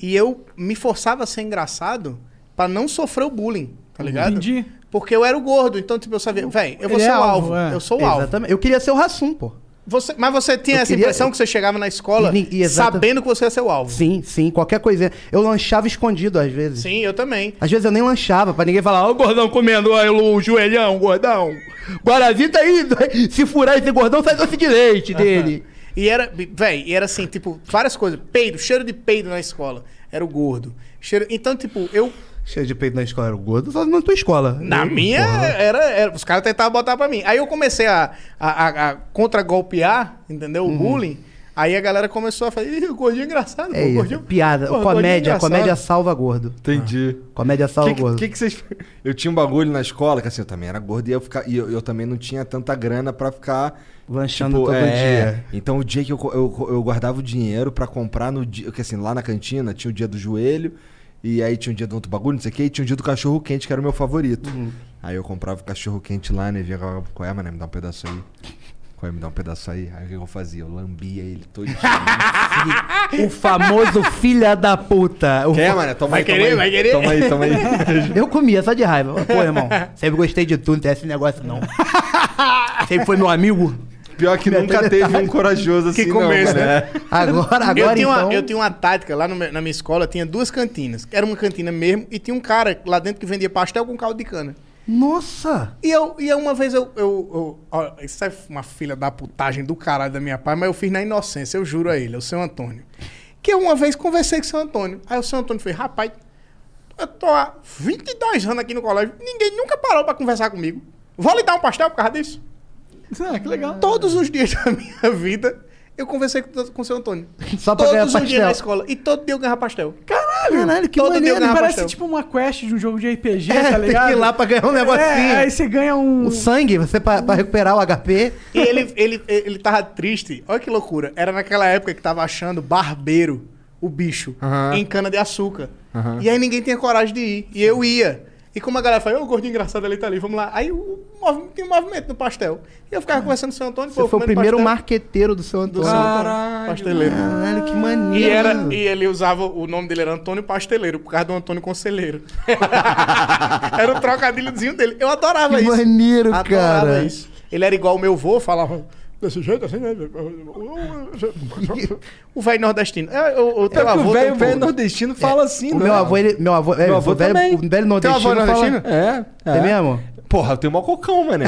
E eu me forçava a ser engraçado pra não sofrer o bullying, tá ligado? Entendi. Porque eu era o gordo, então tipo, eu sabia, velho, eu vou Ele ser é o alvo, alvo, é. eu sou o alvo. Exatamente. Eu queria ser o Rassum, pô. Você, mas você tinha Eu essa queria- impressão que você chegava na escola E e sabendo que você ia ser o alvo. Sim, sim, qualquer coisinha. Eu lanchava escondido às vezes. Sim, eu também. Às vezes eu nem lanchava, pra ninguém falar, Ó, o gordão comendo o joelhão, gordão. Guaravita aí, se furar esse gordão, sai doce de leite dele. E era, véi, e era assim, tipo, várias coisas. Peido, cheiro de peido na escola. Era o gordo. Cheiro... Então, tipo, eu. Cheio de peito na escola, era o gordo, só na tua escola. Na Eu, minha, porra. era, era- Os caras tentavam botar pra mim. Aí eu comecei a, a, a, a contra-golpear, entendeu? O bullying. Aí a galera começou a falar, Ih, o gordinho é engraçado. Uhum. É isso, gordinho... piada. Pô, o gordinho é comédia, engraçado." comédia salva gordo. Entendi. Comédia salva Que, gordo. que, que vocês. Eu tinha um bagulho na escola, que assim, eu também era gordo e eu, fica, e eu, eu também não tinha tanta grana pra ficar. Lanchando tipo, todo é, dia. Então o dia que eu, eu, eu guardava o dinheiro pra comprar no dia. Que assim, lá na cantina tinha o dia do joelho E aí tinha um dia do outro bagulho, não sei o que, e tinha um dia do cachorro quente, que era o meu favorito. Aí eu comprava o cachorro quente lá, né? Via qual é, mano? Me dá um pedaço aí. Qual é? Me dá um pedaço aí. Aí o que eu fazia? Eu lambia ele todo. O famoso filha da puta. O Quer, fa- mano? Toma Vai aí, toma querer? aí. Vai querer? Toma aí, toma aí. Eu comia só de raiva. Pô, irmão, sempre gostei de tu, não tem esse negócio não. sempre foi meu amigo. Pior que nunca teve um corajoso assim, Que não, começo, mano. né? É. Agora, agora eu, tinha então... uma, eu tinha uma tática lá no na minha escola, tinha duas cantinas. Era uma cantina mesmo e tinha um cara lá dentro que vendia pastel com caldo de cana. Nossa! E eu, e uma vez eu, eu, eu- ó, Isso é uma filha da putagem do caralho da minha parte, mas eu fiz na inocência, eu juro a ele, o seu Antônio. Que eu uma vez conversei com o seu Antônio. Aí o seu Antônio fez, rapaz, eu tô há 22 anos aqui no colégio, ninguém nunca parou pra conversar comigo. Vou lhe dar um pastel por causa disso? Ah, que legal. Todos os dias da minha vida, eu conversei com, com o seu Antônio. Só pra ganhar Todos os dias pastel. na escola. E todo dia eu ganhava pastel. Caralho, que Todo dia eu ganhava Parece pastel. tipo uma quest de um jogo de RPG, É, tá tem ligado? que ir lá pra ganhar um negocinho. É, aí você ganha um... O sangue, você pra, pra recuperar o HP. E ele, ele, ele tava triste. Olha que loucura. Era naquela época que tava achando barbeiro, o bicho, Aham. em cana de açúcar. E aí ninguém tinha coragem de ir. E eu ia. E como a galera fala, ô, o gordinho engraçado ali tá ali, vamos lá. Aí o, tinha um movimento no pastel. E eu ficava conversando com o seu Antônio. Você pô, foi o primeiro pastel marqueteiro do seu do Antônio. Caralho. pasteleiro. Caralho, que maneiro. E, era, e ele usava, o nome dele era Antônio Pasteleiro, por causa do Antônio Conselheiro. era o trocadilhozinho dele. Eu adorava Que isso. maneiro, adorava cara. isso. Ele era igual o meu avô, falava desse jeito assim, né? O velho nordestino. É, o, o teu É que avô o velho um velho nordestino fala assim, O né? meu avô, ele, meu avô, é, Meu avô velho, também. o velho Teu nordestino, avô é nordestino? fala... É, É mesmo? Porra, eu tenho mó cocão, mano.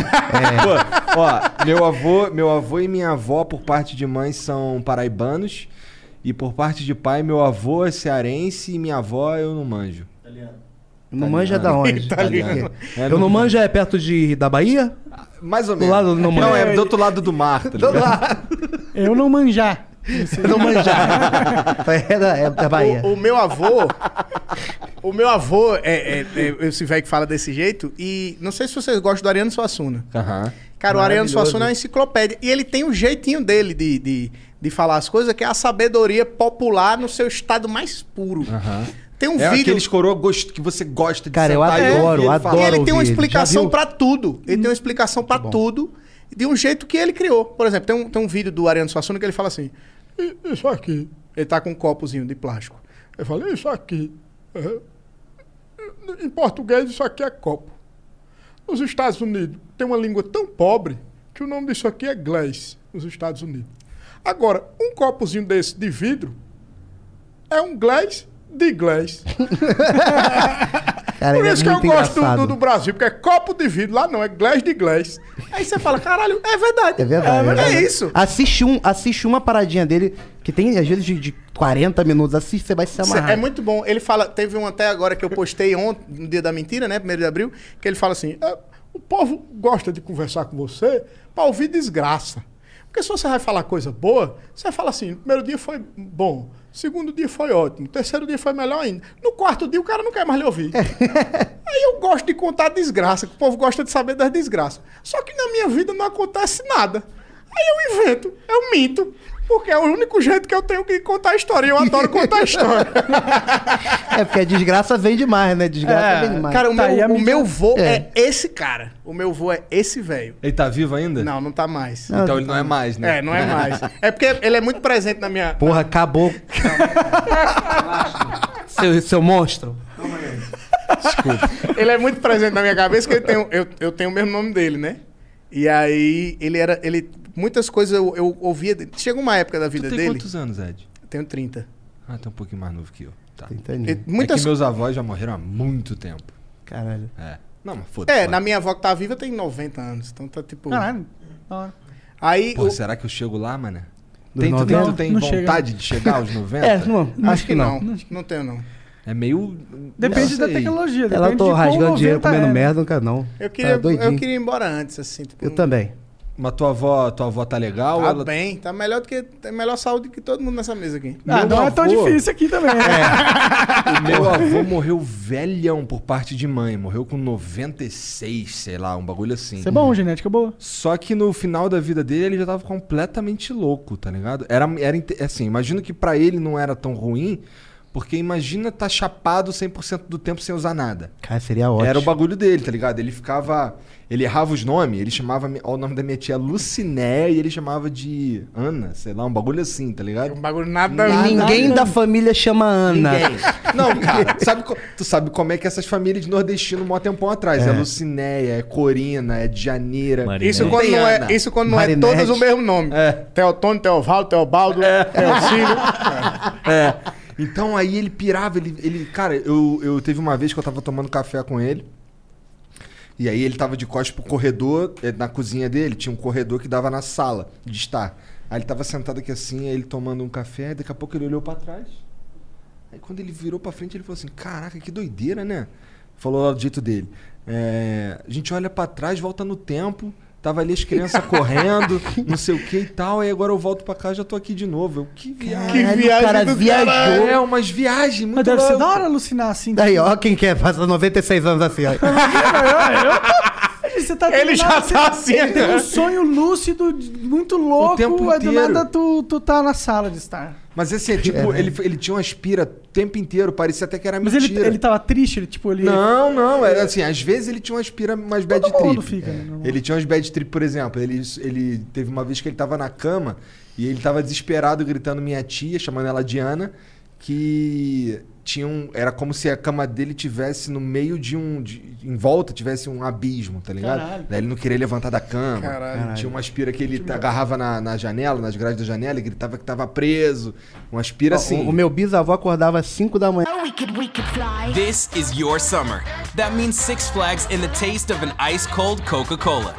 Pô, ó, meu avô, meu avô e minha avó, por parte de mãe, são paraibanos. E por parte de pai, meu avô é cearense e minha avó eu não manjo. Não manja da onde? Italiano. É, Eu não manjo é perto de, da Bahia? Mais ou Do menos. lado do não Não, manjo. é do outro lado do mar, tá Do lado. Eu não manjar. Não manjar. é, da, é da Bahia. O, o meu avô. o meu avô é, é, é esse velho que fala desse jeito. E não sei se vocês gostam do Ariano Suassuna. Aham. Cara, o Ariano. Suassuna é uma enciclopédia. E ele tem um jeitinho dele de, de, de falar as coisas, que é a sabedoria popular no seu estado mais puro. Aham. Tem um É vídeo. aqueles coroa gost- que você gosta de Cara, eu sentar e adoro, adoro. E ele tem uma explicação pra tudo. Ele tem uma explicação pra tudo de um jeito que ele criou. Por exemplo, tem um, tem um vídeo do Ariano Suassuna que ele fala assim: "I- Isso aqui. Ele tá com um copozinho de plástico. Ele fala: Isso aqui. é, Em português, isso aqui é copo. Nos Estados Unidos, tem uma língua tão pobre que o nome disso aqui é glass, nos Estados Unidos. Agora, um copozinho desse de vidro é um glass de glass. Cara, Por é isso que eu muito gosto do, engraçado. do, do Brasil, porque é copo de vidro, lá não, é glass de glass. Aí você fala, caralho, é verdade. É verdade. É, é verdade. isso. Assiste, um, assiste uma paradinha dele, que tem às vezes de, de 40 minutos. Assiste, você vai se amarrar. É muito bom. Ele fala, teve um até agora que eu postei ontem, no dia da mentira, né? Primeiro de abril, que ele fala assim: "É, o povo gosta de conversar com você pra ouvir desgraça. Porque se você vai falar coisa boa, você fala assim: primeiro dia foi bom, segundo dia foi ótimo, terceiro dia foi melhor ainda. No quarto dia o cara não quer mais lhe ouvir. Aí eu gosto de contar desgraça, que o povo gosta de saber das desgraças. Só que na minha vida não acontece nada. Aí eu invento, eu minto. Porque é o único jeito que eu tenho que contar a história. E eu adoro contar a história. É, porque a desgraça vem demais, né? Desgraça É, vem demais. Cara, o, Tá, meu, o meu vô É. é. esse cara. O meu vô é esse velho. Ele tá vivo ainda? Não, não tá mais. Não. Então ele não é mais, né? É, não é mais. É porque ele é muito presente na minha. Porra, acabou. seu, seu monstro. Ele é muito presente na minha cabeça, que ele tem, eu, eu tenho o mesmo nome dele, né? E aí, ele era. Ele, muitas coisas eu, eu ouvia. dele. Chega uma época da Tu vida tem dele. quantos anos, Ed? Eu tenho 30. Ah, tem um pouquinho mais novo que eu. Tá. E muitas É que meus avós já morreram há muito tempo. Caralho. É. Não, mas foda-se. É, vai. na minha avó que tá viva tem 90 anos. Então tá tipo. Caralho. hora. Aí. Pô, o- será que eu chego lá, mano? Tem, tu, tem, 90? tu tem Não chega. vontade de chegar aos 90? É, não, acho que não. não. Não tenho, não. É meio. Depende não da tecnologia. Ela tô rasgando dinheiro 90 comendo é. merda, nunca não. Eu queria, Tá doidinho. eu queria ir embora antes, assim. Tipo, Eu também. Mas tua avó, tua avó tá legal? Tá ela... bem, tá melhor do que. Tem melhor saúde que todo mundo nessa mesa aqui. Ah, Meu não é tão avô- difícil aqui também. né? O meu avô morreu velhão por parte de mãe. Morreu com 96, sei lá, um bagulho assim. Isso é bom, genética boa. Só que no final da vida dele, ele já tava completamente louco, tá ligado? Era, era assim, imagino que pra ele não era tão ruim, Porque imagina tá chapado 100% do tempo sem usar nada. Cara, seria ótimo. Era o bagulho dele, tá ligado? Ele ficava. Ele errava os nomes, ele chamava. Ó, o nome da minha tia Luciné e ele chamava de Ana, sei lá, um bagulho assim, tá ligado? Um bagulho nada... E ninguém da família chama Ana. Ninguém. Não, cara, sabe, tu sabe como é que essas famílias de nordestino mó tempão atrás. É, Lucinéia, é Corina, é Djaneira. Maria. Isso quando não, é, isso quando não é todos o mesmo nome. É. Teotônio, Teovaldo, Teobaldo, Teocílio. É. Então aí ele pirava, ele. ele cara, eu, eu teve uma vez que eu tava tomando café com ele. E aí ele tava de costas pro corredor, eh, na cozinha dele, tinha um corredor que dava na sala de estar. Aí ele tava sentado aqui assim, aí ele tomando um café, daqui a pouco ele olhou pra trás. Aí quando ele virou pra frente, ele falou assim: Caraca, que doideira, né? Falou lá do jeito dele. É, a gente olha pra trás, volta no tempo. Tava ali as crianças correndo, não sei o que e tal. Aí agora eu volto pra cá já tô aqui de novo. Eu, que viagem. Que Caralho, viagem o cara do viajou. caralho. É, umas viagens muito Mas deve ser da hora alucinar assim. Aí, ó, quem quer passar 96 anos assim, ó. Você tá Ele já nada, tá você assim, Tem né? um sonho lúcido, muito louco, tempo aí do inteiro. nada tu, tu tá na sala de estar. Mas assim, é tipo, ele, ele tinha uma aspira o tempo inteiro, parecia até que era Mas mentira. ele, ele tava triste, ele tipo, ele... Não, não, era assim, às vezes ele tinha uma aspira mais bad Todo trip. mundo fica, né. Ele tinha umas bad trip, por exemplo, ele, ele teve uma vez que ele tava na cama e ele tava desesperado gritando minha tia, chamando ela de Ana, que tinha um, era como se a cama dele tivesse no meio de um de- em volta tivesse um abismo, tá ligado? Caralho. Daí ele não queria levantar da cama. Caralho. Tinha uma aspira que ele agarrava na, na janela, nas grades da janela e gritava que tava preso. Uma aspira assim. O, o meu bisavô acordava às 5 da manhã. We could, we could. This is your summer. That means Six Flags and the taste of an ice cold Coca Cola.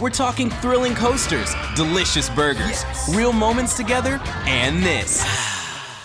We're talking thrilling coasters, delicious burgers, real moments together, and this.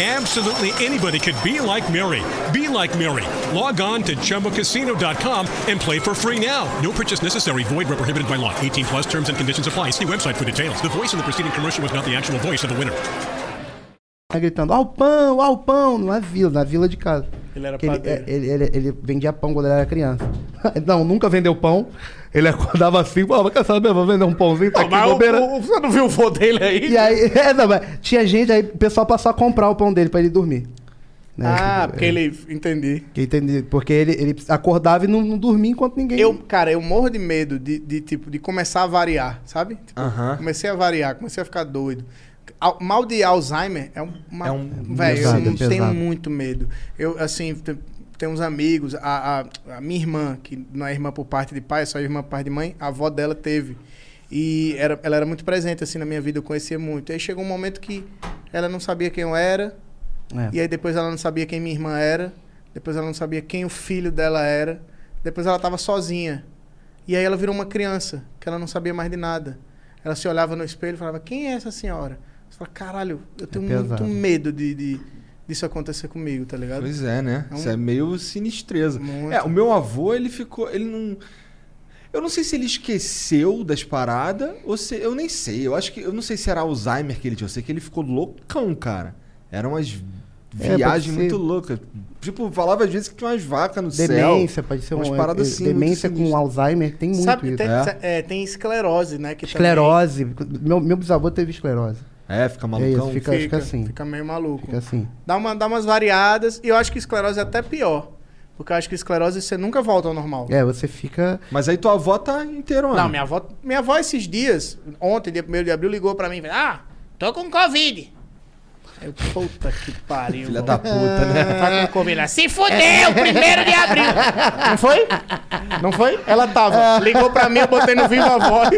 Absolutely anybody could be like Mary. Be like Mary. Log on to chumbacasino.com and play for free now. No purchase necessary. Void where prohibited by law. 18 plus terms and conditions apply. See website for details. The voice in the preceding commercial was not the actual voice of the winner. Tá gritando, ao pão, ao pão, na vila, na vila de casa. Ele era Que ele, ele, ele, ele vendia pão quando ele era criança. Não, nunca vendeu pão. Ele acordava assim, pô, quer saber, vou vender um pãozinho, tá aqui, Mas o, bobeira. o- você não viu o vô dele aí? E aí, é, não, mas tinha gente aí, o pessoal passou a comprar o pão dele pra ele dormir. Né? Ah, É, porque ele... Entendi. que entendi, porque ele, ele acordava e não, não dormia enquanto ninguém... Eu, cara, eu morro de medo de, de, tipo, de começar a variar, sabe? Tipo, Aham. Comecei a variar, comecei a ficar doido. Al- Mal de Alzheimer é um- uma... É um- Velho, eu pesado, é não tenho muito medo. Eu, assim, te- tenho uns amigos, a, a, a minha irmã, que não é irmã por parte de pai, é só irmã por parte de mãe, a avó dela teve. E era, ela era muito presente, assim, na minha vida, eu conhecia muito. Aí chegou um momento que ela não sabia quem eu era, É. e aí depois ela não sabia quem minha irmã era. Depois ela não sabia quem o filho dela era. Depois ela estava sozinha. E aí ela virou uma criança, que ela não sabia mais de nada. Ela se olhava no espelho e falava, quem é essa senhora? Você fala, caralho, eu tenho muito pesado. medo de, de- disso acontecer comigo, tá ligado? Pois é, né? É um- Isso é meio sinistreza. Muito. É, o meu avô, ele ficou. Ele não. Eu não sei se ele esqueceu das paradas ou se. Eu nem sei. Eu acho que. Eu não sei se era Alzheimer que ele tinha. Eu sei que ele ficou loucão, cara. Eram umas É, viagens ser. muito loucas. Tipo, falava às vezes que tinha umas vacas no Demência, céu. pode ser umas uma paradas é, assim. Demência com. Alzheimer, tem muito Sabe, isso. tem, É. é, tem esclerose, né? Que Esclerose. Meu, meu bisavô teve esclerose. É, fica É malucão. isso, fica, também fica assim. Fica meio maluco. Fica assim. Dá, uma, dá umas variadas. E eu acho que esclerose é até pior. Porque eu acho que esclerose você nunca volta ao normal. É, você fica. Mas aí tua avó tá inteira, mano. Não, minha avó, minha avó esses dias, ontem, dia 1 de abril, ligou pra mim e falou: Ah, tô com Covid. Aí Eu, puta que pariu. Filha da puta, né? Tá com Covid. Ela, Se fudeu, primeiro de abril. Não foi? Não foi? Ela tava. Ligou pra mim, eu botei no viva voz.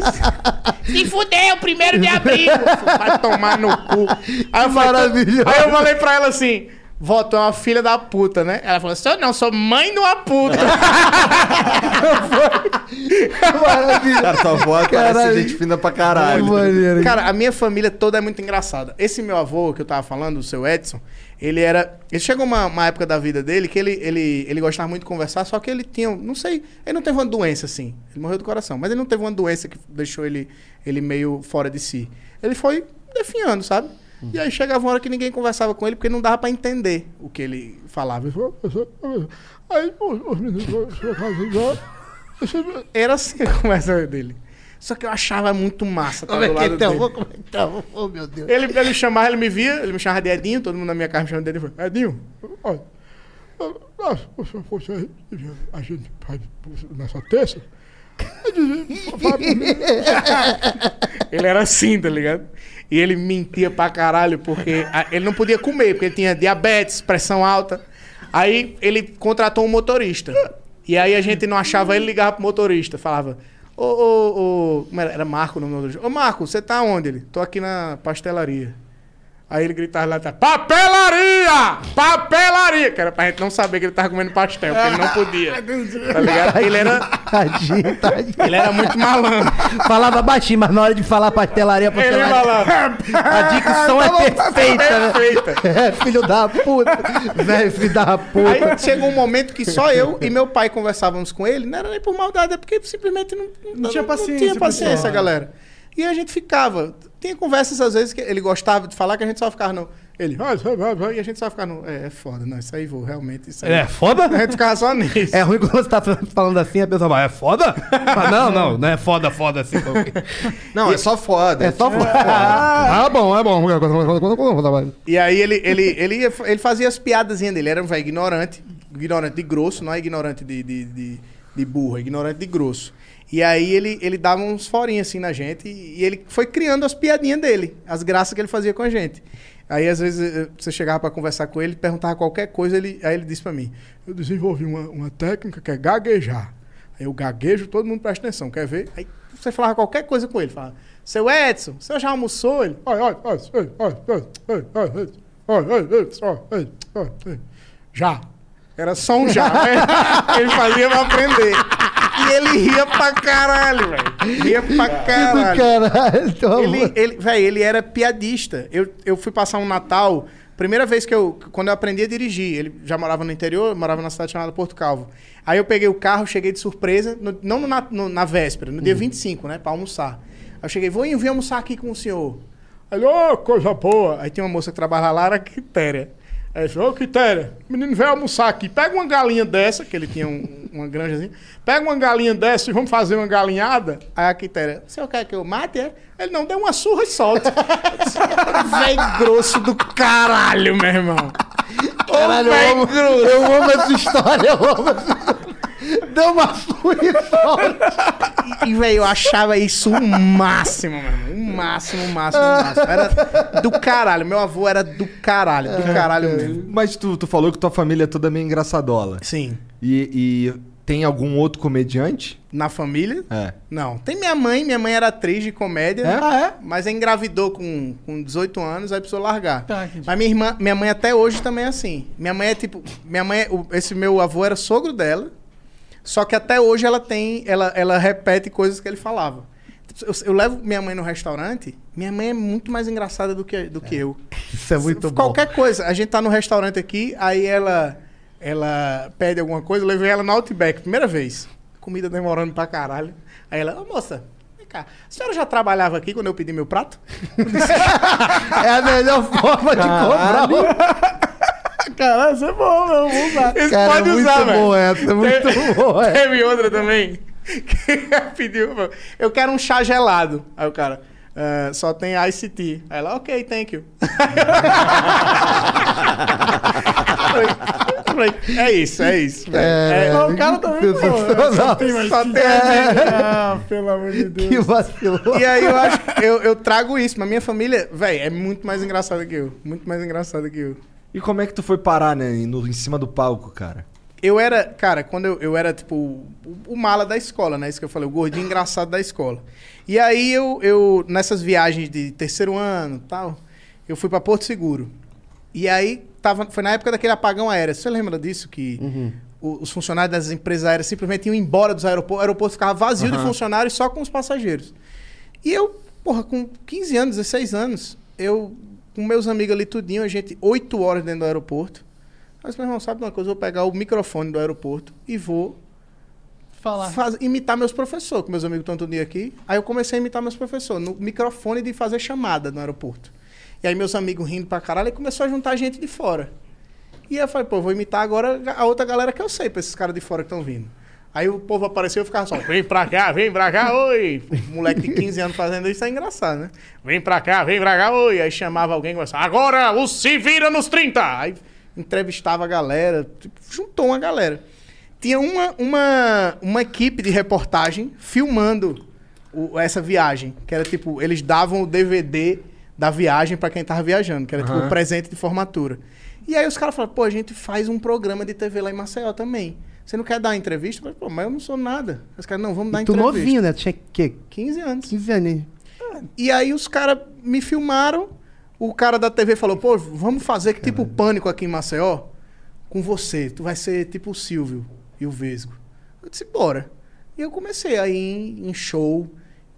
Se fudeu, primeiro de abril. Vai tomar no cu. Aí eu falei. Aí eu falei pra ela assim. É uma filha da puta, né? Ela falou, sou não, sou mãe de uma puta. Cara, tua avó parece gente fina pra caralho. Maneiro. Cara, a minha família toda é muito engraçada. Esse meu avô que eu tava falando, o seu Edson, ele era. Ele chegou uma, uma época da vida dele que ele, ele, ele gostava muito de conversar, só que ele tinha. Não sei. Ele não teve uma doença assim. Ele morreu do coração, mas ele não teve uma doença que deixou ele, ele meio fora de si. Ele foi definhando, sabe? E aí chegava uma hora que ninguém conversava com ele porque não dava pra entender o que ele falava. Aí os meninos. Era assim a conversa dele. Só que eu achava muito massa. estar Como é do que lado então? dele. Vou como é que tá? Oh, meu Deus. Ele, ele chamava, ele me via, ele me chamava de Edinho, todo mundo na minha casa me chamava de Edinho. Edinho, olha, ah, se você fosse aí, a gente faz nessa terça. ele era assim, tá ligado? E ele mentia pra caralho, porque ele não podia comer, porque ele tinha diabetes, pressão alta. Aí ele contratou um motorista. E aí a gente não achava ele, ligava pro motorista, falava. Ô, ô, ô. Era Marco o nome do motorista. Ô, Marco, você tá onde? Ele? Tô aqui na pastelaria. Aí ele gritava lá atrás, papelaria! Papelaria! Que era pra gente não saber que ele tava comendo pastel, porque ele não podia. Tá ligado? Ele era, Tadinho, tadinho. ele era muito malandro. Falava baixinho, mas na hora de falar pastelaria, Ele pastelaria. falava. A dicção é perfeita, né? Perfeita. É, filho da puta. Velho, filho da puta. Aí chegou um momento que só eu e meu pai conversávamos com ele, não era nem por maldade, é porque simplesmente não, Não tinha paciência, Não tinha paciência, pessoal. galera. E a gente ficava. Tinha conversas às vezes que ele gostava de falar que a gente só ficava no. Ele, "Ah, vai, vai, vai", e a gente só ficava no. É, é foda, não, isso aí vou, realmente. Isso aí. É foda? A gente ficava só nisso. É ruim quando você tá falando assim, a pessoa vai, é foda? Não, não, não é foda, foda assim. Não, é só foda. É só foda. Ah, bom, é bom. E aí ele, ele, ele, ia- ele fazia as piadazinhas dele. Era um velho ignorante. Ignorante de grosso, não é ignorante de, de, de, de burro, é ignorante de grosso. E aí ele, ele dava uns forinhos assim na gente e, e ele foi criando as piadinhas dele, as graças que ele fazia com a gente. Aí às vezes eh, você chegava pra conversar com ele, perguntava qualquer coisa, ele, aí ele disse pra mim: Eu desenvolvi uma, uma técnica que é gaguejar. Aí eu gaguejo, todo mundo presta atenção, quer ver? Aí você falava qualquer coisa com ele, falava: Seu Edson, você já almoçou? Ele: olha, olha, olha, olha, olha, olha, olha, olha, olha, olha, olha, olha. Já. Era só um já. né? ele fazia pra aprender. E ele ria pra caralho, velho. Ria pra caralho. Caralho, Ele, ele, ele era piadista. Eu, eu fui passar um Natal, primeira vez que eu. Quando eu aprendi a dirigir. Ele já morava no interior, eu morava na cidade chamada Porto Calvo. Aí eu peguei o carro, cheguei de surpresa, no- não no, na, no- na véspera, no dia 25, né? Pra almoçar. Aí eu cheguei, vou vir almoçar aqui com o senhor. Aí, ô, coisa boa. Aí tem uma moça que trabalha lá, era Quitéria. Aí ele falou, ô Quitéria, o menino veio almoçar aqui, pega uma galinha dessa, que ele tinha um- uma granjazinha, pega uma galinha dessa e vamos fazer uma galinhada. Aí a Quitéria, o senhor quer que eu mate? É? Ele não, deu uma surra e solta. Véi grosso do caralho, meu irmão. Caralho, Ô, eu amo, grosso. eu amo essa história, eu amo essa história. Deu uma furição. E, velho, eu achava isso o máximo, irmão. O máximo, o máximo, o máximo. Era do caralho. Meu avô era do caralho, do caralho mesmo. Mas tu, tu falou que tua família é toda meio engraçadola. Sim. E, e tem algum outro comediante? Na família? É. Não. Tem minha mãe, minha mãe era atriz de comédia. É? Ah, é? Mas engravidou com, com 18 anos, aí precisou largar. Tá. Mas minha irmã, minha mãe até hoje também é assim. Minha mãe é tipo, minha mãe, é- esse meu avô era sogro dela. Só que até hoje ela tem, ela, ela repete coisas que ele falava. Eu, eu levo minha mãe no restaurante, minha mãe é muito mais engraçada do que, do que eu. Isso é muito bom. Qualquer coisa, a gente tá no restaurante aqui, aí ela ela pede alguma coisa, eu levei ela no Outback, primeira vez. Comida demorando pra caralho. Aí ela, ô moça, vem cá, a senhora já trabalhava aqui quando eu pedi meu prato? É a melhor forma de comprar. Caralho, isso é bom, meu. Vamos usar. Esse Cara, pode é muito usar, velho. bom essa, é muito Teve- bom essa. Teve outra também. Que pediu, eu quero um chá gelado. Aí o cara, "Ah, só tem ice tea. Aí ela, ok, thank you. Eu falei, é isso, é isso. velho. É, É, o cara também, pô. sensacional. só tem assim. Ah, pelo amor de Deus. Que vacilou. E aí eu acho que eu, eu trago isso, mas minha família, velho, é muito mais engraçada que eu. Muito mais engraçada que eu. E como é que tu foi parar, né? No, em cima do palco, cara? Eu era, cara, quando eu, eu era, tipo, o, o mala da escola, né? Isso que eu falei, o gordinho engraçado da escola. E aí eu, eu nessas viagens de terceiro ano e tal, eu fui pra Porto Seguro. E aí tava, foi na época daquele apagão aéreo. Você lembra disso? Que o- os funcionários das empresas aéreas simplesmente iam embora dos aeroportos. O aeroporto ficava vazio de Aham. funcionários só com os passageiros. E eu, porra, com 15 anos, 16 anos, eu, com meus amigos ali tudinho, a gente, 8 horas dentro do aeroporto. Mas, meu irmão, sabe de uma coisa? Eu vou pegar o microfone do aeroporto e vou Falar. faz- imitar meus professores, que meus amigos estão todo dia aqui. Aí eu comecei a imitar meus professores, no microfone de fazer chamada no aeroporto. E aí meus amigos rindo pra caralho, e começou a juntar gente de fora. E eu falei, pô, vou imitar agora a outra galera que eu sei, pra esses caras de fora que estão vindo. Aí o povo apareceu e ficava só, vem pra cá, vem pra cá, oi. Moleque de 15 anos fazendo isso é engraçado, né? Vem pra cá, vem pra cá, oi. Aí chamava alguém e começava, agora o se vira nos 30. Aí entrevistava a galera, tipo, juntou uma galera. Tinha uma, uma, uma equipe de reportagem filmando o- essa viagem, que era tipo, eles davam o DVD da viagem pra quem tava viajando, que era tipo o presente de formatura. E aí os caras falaram, pô, a gente faz um programa de TV lá em Maceió também. Você não quer dar uma entrevista? Falei, pô, mas eu não sou nada. Os caras, não, vamos dar E tu entrevista. novinho, né? Tu tinha que 15 anos. 15 anos. hein? E aí os caras me filmaram. O cara da TV falou, pô, vamos fazer que tipo pânico aqui em Maceió com você. Tu vai ser tipo o Silvio e o Vesgo. Eu disse, bora. E eu comecei aí em, em show.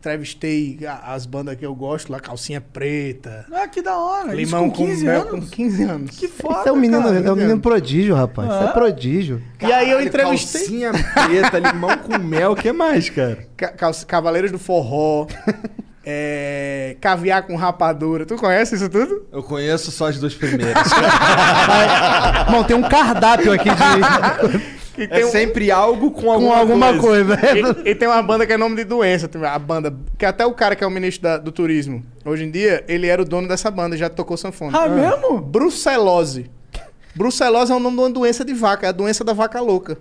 Entrevistei as bandas que eu gosto lá, calcinha preta. Ah, que da hora. Isso Limão com 15 mel anos? com 15 anos. Que foda, Esse é um menino, cara. é um menino prodígio, rapaz. Isso Ah. é prodígio. E aí eu Caralho, entrevistei. Calcinha preta, limão com mel, o que mais, cara? Ca- cal- Cavaleiros do Forró. é, caviar com rapadura. Tu conhece isso tudo? Eu conheço só as duas primeiras. Bom, tem um cardápio aqui de. É tem um- sempre algo com com alguma, alguma coisa. E, e tem uma banda que é nome de doença, a banda. Que até o cara que é o ministro da- do turismo, hoje em dia, ele era o dono dessa banda, já tocou sanfona. Ah, mesmo? Brucelose. Brucelose é o nome de uma doença de vaca, é a doença da vaca louca.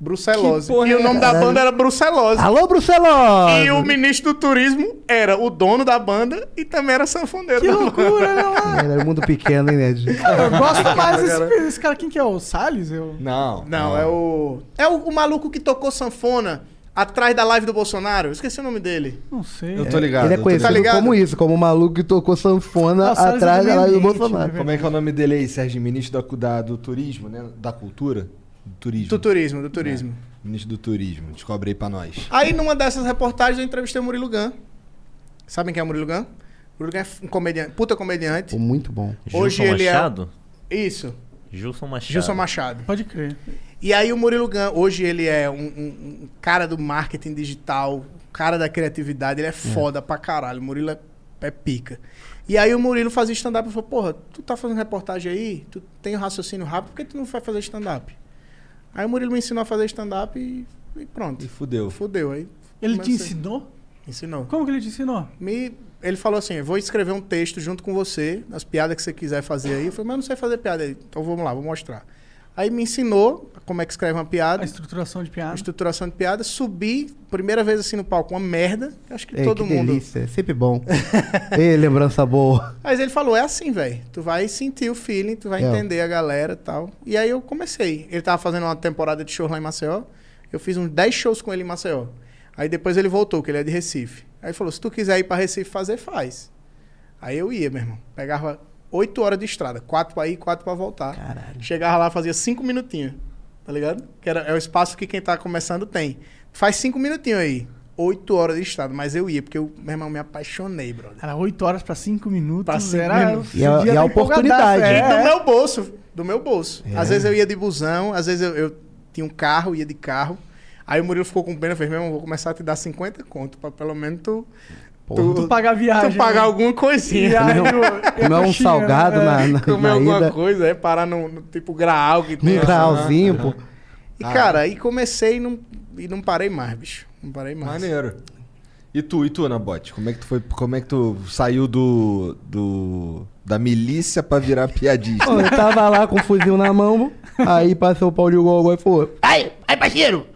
Brucelose. E o é nome da banda era Brucelose. Alô, Brucelose! E o ministro do turismo era o dono da banda e também era sanfoneiro Que loucura, né? Era mundo pequeno, hein, Ned? Eu gosto mais desse esse cara. Quem que é? O Salles? Eu... Não. Não, é o. É o, o maluco que tocou sanfona atrás da live do Bolsonaro. Eu esqueci o nome dele. Não sei. Eu tô ligado. Ele é conhecido Tá ligado? como isso, como o maluco que tocou sanfona o Salles atrás é da live do Bolsonaro. né? Como é que é o nome dele aí, Sérgio? Ministro da, da- do turismo, né? Da cultura? Do turismo. Do turismo, do turismo. Ministro do turismo. Descobre aí pra nós. Aí numa dessas reportagens eu entrevistei o Murilo Gun. Sabem quem é o Murilo Gun? O Murilo Gun é um comediante, puta comediante. Pô, muito bom. Hoje Gilson ele Machado? é. Isso, Gilson Machado. Gilson Machado. Pode crer. E aí o Murilo Gun, hoje ele é um, um- um cara do marketing digital, cara da criatividade, ele é foda pra caralho. O Murilo é, é pica. E aí o Murilo fazia stand-up e falou, porra, tu tá fazendo reportagem aí, tu tem um raciocínio rápido, por que tu não vai fazer stand-up? Aí o Murilo me ensinou a fazer stand-up e, e pronto. E fudeu. Fudeu. Aí Ele te comecei. ensinou? Ensinou. Como que ele te ensinou? Me, ele falou assim: eu vou escrever um texto junto com você, as piadas que você quiser fazer aí. Eu falei, mas eu não sei fazer piada aí. Então vamos lá, vou mostrar. Aí me ensinou como é que escreve uma piada, A estruturação de piada. estruturação de piada. Subi, primeira vez assim no palco, uma merda. Acho que Ei, todo que mundo. delícia, é sempre bom. Ei, lembrança boa. Mas ele falou: é assim, velho. Tu vai sentir o feeling, tu vai É. entender a galera e tal. E aí eu comecei. Ele tava fazendo uma temporada de show lá em Maceió. Eu fiz uns 10 shows com ele em Maceió. Aí depois ele voltou, que ele é de Recife. Aí ele falou: se tu quiser ir pra Recife fazer, faz. Aí eu ia, meu irmão. Pegava 8 horas de estrada, 4 pra ir, 4 pra voltar. Caralho. Chegava lá, fazia 5 minutinhos. Tá ligado? Que era, é o espaço que quem tá começando tem. Faz 5 minutinhos aí. 8 horas de estrada, mas eu ia, porque eu, meu irmão, me apaixonei, brother. Era 8 horas pra 5 minutos. Pra cinco era... minutos. E a- podia e a oportunidade. empolgadaço, E do É. meu bolso. Do meu bolso. É. Às vezes eu ia de busão, às vezes eu, eu tinha um carro, ia de carro. Aí o Murilo ficou com pena, fez, meu irmão, vou começar a te dar 50 conto, pra pelo menos tu, Porra. Tu pagar a viagem. tu pagar né? alguma coisinha. E aí, né? e Comer um coxinha, salgado né? na, na, Comer na alguma ida. coisa, é parar no, no tipo graal que tem. Um grauzinho, pô. E cara, aí comecei e não, e não parei mais, bicho. Não parei mais. Maneiro. E tu, e tu, Nabote? Como é que tu foi. Como é que tu saiu do. do da milícia pra virar piadista? Pô, eu tava lá com o fuzil na mão, aí passou o Paulinho Gogó e falou: Aí, aí, parceiro,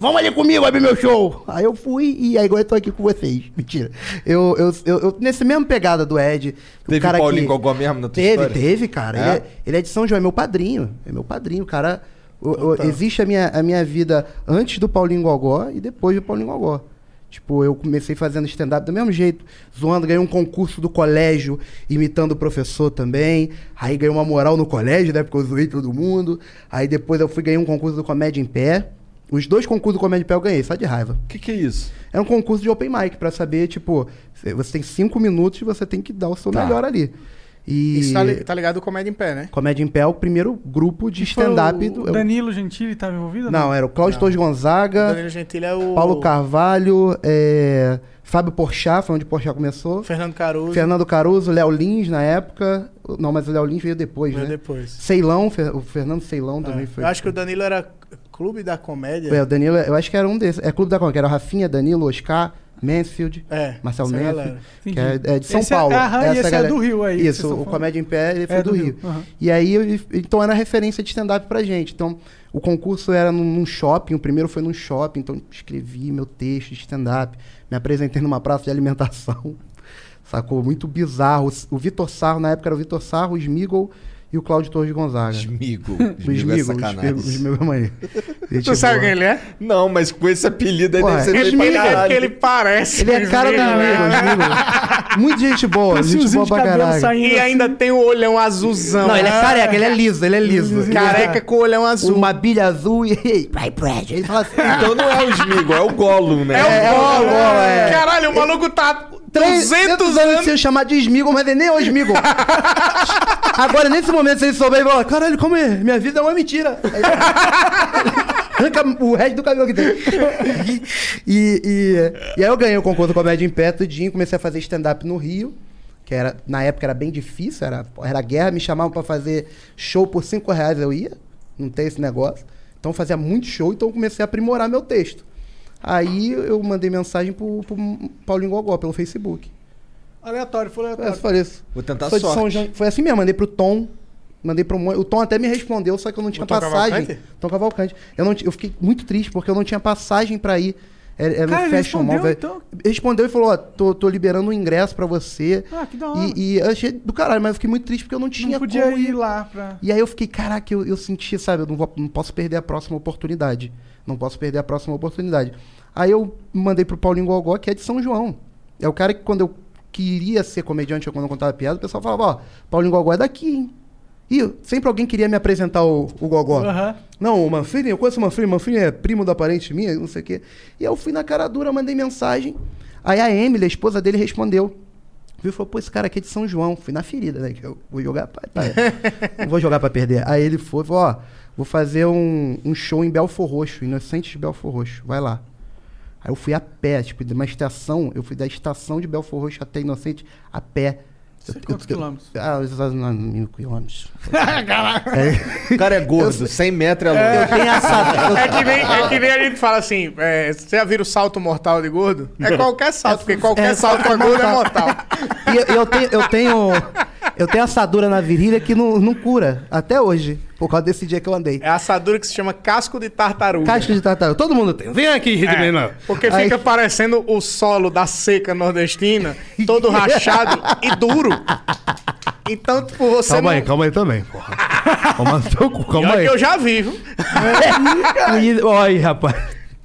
vamos ali comigo abrir meu show. Aí eu fui e aí agora eu tô aqui com vocês. Mentira. Eu, eu, eu, eu- nesse mesmo pegada do Ed, o Teve cara Paulinho que... Gogó mesmo na tua Teve, história? teve, cara. É? Ele, é, ele é de São João, é meu padrinho. É meu padrinho. O cara. o- o- existe a minha, a minha vida antes do Paulinho Gogó e depois do Paulinho Gogó. Tipo, eu comecei fazendo stand-up do mesmo jeito, zoando, ganhei um concurso do colégio, imitando o professor também. Aí ganhei uma moral no colégio, né? Porque eu zoei todo mundo. Aí depois eu fui ganhar um concurso do Comédia em Pé. Os dois concursos do Comédia em Pé eu ganhei, só de raiva. O que, que é isso? É um concurso de open mic, pra saber, tipo, você tem cinco minutos e você tem que dar o seu Tá. melhor ali. E Isso tá, li- tá ligado com Comédia em Pé, né? Comédia em Pé é o primeiro grupo de stand-up o do. Danilo Gentili estava envolvido? Não, era o Cláudio Torres Gonzaga, Danilo Gentili é o... Paulo Carvalho, é, Fábio Porchat, foi onde o Porchat começou. Fernando Caruso. Fernando Caruso, Léo Lins na época. Não, mas o Léo Lins veio depois, Veio né? depois. Ceilão, o Fernando Ceilão É. também foi. Eu acho que o Danilo era Clube da Comédia. É, o Danilo, eu acho que era um desses. É Clube da Comédia, que era o Rafinha, Danilo, Oscar, Mansfield, É, Marcelo essa Mansfield, que é, é de São Esse é- Paulo. aham, e Essa esse é galera- do Rio aí, Isso, o. Comédia em Pé ele foi É do, do Rio. Rio, aham. E aí, eu- então era referência de stand-up pra gente. Então, o concurso era num, num shopping, o primeiro foi num shopping, então escrevi meu texto de stand-up, me apresentei numa praça de alimentação. Sacou? Muito bizarro. O- O Vitor Sarro, na época era o Vitor Sarro, o Smigol e o Cláudio Torres Gonzaga. Smigo. O Smigo é sacanagem. o Smigol é. Gente Tu sabe quem ele é? Não, mas com esse apelido aí deve ser pra Ele, é porque ele parece. Ele é cara do Smigol, Smigol, né? Smigol. Muito gente boa, gente boa pra caralho. E assim. ainda tem o olhão azulzão. Não, ele é careca, ele é liso, ele é liso. Careca com o olhão azul. Uma bilha azul e. Ele fala assim. Então não é o Smigo, é o Gollum, né? É o É, Gollum. é o Gollum, é. Caralho, o maluco tá 300 200 anos sem chamar de Smigol, mas ele nem é o Smigol. Agora, nesse momento, se ele souber, ele vai falar: caralho, como é? Minha vida é uma mentira. Aí, Arranca o resto do cabelo que tem. e, e, e aí eu ganhei o concurso Comédia em Pé, tudinho, comecei a fazer stand-up no Rio. Que era, na época era bem difícil, era, era guerra, me chamavam pra fazer show por 5 reais, eu ia. Não tem esse negócio. Então eu fazia muito show, então eu comecei a aprimorar meu texto. Aí eu mandei mensagem pro, pro Paulinho Gogó pelo Facebook. Aleatório, foi É, aleatório. só isso. Vou tentar Foi, sorte. São João- foi assim mesmo, mandei pro Tom. Mandei pro O Tom até me respondeu, só que eu não tinha Tom passagem. Cavalcante? Tom Cavalcante. Eu, não, eu fiquei muito triste porque eu não tinha passagem pra ir. Era, era Cara, no ele Fashion respondeu, então? Respondeu e falou: Ó, tô, tô liberando um ingresso pra você. Ah, que da hora. E, e eu achei do caralho, mas eu fiquei muito triste porque eu não tinha não podia como ir lá pra... e aí eu fiquei, caraca, eu, eu senti, sabe, eu não, vou- não posso perder a próxima oportunidade. Não posso perder a próxima oportunidade. Aí eu mandei pro Paulinho Gogó, que é de São João. É o cara que quando eu queria ser comediante ou quando eu contava piada, o pessoal falava, ó, Paulinho Gogó é daqui, hein? E sempre alguém queria me apresentar o, o Gogó. Aham. Não, o Manfrini, eu conheço o Manfrini, o Manfrini é primo da parente minha, não sei o quê. E eu fui na cara dura, mandei mensagem. Aí a Emily, a esposa dele, respondeu. Viu, falou, pô, esse cara aqui é de São João. Fui na ferida, né? Que eu vou jogar pra... pra- não vou jogar pra perder. Aí ele foi, falou, ó, vou fazer um, um show em Belfor Roxo, Inocentes de Belfor Roxo, vai lá. Aí eu fui a pé, tipo, de uma estação, eu fui da estação de Belfor Roxo até Inocente a pé. Sei Eu- quantos eu- quilômetros? Ah, uns mil quilômetros. O cara é gordo, 100 metros é Eu louco. tenho essa... eu- É que, nem, é que nem a gente fala assim, é, você já viram o salto mortal de gordo? É qualquer salto, porque qualquer É, salto pra gordo é mortal. E eu, eu tenho, eu tenho. Eu tenho assadura na virilha que não, não cura. Até hoje. Por causa desse dia que eu andei. É a assadura que se chama casco de tartaruga. Casca de tartaruga. Todo mundo tem. Vem aqui, Ridmena. Porque Aí- fica parecendo o solo da seca nordestina, todo rachado e duro. Então, tipo, você Calma não... aí, calma aí também, porra. Calma, teu cu, E calma aí. que eu já vi, viu? Aí, Olha aí, rapaz.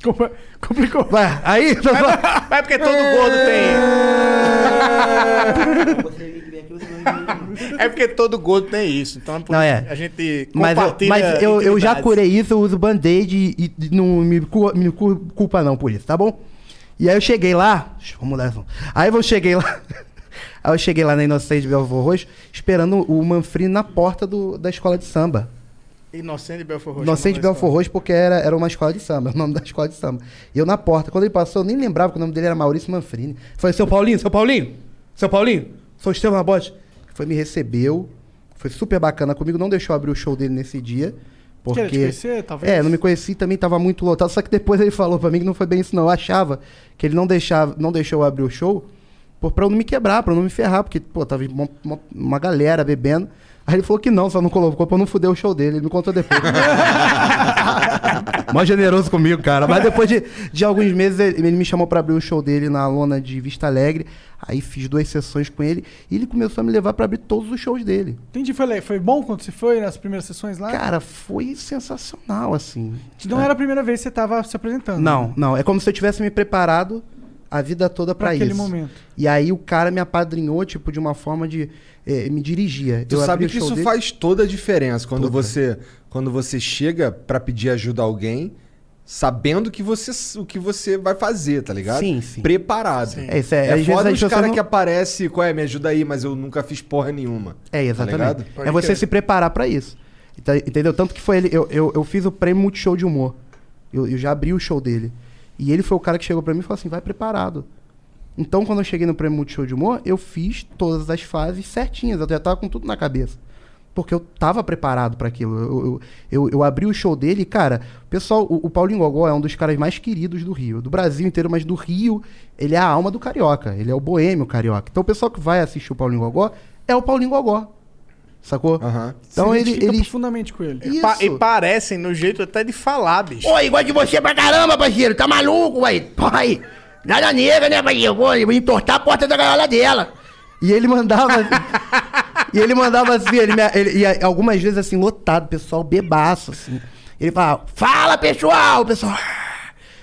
Compl- Complicou. Vai, aí. Mas é porque todo gordo tem. É porque todo gordo tem isso. Então, por Não, é. a gente Mas, eu, compartilha mas eu, eu já curei isso, eu uso band-aid e, e não me, me cu- culpa não por isso, tá bom? E aí eu cheguei lá. Mudar isso. Aí eu cheguei lá. aí eu cheguei lá na Inocente de Belfor Roxo, esperando o Manfrini na porta do, da escola de samba. Inocente de Belfor Roxo. Inocente não Belfor Roxo, porque era, era uma escola de samba, o nome da escola de samba. E eu na porta, quando ele passou, eu nem lembrava que o nome dele era Maurício Manfrini. Falei, seu Paulinho, seu Paulinho, seu Paulinho, sou Estevam Nabote. Foi, me recebeu, foi super bacana comigo, não deixou abrir o show dele nesse dia. Porque... Queria te conhecer, talvez? É, não me conheci, também tava muito lotado. Só que depois ele falou pra mim que não foi bem isso, não. Eu achava que ele não, deixava, não deixou eu abrir o show por, pra eu não me quebrar, pra eu não me ferrar, porque, pô, tava uma, uma, uma galera bebendo. Aí ele falou que não, só não colocou pra eu não fuder o show dele. Ele me contou depois. Mó generoso comigo, cara. Mas depois de, de alguns meses, ele, ele me chamou pra abrir o show dele na lona de Vista Alegre. Aí fiz duas sessões com ele. E ele começou a me levar pra abrir todos os shows dele. Entendi, foi, foi bom quando você foi nas primeiras sessões lá? Cara, foi sensacional, assim. Não era a primeira vez que você tava se apresentando. Não, não. É como se eu tivesse me preparado a vida toda aquele isso. momento. E aí o cara me apadrinhou, tipo, de uma forma de. Eh, me dirigia. Tu Eu sabe que isso dele- faz toda a diferença quando Toda. você quando você chega pra pedir ajuda a alguém, sabendo que você o que você vai fazer, tá ligado? Sim, sim. Preparado. É, isso é- é foda os caras não- que aparece, qual é, me ajuda aí, mas eu nunca fiz porra nenhuma. É, Tá exatamente. ligado? é você se preparar pra isso. Entendeu? Tanto que foi ele. Eu, eu, eu fiz o prêmio Multishow de Humor. Eu, eu já abri o show dele. E ele foi o cara que chegou pra mim e falou assim: vai preparado. Então, quando eu cheguei no prêmio Multishow de Humor, eu fiz todas as fases certinhas. Eu já tava com tudo na cabeça. Porque eu tava preparado pra aquilo. Eu, eu, eu, eu abri o show dele e, cara, pessoal, o, o Paulinho Gogó é um dos caras mais queridos do Rio. Do Brasil inteiro, mas do Rio, ele é a alma do carioca. Ele é o boêmio carioca. Então, o pessoal que vai assistir o Paulinho Gogó é o Paulinho Gogó. Sacou? Então, Se ele. ele... profundamente com ele. Isso. Pa- e parecem no jeito até de falar, bicho. Oi, gosto de você pra caramba, parceiro. Tá maluco, ué? Pai, nada negra, né, parceiro? Vou, vou entortar a porta da gaiola dela. E ele mandava. e ele mandava assim, ele, ele- e algumas vezes assim, lotado, pessoal bebaço, assim. Ele falava, fala pessoal, pessoal.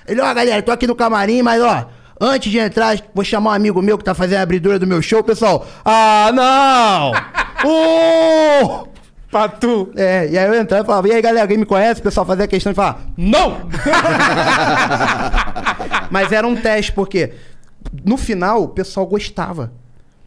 Ele, ó, galera, tô aqui no camarim, mas ó, antes de entrar, vou chamar um amigo meu que tá fazendo a abridura do meu show, pessoal. Ah, não! Uh! Patu. É, e aí eu entrava e falava, e aí galera, alguém me conhece? O pessoal fazia questão de falar, não! Mas era um teste, porque no final o pessoal gostava.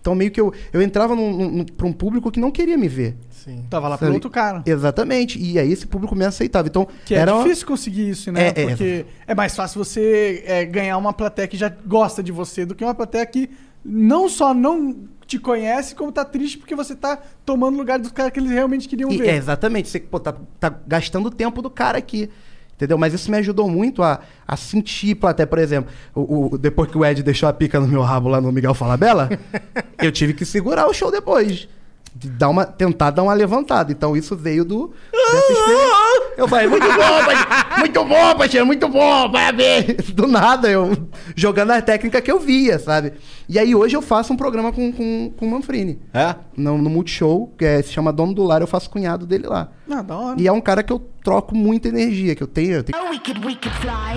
Então meio que eu, eu entrava num, num, pra um público que não queria me ver. Sim. Tava lá pro Sabe? outro cara. Exatamente. E aí esse público me aceitava. Então Que é era uma- difícil conseguir isso, né? É, é. Porque é, mais fácil você é, ganhar uma plateia que já gosta de você do que uma plateia que não só não te conhece, como tá triste porque você tá tomando lugar dos caras que eles realmente queriam E- ver. é, exatamente. Você pô, tá, tá gastando o tempo do cara aqui. Entendeu? Mas isso me ajudou muito a, a sentir plateia. Por exemplo, o, o- depois que o Ed deixou a pica no meu rabo lá no Miguel Falabella, eu tive que segurar o show depois. De dar uma, tentar dar uma levantada. Então isso veio do. Dessa experiência. Eu falei, muito bom, parceiro, muito bom, parceiro, muito bom, parabéns. Do nada, eu jogando a técnica que eu via, sabe? E aí hoje eu faço um programa com, com, com o Manfrini. É? No, no Multishow, que é- se chama Dono do Lar, eu faço cunhado dele lá. Ah, da hora. E é um cara que eu troco muita energia, que eu tenho. Eu tenho...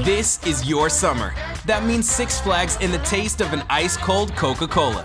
This is your summer. That means Six Flags and the taste of an ice cold Coca Cola.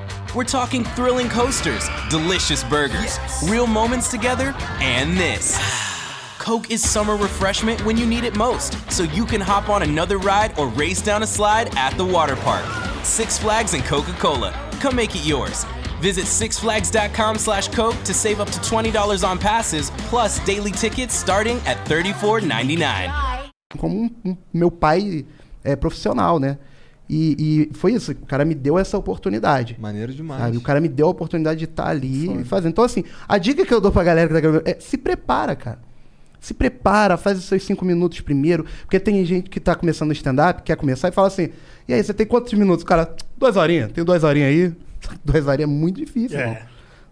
We're talking thrilling coasters, delicious burgers, real moments together, and this. Coke is summer refreshment when you need it most, so you can hop on another ride or race down a slide at the water park. Six Flags and Coca Cola. Come make it yours. Visit sixflags.com slash Coke to save up to $20 on passes, plus daily tickets starting at $34.99. Como um, um- meu pai é profissional, né? E, e foi isso, o cara me deu essa oportunidade. Maneiro demais. Sabe? O cara me deu a oportunidade de estar ali e fazendo. Então, assim, a dica que eu dou pra galera que tá gravando é se prepara, cara. Se prepara, faz os seus cinco minutos primeiro. Porque tem gente que tá começando no stand-up, quer começar e fala assim: e aí, você tem quantos minutos? O cara, duas horinhas, tem duas horinhas aí. Duas horinhas é muito difícil, É. irmão.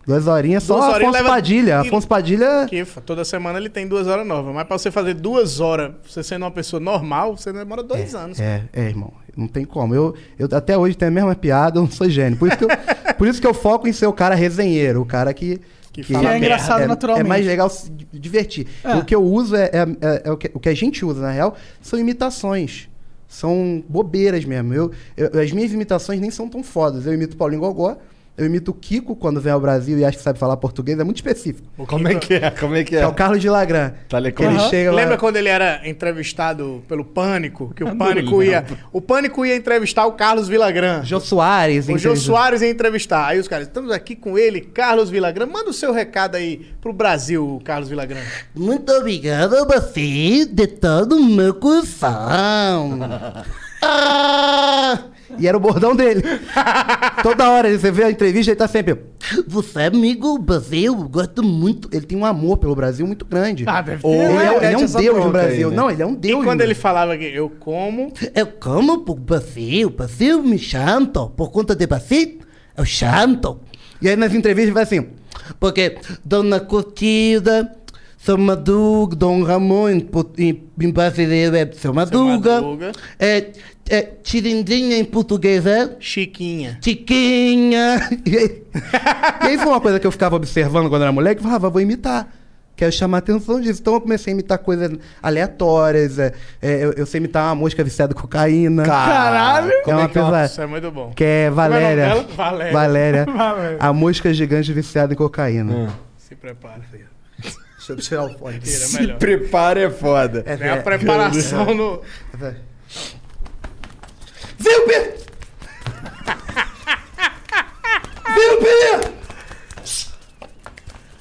Duas horinhas só Duas horinhas Afonso leva- Padilha. e- Afonso Padilha. Que fa- toda semana ele tem duas horas novas. Mas pra você fazer duas horas, você sendo uma pessoa normal, você demora dois anos. É, é, irmão. Não tem como. Eu, eu até hoje tenho a mesma piada, eu não sou gênio. Por isso que eu, por isso que eu foco em ser o cara resenheiro, o cara que. Que fala Que é engraçado é, naturalmente. É mais legal se di- divertir. É. O que eu uso é, é- é- é o, que, o que a gente usa, na real, são imitações. São bobeiras mesmo. Eu, eu- as minhas imitações nem são tão fodas. Eu imito Paulinho Gogó, eu imito o Kiko quando vem ao Brasil e acha que sabe falar português. É muito específico. Como é que é? Como é que É, é? o Carlos de Lagran. Tá. Que ele chega lá. Lembra quando ele era entrevistado pelo Pânico? Que o não Pânico ia. O Pânico ia entrevistar o Carlos Vilagran. Jô Soares. O Jô Soares ia entrevistar. Aí os caras, estamos aqui com ele, Carlos Vilagran. Manda o seu recado aí pro Brasil, Carlos Vilagran. Muito obrigado a você de todo o meu coração. Ah! E era o bordão dele. Toda hora você vê a entrevista, ele tá sempre. Você é amigo do Brasil, gosto muito. Ele tem um amor pelo Brasil muito grande. Ah, deve ter. Ele, é, ele é um deus no bronca aí, Brasil. né? Não, ele é um E deus. quando no ele Brasil. falava que eu como, Eu como por Brasil, Brasil me chanto, por conta de Brasil, eu chanto. E aí nas entrevistas vai assim, porque Dona Curtida, Seu Madruga, Dom Ramon, em, em, brasileiro é Seu Madruga, Madruga. é, é Tirindinha em português é Chiquinha. Chiquinha. E aí, e aí foi uma coisa que eu ficava observando quando era moleque, e falava, vou imitar. Quero chamar a atenção disso. Então eu comecei a imitar coisas aleatórias. é, é, eu, eu sei imitar uma mosca viciada em cocaína. Caralho! É uma pessoa Isso é muito bom. que é é Valéria. Valéria. Valéria. Valéria. A mosca gigante viciada em cocaína. Se prepara, filho. Deixa eu tirar o fone. É Se prepara é foda. É, Tem a é, preparação no. Viu, Pedro? Viu, Pedro?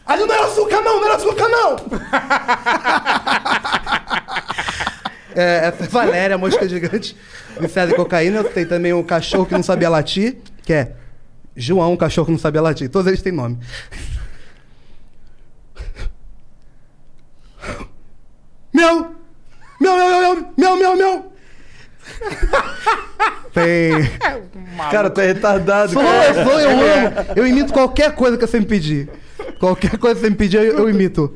Ali não era açúcar, não, não era açúcar, não! é, essa é Valéria, mosca gigante, viciada em cocaína. Tem também um cachorro que não sabia latir, que é João, um cachorro que não sabia latir. Todos eles têm nome. Meu! Meu, meu, meu, meu, meu, meu, meu! Tem. Cara, tu é retardado, Sou, cara. eu sou, eu amo. Eu imito qualquer coisa que você me pedir. Qualquer coisa que você me pedir, eu, eu imito.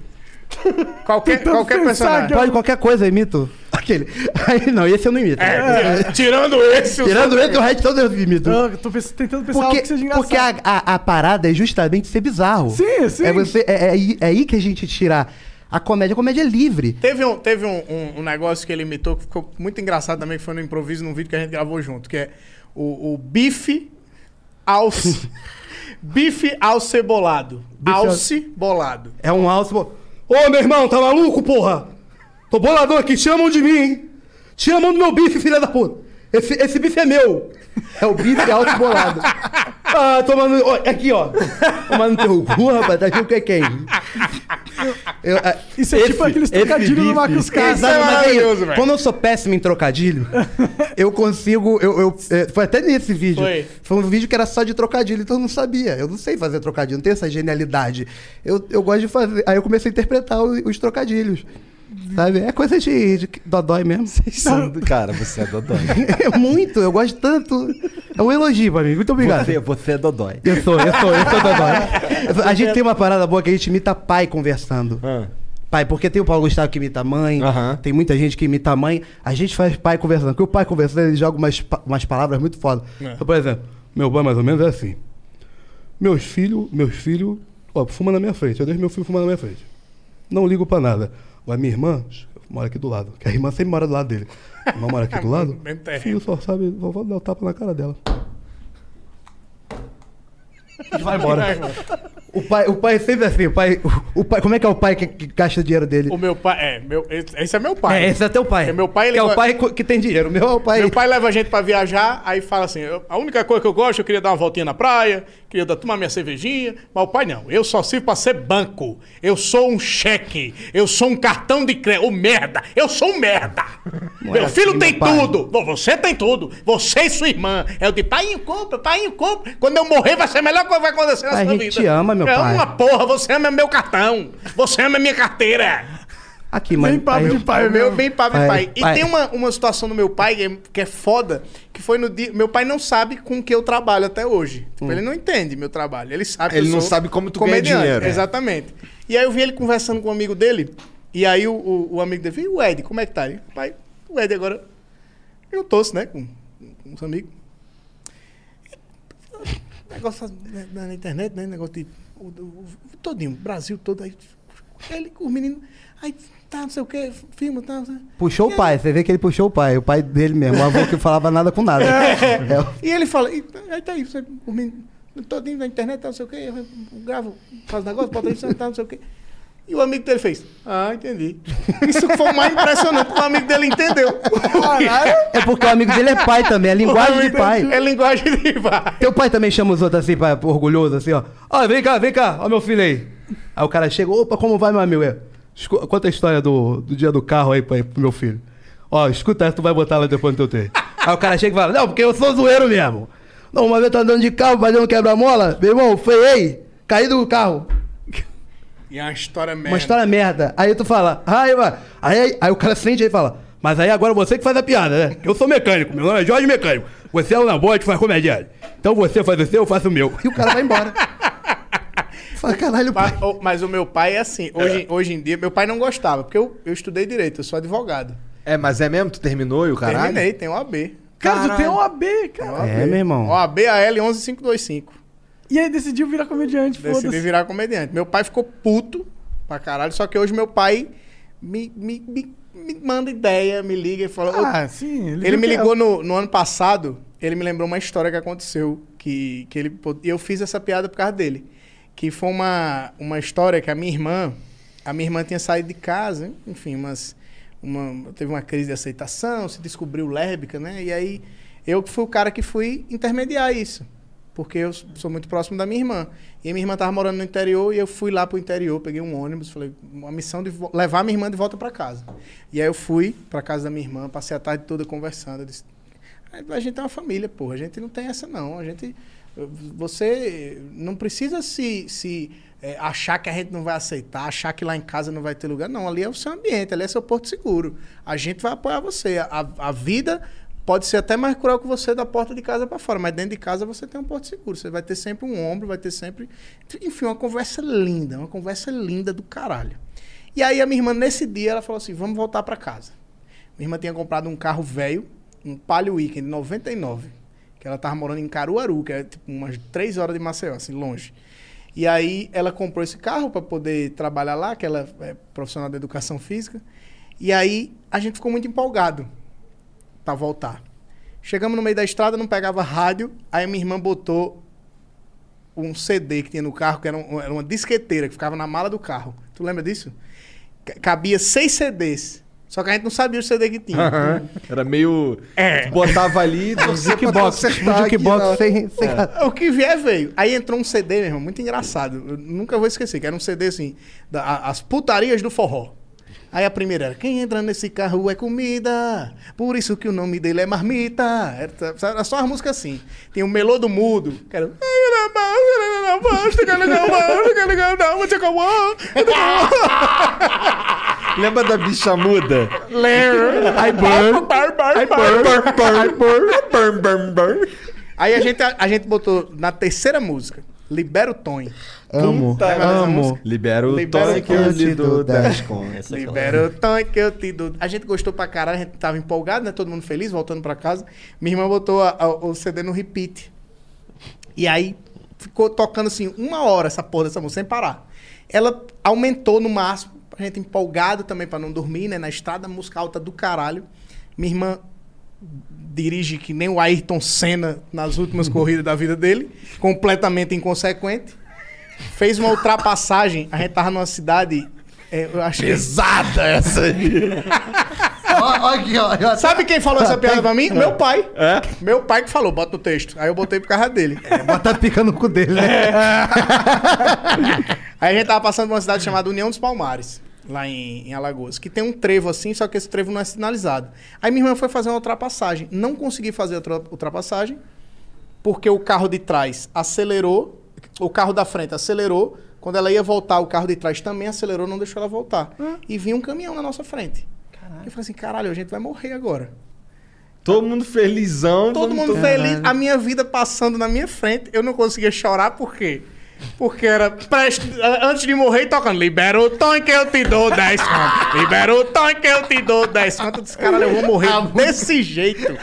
Qualquer, qualquer personagem. Pode qualquer coisa, eu imito. Aquele. Aí não, esse eu não imito. É, tirando esse, Tirando esse, o resto todo eu imito. Eu tô tentando pensar algo Porque, que seja engraçado. porque a, a, a parada é justamente ser bizarro. Sim, sim. É, você, é, é, é aí que a gente tira a comédia. A comédia é livre. Teve, um, teve um, um- um negócio que ele imitou que ficou muito engraçado também, que foi no improviso, num vídeo que a gente gravou junto, que é o, o bife alce. bife alcebolado. al- Alce bolado. É um alce. Ô, meu irmão, tá maluco, porra? Tô boladão aqui, chamam de mim, hein? Chamam do meu bife, filha da puta. Esse, esse bife é meu. É o bife alto bolado. Ah, tomando. Ó, aqui, ó. Tomando teu cu, rapaz. Tá achando que é quem? Eu, ah, Isso é esse- tipo aqueles trocadilhos do Marcos é mas aí, maravilhoso, velho. Quando eu sou péssimo em trocadilho, eu consigo. Eu, eu- é, foi até nesse vídeo. Foi. um vídeo que era só de trocadilho, então eu não sabia. Eu não sei fazer trocadilho, não tenho essa genialidade. Eu, eu gosto de fazer. Aí eu comecei a interpretar os, os trocadilhos. Sabe? É coisa de, de dodói mesmo. São- Cara, você é dodói. É muito, eu gosto tanto. É um elogio pra mim. Muito obrigado. Você, você é dodói. Eu sou, eu sou, eu sou dodói. A gente tem uma parada boa que a gente imita pai conversando. Ah. Pai, porque tem o Paulo Gustavo que imita mãe, tem muita gente que imita mãe. A gente faz pai conversando. Porque o pai conversando, ele joga umas, umas palavras muito foda. É. Então, por exemplo, meu pai mais ou menos é assim. Meus filhos, meus filhos, ó, fuma na minha frente. Eu deixo meu filho fumar na minha frente. Não ligo pra nada. Agora, minha irmã mora aqui do lado. Que a irmã sempre mora do lado dele. A irmã mora aqui do lado. Filho só sabe, vou vou dar o tapa na cara dela. E vai embora. O pai, o pai é sempre assim. O pai, o, o pai, como é que é o pai que, que gasta o dinheiro dele? O meu pai. É, meu, esse é meu pai. É, esse é teu pai. É meu pai, que é o pai que tem dinheiro. O meu é o pai. Meu pai leva a gente pra viajar, aí fala assim: "Eu- a única coisa que eu gosto, eu queria dar uma voltinha na praia, queria dar, tomar minha cervejinha, mas o pai não. Eu só sirvo pra ser banco. Eu sou um cheque. Eu sou um cartão de crédito. Ô, merda! Eu sou um merda! meu é filho assim, tem meu tudo! Bom, você tem tudo! Você e sua irmã. Eu digo, pai, compra, pai, compra. Quando eu morrer, vai ser a melhor coisa que vai acontecer na A sua vida. te ama, meu é pai. uma porra, você ama meu cartão. Você ama minha carteira. Aqui, mãe. Bem papo de pai, É meu, bem pai, Pai, pai. E pai. tem uma, uma situação do meu pai que é, que é foda, que foi no dia. Meu pai não sabe com que eu trabalho até hoje. Tipo, ele não entende meu trabalho. Ele sabe que Ele não sou sabe como tu ganha comediante. dinheiro. Exatamente. E aí eu vi ele conversando com um amigo dele, e aí o, o, o amigo dele, e o Ed, como é que tá? Ele, pai, o Ed agora. Eu torço, né? Com, com os amigos. Negócio na, na internet, né? Negócio de. O, o, todinho, Brasil todo. Aí, ele os meninos. Aí tá, não sei o que, filma, tá. não sei- Puxou o pai, você vê que ele puxou o pai, o pai dele mesmo, o avô que falava nada com nada. É o- E ele fala, e, aí tá aí, você, os meninos, todinho na internet, tá, não sei o que, eu gravo, faço negócio, bota aí, tá, não sei o que. E o amigo dele fez, ah, entendi. Isso foi o mais impressionante, porque o amigo dele entendeu. É porque o amigo dele é pai também, é linguagem de pai. É linguagem de pai. Teu pai também chama os outros assim, pai, orgulhoso, assim, ó. Ó, vem cá, vem cá, ó meu filho aí. Aí o cara chega, opa, como vai, meu amigo? É, escu- Conta a história do, do dia do carro aí pai, pro meu filho. Ó, escuta essa, tu vai botar lá depois no teu texto. Aí o cara chega e fala, não, porque eu sou zoeiro mesmo. Não, uma vez eu tô andando de carro, fazendo um quebra-mola. Meu irmão, freiei, caí do carro. E é uma história merda. Uma história merda. Aí tu fala, aí, vai. aí, aí o cara sente aí e fala, Mas aí agora você que faz a piada, né? Eu sou mecânico, meu nome é Jorge Mecânico. Você é o que faz comediante. Então você faz o seu, eu faço o meu. e o cara vai embora. Fala, caralho, pai. Pa- o- Mas o meu pai é assim. Hoje, hoje em dia, meu pai não gostava, porque eu, eu estudei direito, eu sou advogado. É, mas é mesmo? Tu terminou e o caralho? Terminei, tem OAB. Cara, tu tem um AB, cara. É, meu irmão. OAB AL 11525. E aí decidiu virar comediante, Decidi foda-se. virar comediante. Meu pai ficou puto pra caralho, só que hoje meu pai me, me, me, me manda ideia, me liga e fala. "Ô, Ah, sim. Ele me viu que- ligou no, no ano passado, ele me lembrou uma história que aconteceu, que, que ele, e eu fiz essa piada por causa dele. Que foi uma, uma história que a minha irmã, a minha irmã tinha saído de casa, enfim, umas, uma, teve uma crise de aceitação, se descobriu lésbica, né? E aí eu que fui o cara que fui intermediar isso. Porque eu sou muito próximo da minha irmã. E minha irmã estava morando no interior e eu fui lá pro interior, peguei um ônibus, falei, uma missão de levar minha irmã de volta para casa. E aí eu fui para casa da minha irmã, passei a tarde toda conversando. Disse, a gente é uma família, porra. A gente não tem essa, não. A gente. Você não precisa se, se é, achar que a gente não vai aceitar, achar que lá em casa não vai ter lugar. Não, ali é o seu ambiente, ali é seu porto seguro. A gente vai apoiar você. A, a vida pode ser até mais cruel que você da porta de casa para fora, mas dentro de casa você tem um porto seguro. Você vai ter sempre um ombro, vai ter sempre. Enfim, uma conversa linda, uma conversa linda do caralho. E aí a minha irmã, nesse dia, ela falou assim: vamos voltar para casa. Minha irmã tinha comprado um carro velho, um Palio Weekend 99, que ela tava morando em Caruaru, que é tipo umas três horas de Maceió, assim, longe. E aí ela comprou esse carro para poder trabalhar lá, que ela é profissional da educação física. E aí a gente ficou muito empolgado para voltar. Chegamos no meio da estrada, não pegava rádio, aí minha irmã botou um CD que tinha no carro, que era, um- era uma disqueteira que ficava na mala do carro. Tu lembra disso? Ca- Cabia seis CDs. Só que a gente não sabia o CD que tinha. Aham. Era meio. É. Botava ali tu Jukebox, aqui, jukebox sem, sem O que vier veio. Aí entrou um CD, meu irmão, muito engraçado. Eu nunca vou esquecer, que era um CD assim, da- as putarias do forró. Aí a primeira era, quem entra nesse carro é comida, por isso que o nome dele é marmita. Era, era só as músicas assim. Tem o Melô do Mudo, que era... Lembra da bicha muda? I burn, I burn, burn, burn, burn. Aí a gente, a gente botou na terceira música, Libera o Tony. Amo, Puta, amo. Libera o Libera que eu te dou 10 com. Libera o Tony que eu te dou. A gente gostou pra caralho, a gente tava empolgado, né? Todo mundo feliz, voltando pra casa. Minha irmã botou a- a- o CD no repeat. E aí ficou tocando assim uma hora essa porra dessa música, sem parar. Ela aumentou no máximo, a gente empolgado também pra não dormir, né? Na estrada, música alta do caralho. Minha irmã dirige que nem o Ayrton Senna nas últimas corridas da vida dele, completamente inconsequente. Fez uma ultrapassagem, a gente tava numa cidade, é, eu acho pesada essa aí. Ó, ó aqui, ó. ó. Sabe quem falou essa piada pra mim? Meu pai. Meu pai que falou, bota no texto. Aí eu botei por causa dele. Bota a pica no cu dele, né? Aí a gente tava passando por uma cidade chamada União dos Palmares, lá em, em Alagoas, que tem um trevo assim, só que esse trevo não é sinalizado. Aí minha irmã foi fazer uma ultrapassagem. Não consegui fazer a outra ultrapassagem, porque o carro de trás acelerou, o carro da frente acelerou. Quando ela ia voltar, o carro de trás também acelerou, não deixou ela voltar. E vinha um caminhão na nossa frente. Eu falei assim, caralho, a gente vai morrer agora. Todo mundo felizão. Todo mundo to- feliz, a minha vida passando na minha frente. Eu não conseguia chorar, por quê? Porque era preste, antes de morrer tocando Libera o tom que eu te dou 10 conto. Libera o tom que eu te dou 10 conto. Eu disse, caralho, eu vou morrer desse jeito.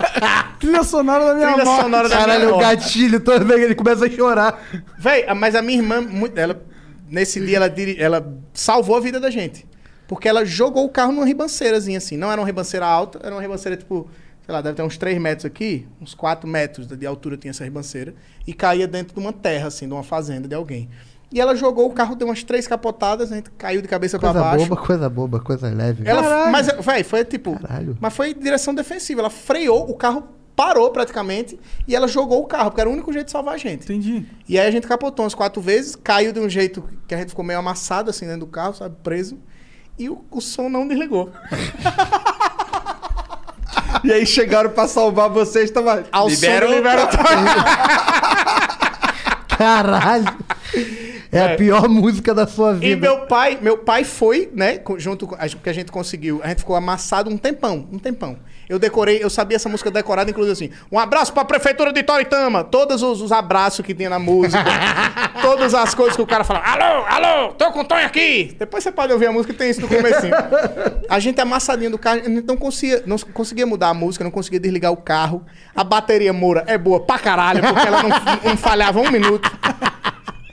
Trilha sonora da minha Trilha morte. sonora da Caralho, minha o morte. gatilho, toda vez que ele começa a chorar. Véi, mas a minha irmã, muito- ela, nesse dia, ela, diri- ela salvou a vida da gente. Porque ela jogou o carro numa ribanceirazinha assim. Não era uma ribanceira alta, era uma ribanceira tipo, sei lá, deve ter uns 3 metros aqui, uns 4 metros de altura tinha essa ribanceira. E caía dentro de uma terra, assim, de uma fazenda de alguém. E ela jogou o carro, deu umas três capotadas, a gente caiu de cabeça pra Coisa baixo. boba, coisa boba, coisa leve. Ela, mas, véi, foi tipo. Caralho. Mas foi em direção defensiva. Ela freou, o carro parou praticamente e ela jogou o carro, porque era o único jeito de salvar a gente. Entendi. E aí a gente capotou umas quatro vezes, caiu de um jeito que a gente ficou meio amassado assim dentro do carro, sabe, preso. E o, o som não desligou. E aí chegaram pra salvar vocês, tava. Ao Libera som do o- Liberatório. Caralho. É, a pior música da sua vida. E meu pai, meu pai foi, né, junto com a que a gente conseguiu. A gente ficou amassado um tempão, um tempão. Eu decorei, eu sabia essa música decorada, inclusive assim. Um abraço pra prefeitura de Toritama. Todos os, os abraços que tinha na música. todas as coisas que o cara fala. Alô, alô, tô com o Tonho aqui. Depois você pode ouvir a música, tem isso no comecinho. a gente amassadinho do carro, a gente não conseguia, não conseguia mudar a música, não conseguia desligar o carro. A bateria Moura é boa pra caralho, porque ela não, não falhava um minuto.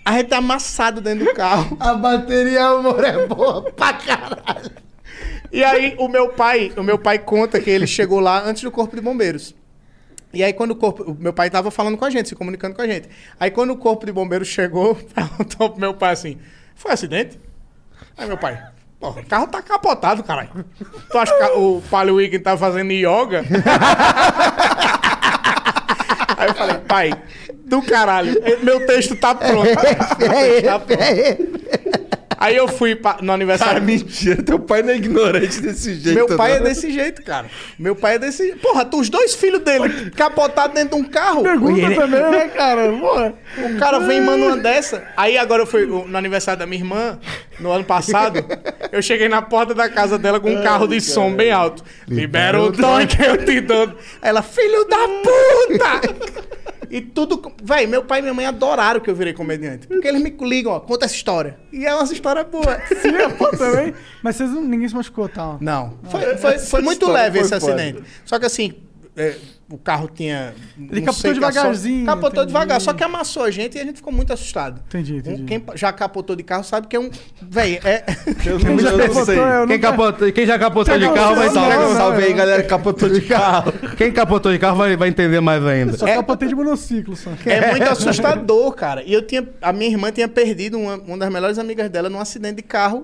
A gente tá amassado dentro do carro. A bateria, amor, é boa pra caralho. E aí o meu pai, o meu pai conta que ele chegou lá antes do corpo de bombeiros. E aí quando o corpo, o meu pai tava falando com a gente, se comunicando com a gente. Aí quando o corpo de bombeiros chegou, perguntou pro meu pai assim: "Foi acidente?" Aí meu pai: Pô, o carro tá capotado, caralho. Tu acha que o Palio Weekend tá fazendo yoga? Pai, do caralho, meu texto tá pronto. É Tá pronto. Aí eu fui pra- no aniversário. Ah, mentira, teu pai não é ignorante desse jeito. Meu pai é não. desse jeito, cara. Meu pai é desse jeito. Porra, tu, os dois filhos dele capotados dentro de um carro. Pergunta ele- também, né, cara? Porra. O cara vem e manda uma dessa. Aí agora eu fui no aniversário da minha irmã, no ano passado. Eu cheguei na porta da casa dela com um carro de som bem alto. Libera o dom que eu te dou. Ela, filho da puta! E tudo. Véi, meu pai e minha mãe adoraram que eu virei comediante. Porque eles me ligam, ó, conta essa história. E é uma história boa. Sim, pô, também. Mas vocês não, ninguém se machucou, tal. Não. Foi, foi, foi muito história leve foi esse foda. acidente. Só que assim, é, o carro tinha. Ele capotou devagarzinho, sorte- Capotou entendi. devagar. Só que amassou a gente e a gente ficou muito assustado. Entendi, entendi. Um- quem já capotou de carro sabe que é um. Véi, é. Eu não, eu não sei. eu Quem, nunca- capotou, quem já capotou de Não, carro vai saber. não, Salve aí, galera que capotou de carro. Quem capotou de carro vai, vai entender mais ainda. Só capotei de monociclo, só. É muito assustador, cara. E eu tinha. A minha irmã tinha perdido uma, uma das melhores amigas dela num acidente de carro,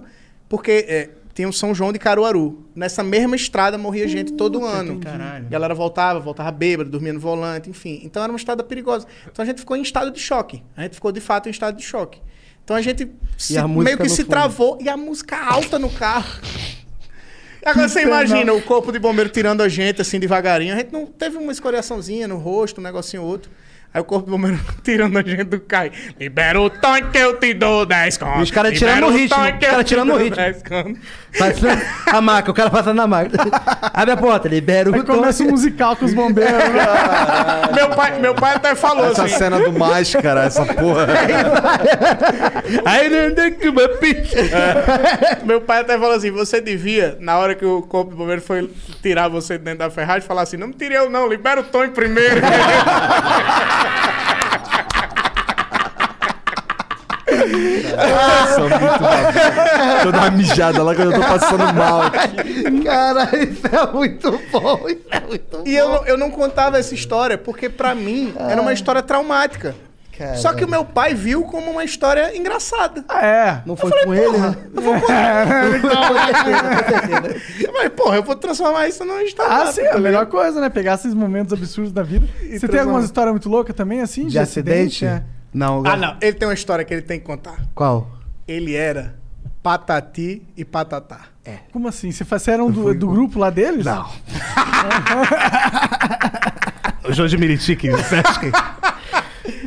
porque é, tinha o São João de Caruaru. Nessa mesma estrada morria gente todo ano. Caralho. A galera voltava, voltava bêbada, dormia no volante, enfim. Então era uma estrada perigosa. Então a gente ficou em estado de choque. A gente ficou de fato em estado de choque. Então a gente se- a meio que se fundo. travou e a música alta no carro. Agora você imagina o corpo de bombeiro tirando a gente assim devagarinho. A gente não teve uma escoriaçãozinha no rosto, um negocinho outro. Aí o corpo de bombeiro tirando a gente do carro. Libera o tanque que eu te dou 10 conto. E os caras tirando o ritmo, os caras tirando o ritmo. 10 conto. Passando a maca, o cara passando na maca. Abre a porta, libera o Aí começa um musical com os bombeiros. né? meu, pai, meu pai até falou Essa assim. cena do máscara, essa porra. Aí não tem que uma picha. Meu pai até falou assim: você devia, na hora que o corpo de bombeiro foi tirar você de dentro da ferragem, falar assim: não me tire eu, não, libera o Tony primeiro. Nossa, muito babaca. Tô dando uma mijada lá quando eu tô passando mal. Cara, isso é muito bom, isso é muito bom. E eu, eu não contava essa história porque, pra mim, era uma história traumática. Cara. Só que o meu pai viu como uma história engraçada. Ah, é. Não foi com ele, né? Mas, porra, eu vou transformar isso numa história. Ah, sim, é a melhor coisa, né? Pegar esses momentos absurdos da vida. Você tem transformar. algumas histórias muito loucas também, assim? De acidente? É. Não, Ah, não. Ele tem uma história que ele tem que contar. Qual? Ele era patati e patatá. Como assim? Você, você era um do, do grupo lá deles? Não. O Jorge Miritique, você acha que...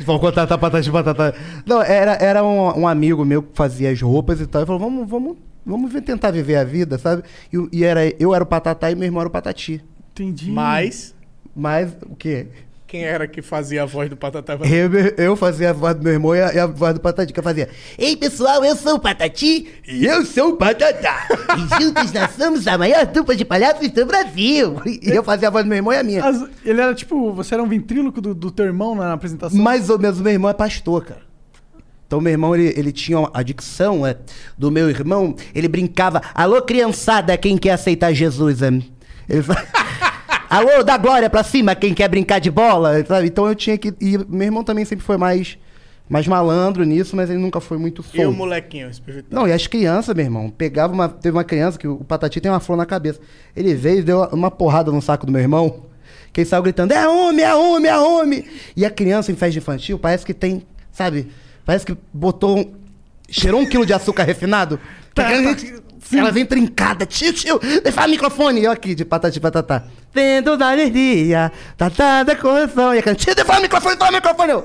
Vão contratar patata de batata. Não, era, era um, um amigo meu que fazia as roupas e tal. Ele falou, vamos, vamos, vamos ver- tentar viver a vida, sabe? E, e era, eu era o patatá e meu irmão era o patati. Entendi. Mas, Mas, o quê? Quem era que fazia a voz do patatá? Eu, eu fazia a voz do meu irmão e a, e a voz do patati, que eu fazia. Ei, pessoal, eu sou o Patati e eu sou o Patatá. e juntos nós somos a maior dupla de palhaços do Brasil. E eu fazia a voz do meu irmão e a minha. As- ele era tipo, você era um ventríloco do, do teu irmão na apresentação? Mais ou menos, o meu irmão é pastor, cara. Então, meu irmão, ele, ele tinha a dicção é, do meu irmão. Ele brincava, alô, criançada, quem quer aceitar Jesus? é?" Ele fa- alô, dá glória pra cima, quem quer brincar de bola? sabe? Então, eu tinha que... E meu irmão também sempre foi mais, mais malandro nisso, mas ele nunca foi muito E o solto. molequinho, perfeito. Não, e as crianças, meu irmão, pegava uma. Teve uma criança que o Patati tem uma flor na cabeça. Ele veio e deu uma porrada no saco do meu irmão. Que ele saiu gritando: é homem, é homem, é homem. E a criança em festa infantil parece que tem, sabe? Parece que botou. Um, cheirou um quilo de açúcar refinado. Tá, tá, gente Ela vem trincada, tio, tio, deixa o microfone. E eu aqui, de patati patatá. Vendo da alegria, tatá da correção. E a tio, deixa o microfone, toma o microfone. Eu,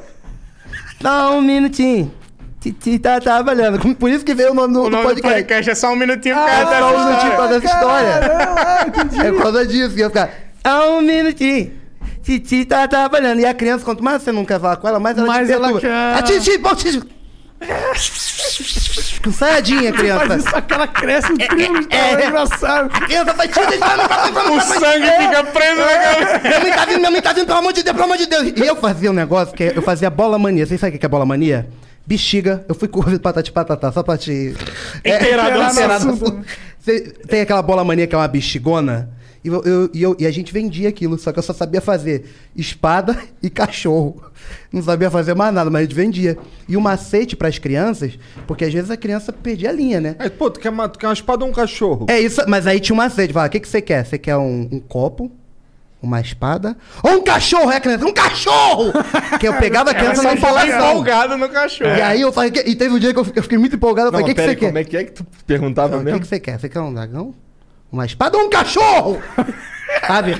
Só um minutinho. Titi tá trabalhando. Por isso que veio o nome do, O nome do podcast. podcast é só um minutinho Ah, cada só um minutinho pra história. dessa história. Ah, entendi. É por causa disso que eu ia ficar. Só um minutinho. Titi tá trabalhando. E a criança, quanto mais você não quer falar com ela, mais ela Mais te ela quer. A Titi, bom, Titi. Com saiadinha, criança. Faz isso, que ela cresce um triplo de tamanho, É. engraçado. A criança vai microfone, O sangue fica preso na cabeça. Minha mãe tá vindo, minha mãe tá vindo, pelo amor de Deus, pelo amor de Deus. E eu fazia um negócio que eu fazia bola mania. Vocês sabem o que é bola mania? Bexiga. Eu fui curva de patati patatá, só pra te. Inteirado no inteirado. Cê- Tem aquela bola mania que é uma bexigona. E, eu, eu- e eu- e a gente vendia aquilo, só que eu só sabia fazer espada e cachorro. Não sabia fazer mais nada, mas a gente vendia. E o macete pras crianças, porque às vezes a criança perdia a linha, né? Aí, pô, tu quer uma, tu quer uma espada ou um cachorro? É isso, mas aí tinha um macete. Fala, o que, que você quer? Você quer um, um copo, uma espada ou um cachorro? É, criança? Um cachorro! que eu pegava a criança Ela na empolgação. empolgado no cachorro. E aí eu falei, que- e teve um dia que eu fiquei, muito empolgado. Eu falei, o que, que você aí, como quer? é que é que tu perguntava Não, O que, mesmo? que você quer? Você quer um dragão? Uma espada ou um cachorro? Sabe?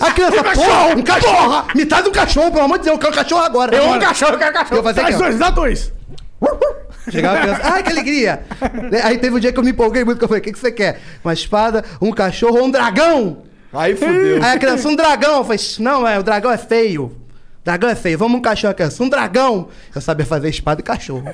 A criança, porra, um cachorro! Me traz um cachorro, pelo amor de Deus, eu quero um cachorro agora. Eu amo cachorro, eu quero cachorro. Eu fazia Traz aqui, dois, dá dois. Chegava a criança, ai que alegria! Aí teve um dia que eu me empolguei muito, que eu falei, o que, que você quer? Uma espada, um cachorro ou um dragão? Aí fudeu. Aí a criança, um dragão. Eu falei, não, é, o dragão é feio. Dragão é feio, vamos um cachorro, a criança, um dragão. Eu sabia fazer espada e cachorro.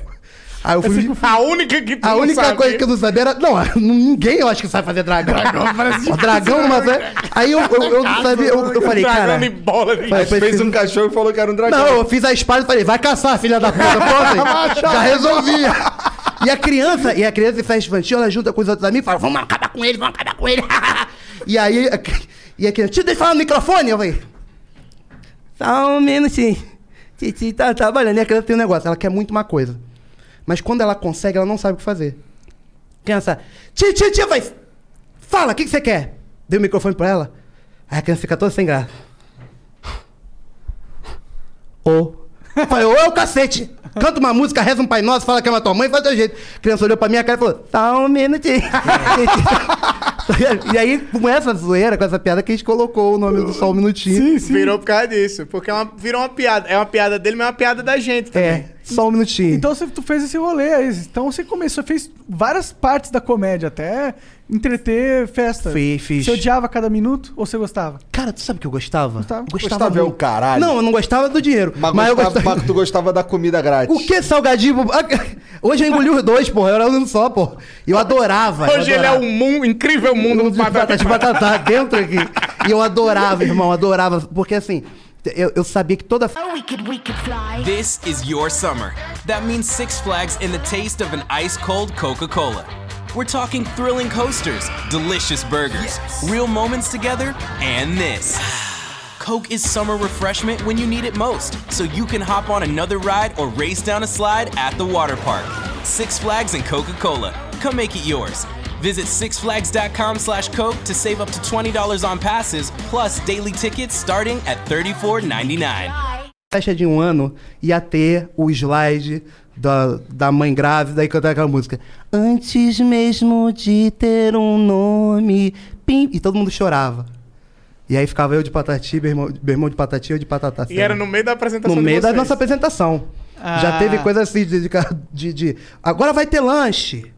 Aí eu fui. A única que tu A não única sabe. coisa que eu não sabia era. Não, ninguém eu acho que sabe fazer dragão. Dragão, dragão mas é. Aí eu, eu, eu não sabia, eu, eu falei, Dragão cara. de bola. Falei, Fez um cachorro e falou que era um dragão. Não, eu fiz a espada e falei, vai caçar, filha da puta. Pronto, já resolvia. E a criança, e a criança em festa infantil, ela junta com os outros amigos e fala, vamos acabar com ele, vamos acabar com ele. e aí, a, e a criança, deixa eu falar no microfone. Eu falei, só um minutinho. Titi tá trabalhando. E a criança tem um negócio, ela quer muito uma coisa. Mas quando ela consegue, ela não sabe o que fazer. Criança, tia, tia, tia, vai. Fala, o que, que você quer? Dei o microfone pra ela. Aí a criança fica toda sem graça. Ô. Falei, ô é o cacete. Canta uma música, reza um Pai Nosso, fala que é uma tua mãe, faz teu jeito. A criança olhou pra minha cara e falou, tá um minutinho. e aí, com essa zoeira, com essa piada, que a gente colocou o nome do Só um Minutinho. Sim, sim. Virou por causa disso. Porque é uma- virou uma piada. É uma piada dele, mas é uma piada da gente também. É, Só um Minutinho. Então você, tu fez esse rolê aí. Então você começou, fez várias partes da comédia, até entreter festa. Fiz, fiz. Você odiava cada minuto ou você gostava? Cara, tu sabe o que eu gostava? Gostava. Eu Gostava é o caralho. Não, eu não gostava do dinheiro. Mas, Mas, eu gostava, gostava. mas tu gostava da comida grátis. O que salgadinho? Hoje eu engoli os dois, porra. Eu era um só, porra. Eu adorava. eu Hoje ele é adorava. o mundo, incrível mundo do de batata de batata. batata dentro aqui. E eu adorava, irmão, adorava. Porque assim, eu, eu sabia que toda. This is your summer. That means Six Flags and the taste of an ice cold Coca Cola. We're talking thrilling coasters, delicious burgers, real moments together, and this. Coke is summer refreshment when you need it most, so you can hop on another ride or race down a slide at the water park. Six Flags and Coca Cola. Come make it yours. Visit sixflags.com slash Coke to save up to $20 on passes, plus daily tickets starting at $34.99. festa de um ano ia ter o slide da, da mãe grávida e cantar aquela música. Antes mesmo de ter um nome. Pim, e todo mundo chorava. E aí ficava eu de patati, meu irmão, meu irmão de patati, eu de patatá. E era no meio da apresentação No de meio da nossa apresentação. Já Ah. teve coisa assim de, de, de- de, Agora vai ter lanche.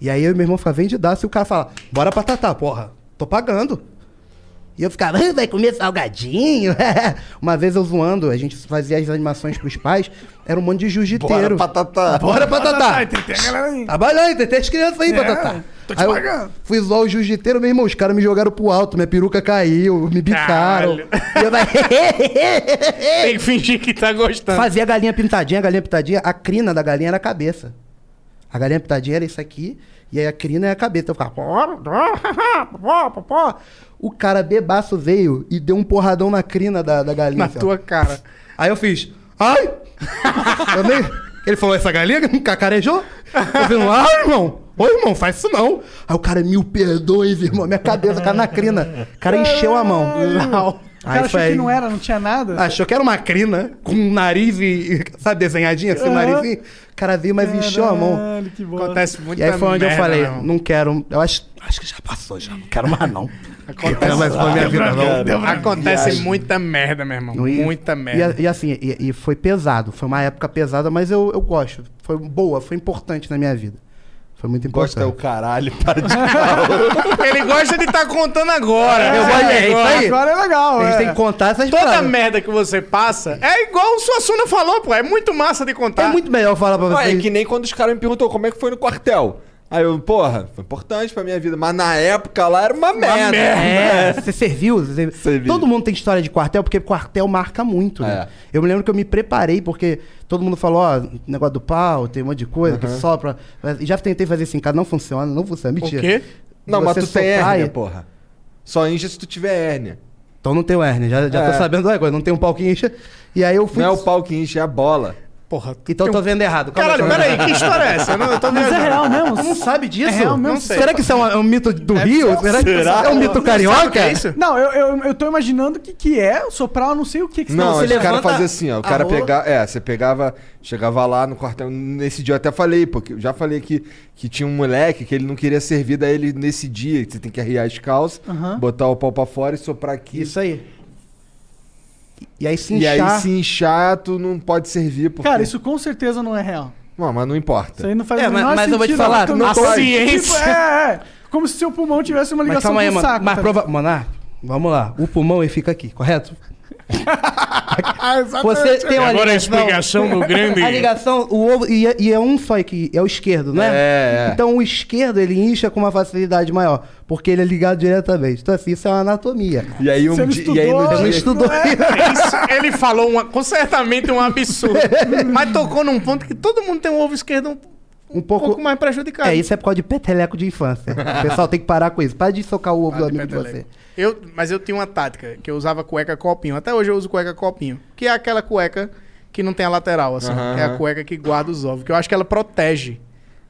E aí eu e meu irmão ficava vendidaço e o cara fala: Bora pra Tatá, porra. Tô pagando. E eu ficava, "Ah, vai comer salgadinho? Uma vez eu zoando, a gente fazia as animações pros pais, era um monte de jiu-jiteiro. Bora, patatá. Bora pra Tatá. Ai, tem, tem a galera aí. Trabalhando, tem as crianças aí, É, Patatá. tô te Aí pagando. Fui zoar o jiu-jiteiro, meu irmão, os caras me jogaram pro alto, minha peruca caiu, me bicaram. E eu vai... Tem que fingir que tá gostando. Fazia a galinha pintadinha, a galinha pintadinha, a crina da galinha era a cabeça. A galinha pintadinha era isso aqui, e aí a crina é a cabeça. Eu ficava. O cara bebaço veio e deu um porradão na crina da, da galinha. Na assim, tua cara. Aí eu fiz. Ai! Eu nem- Ele falou, essa galinha cacarejou? Eu falei, ai, irmão! Ô, irmão, faz isso não. Aí o cara, mil perdões, irmão. Minha cabeça caiu na crina. O cara encheu a mão. O cara achou que não era, não tinha nada. Achou que era uma crina com um nariz e, sabe, desenhadinho assim, o Aham. narizinho. O cara veio, mas encheu a mão. Caralho, que bosta. Acontece muito E aí foi onde eu falei, Não. não quero. Eu acho, acho que já passou, já. Não quero mais, não. Acontece, Quero mais pra minha vida, não. Acontece Viagem. muita merda, meu irmão. E- muita merda. E, e assim, e, e foi pesado. Foi uma época pesada, mas eu, eu gosto. Foi boa, foi importante na minha vida. Foi muito importante. Gosta é o caralho, para de Ele gosta de estar contando agora. Eu gosto- é isso aí. Agora é legal, A gente é. tem que contar essas Toda paradas. merda que você passa é igual o Suassuna falou, pô. É muito massa de contar. É muito melhor falar pra Ué, vocês. é que nem quando os caras me perguntou como é que foi no quartel. Aí eu, porra, foi importante pra minha vida. Mas na época lá era uma merda. É, você serviu? Você... Servi. Todo mundo tem história de quartel, porque quartel marca muito, né? É. Eu me lembro que eu me preparei, porque todo mundo falou, ó, negócio do pau, tem um monte de coisa que sopra. E Já tentei fazer isso em casa, não funciona, não funciona, O mentira. quê? Não, mas tu tem hérnia, porra. Só incha se tu tiver hérnia. Então não tenho hérnia, já, já É. tô sabendo agora, não tem um pau que incha. E aí eu fui... Não é o pau que incha, é a bola. Porra. Então eu tô vendo errado. Calma Caralho, peraí, que história é essa? Eu, não, eu tô Mas é real mesmo? Tu não sabe disso? É real mesmo? Não sei. Será que isso é um, é um mito do Rio? Será, que Será? é um mito Sabe carioca? o que é isso? Não, eu, eu, eu tô imaginando que, que é soprar, eu não sei o que que você Não, os caras levanta faziam assim, ó. O cara pegava. É, você pegava. Chegava lá no quartel. Nesse dia eu até falei, porque eu já falei que, que tinha um moleque que ele não queria servir, daí ele nesse dia, que você tem que arriar as calças, botar o pau pra fora e soprar aqui. Isso aí. E aí se E inchar... aí, se inchar, tu não pode servir. Porque... Cara, isso com certeza não é real. Não, mas não importa. Isso aí não faz É, mas- mas eu vou te falar, não não pode. Tipo, é, é. Como se seu pulmão tivesse uma Mas ligação calma aí, com o saco. Mas tá prova... Monark, vamos lá. O pulmão ele fica aqui, correto? Você tem uma Agora a ligação... explicação do grande. A ligação, o ovo, e é, e é um só que é o esquerdo, né? É, é. Então o esquerdo ele incha com uma facilidade maior, porque ele é ligado diretamente. Então assim, isso é uma anatomia. E aí, um Você não dia, e aí no estudou? Não dia. estudou Isso, ele falou uma, com certamente um absurdo. mas tocou num ponto que todo mundo tem um ovo esquerdo um, um um pouco... pouco mais prejudicado. É, isso é por causa de peteleco de infância. O pessoal tem que parar com isso. Para de socar o ovo do de amigo de você. Eu, mas eu tinha uma tática, que eu usava cueca copinho. Até hoje eu uso cueca copinho. Que é aquela cueca que não tem a lateral, assim. Que é a cueca que guarda os ovos. Que eu acho que ela protege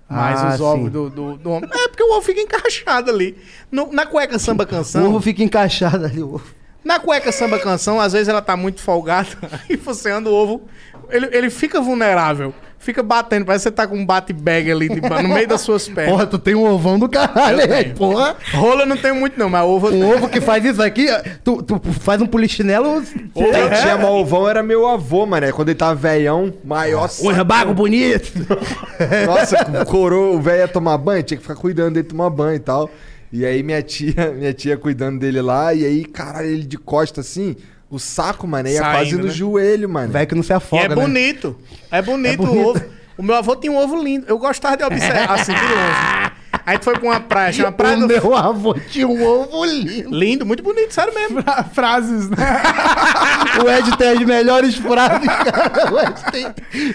mais Ah, os ovos do, do, do homem. É porque o ovo fica encaixado ali. No- na cueca samba O canção. ovo fica encaixado ali. O ovo. Na cueca samba canção, às vezes ela tá muito folgada. Aí você anda o ovo. Ele, ele fica vulnerável. Fica batendo. Parece que você tá com um bate-bag ali de- no meio das suas pernas. Porra, tu tem um ovão do caralho, tenho. Porra. Rola eu não tem muito, não, mas ovo. Um tenho. ovo que faz isso aqui, tu, tu faz um polichinelo. Quem tinha malvão era meu avô, mané. Quando ele tava velhão, maior. Um rebago bonito. Nossa, corou, o velho ia tomar banho, tinha que ficar cuidando dele tomar banho e tal. E aí minha tia, minha tia cuidando dele lá, e aí, caralho, ele de costa assim, o saco, mano, ia Saindo, quase no né? joelho, mano. Velho que não se E afoga, é né? bonito. É bonito, É bonito. o ovo. O meu avô tinha um ovo lindo. Eu gostava de observar assim de longe. A gente foi pra uma praia, chama Praia O do meu avô tinha um ovo lindo. Lindo, muito bonito, sério mesmo. Fra- Frases, né? O Ed tem as melhores frases, cara. O Ed tem...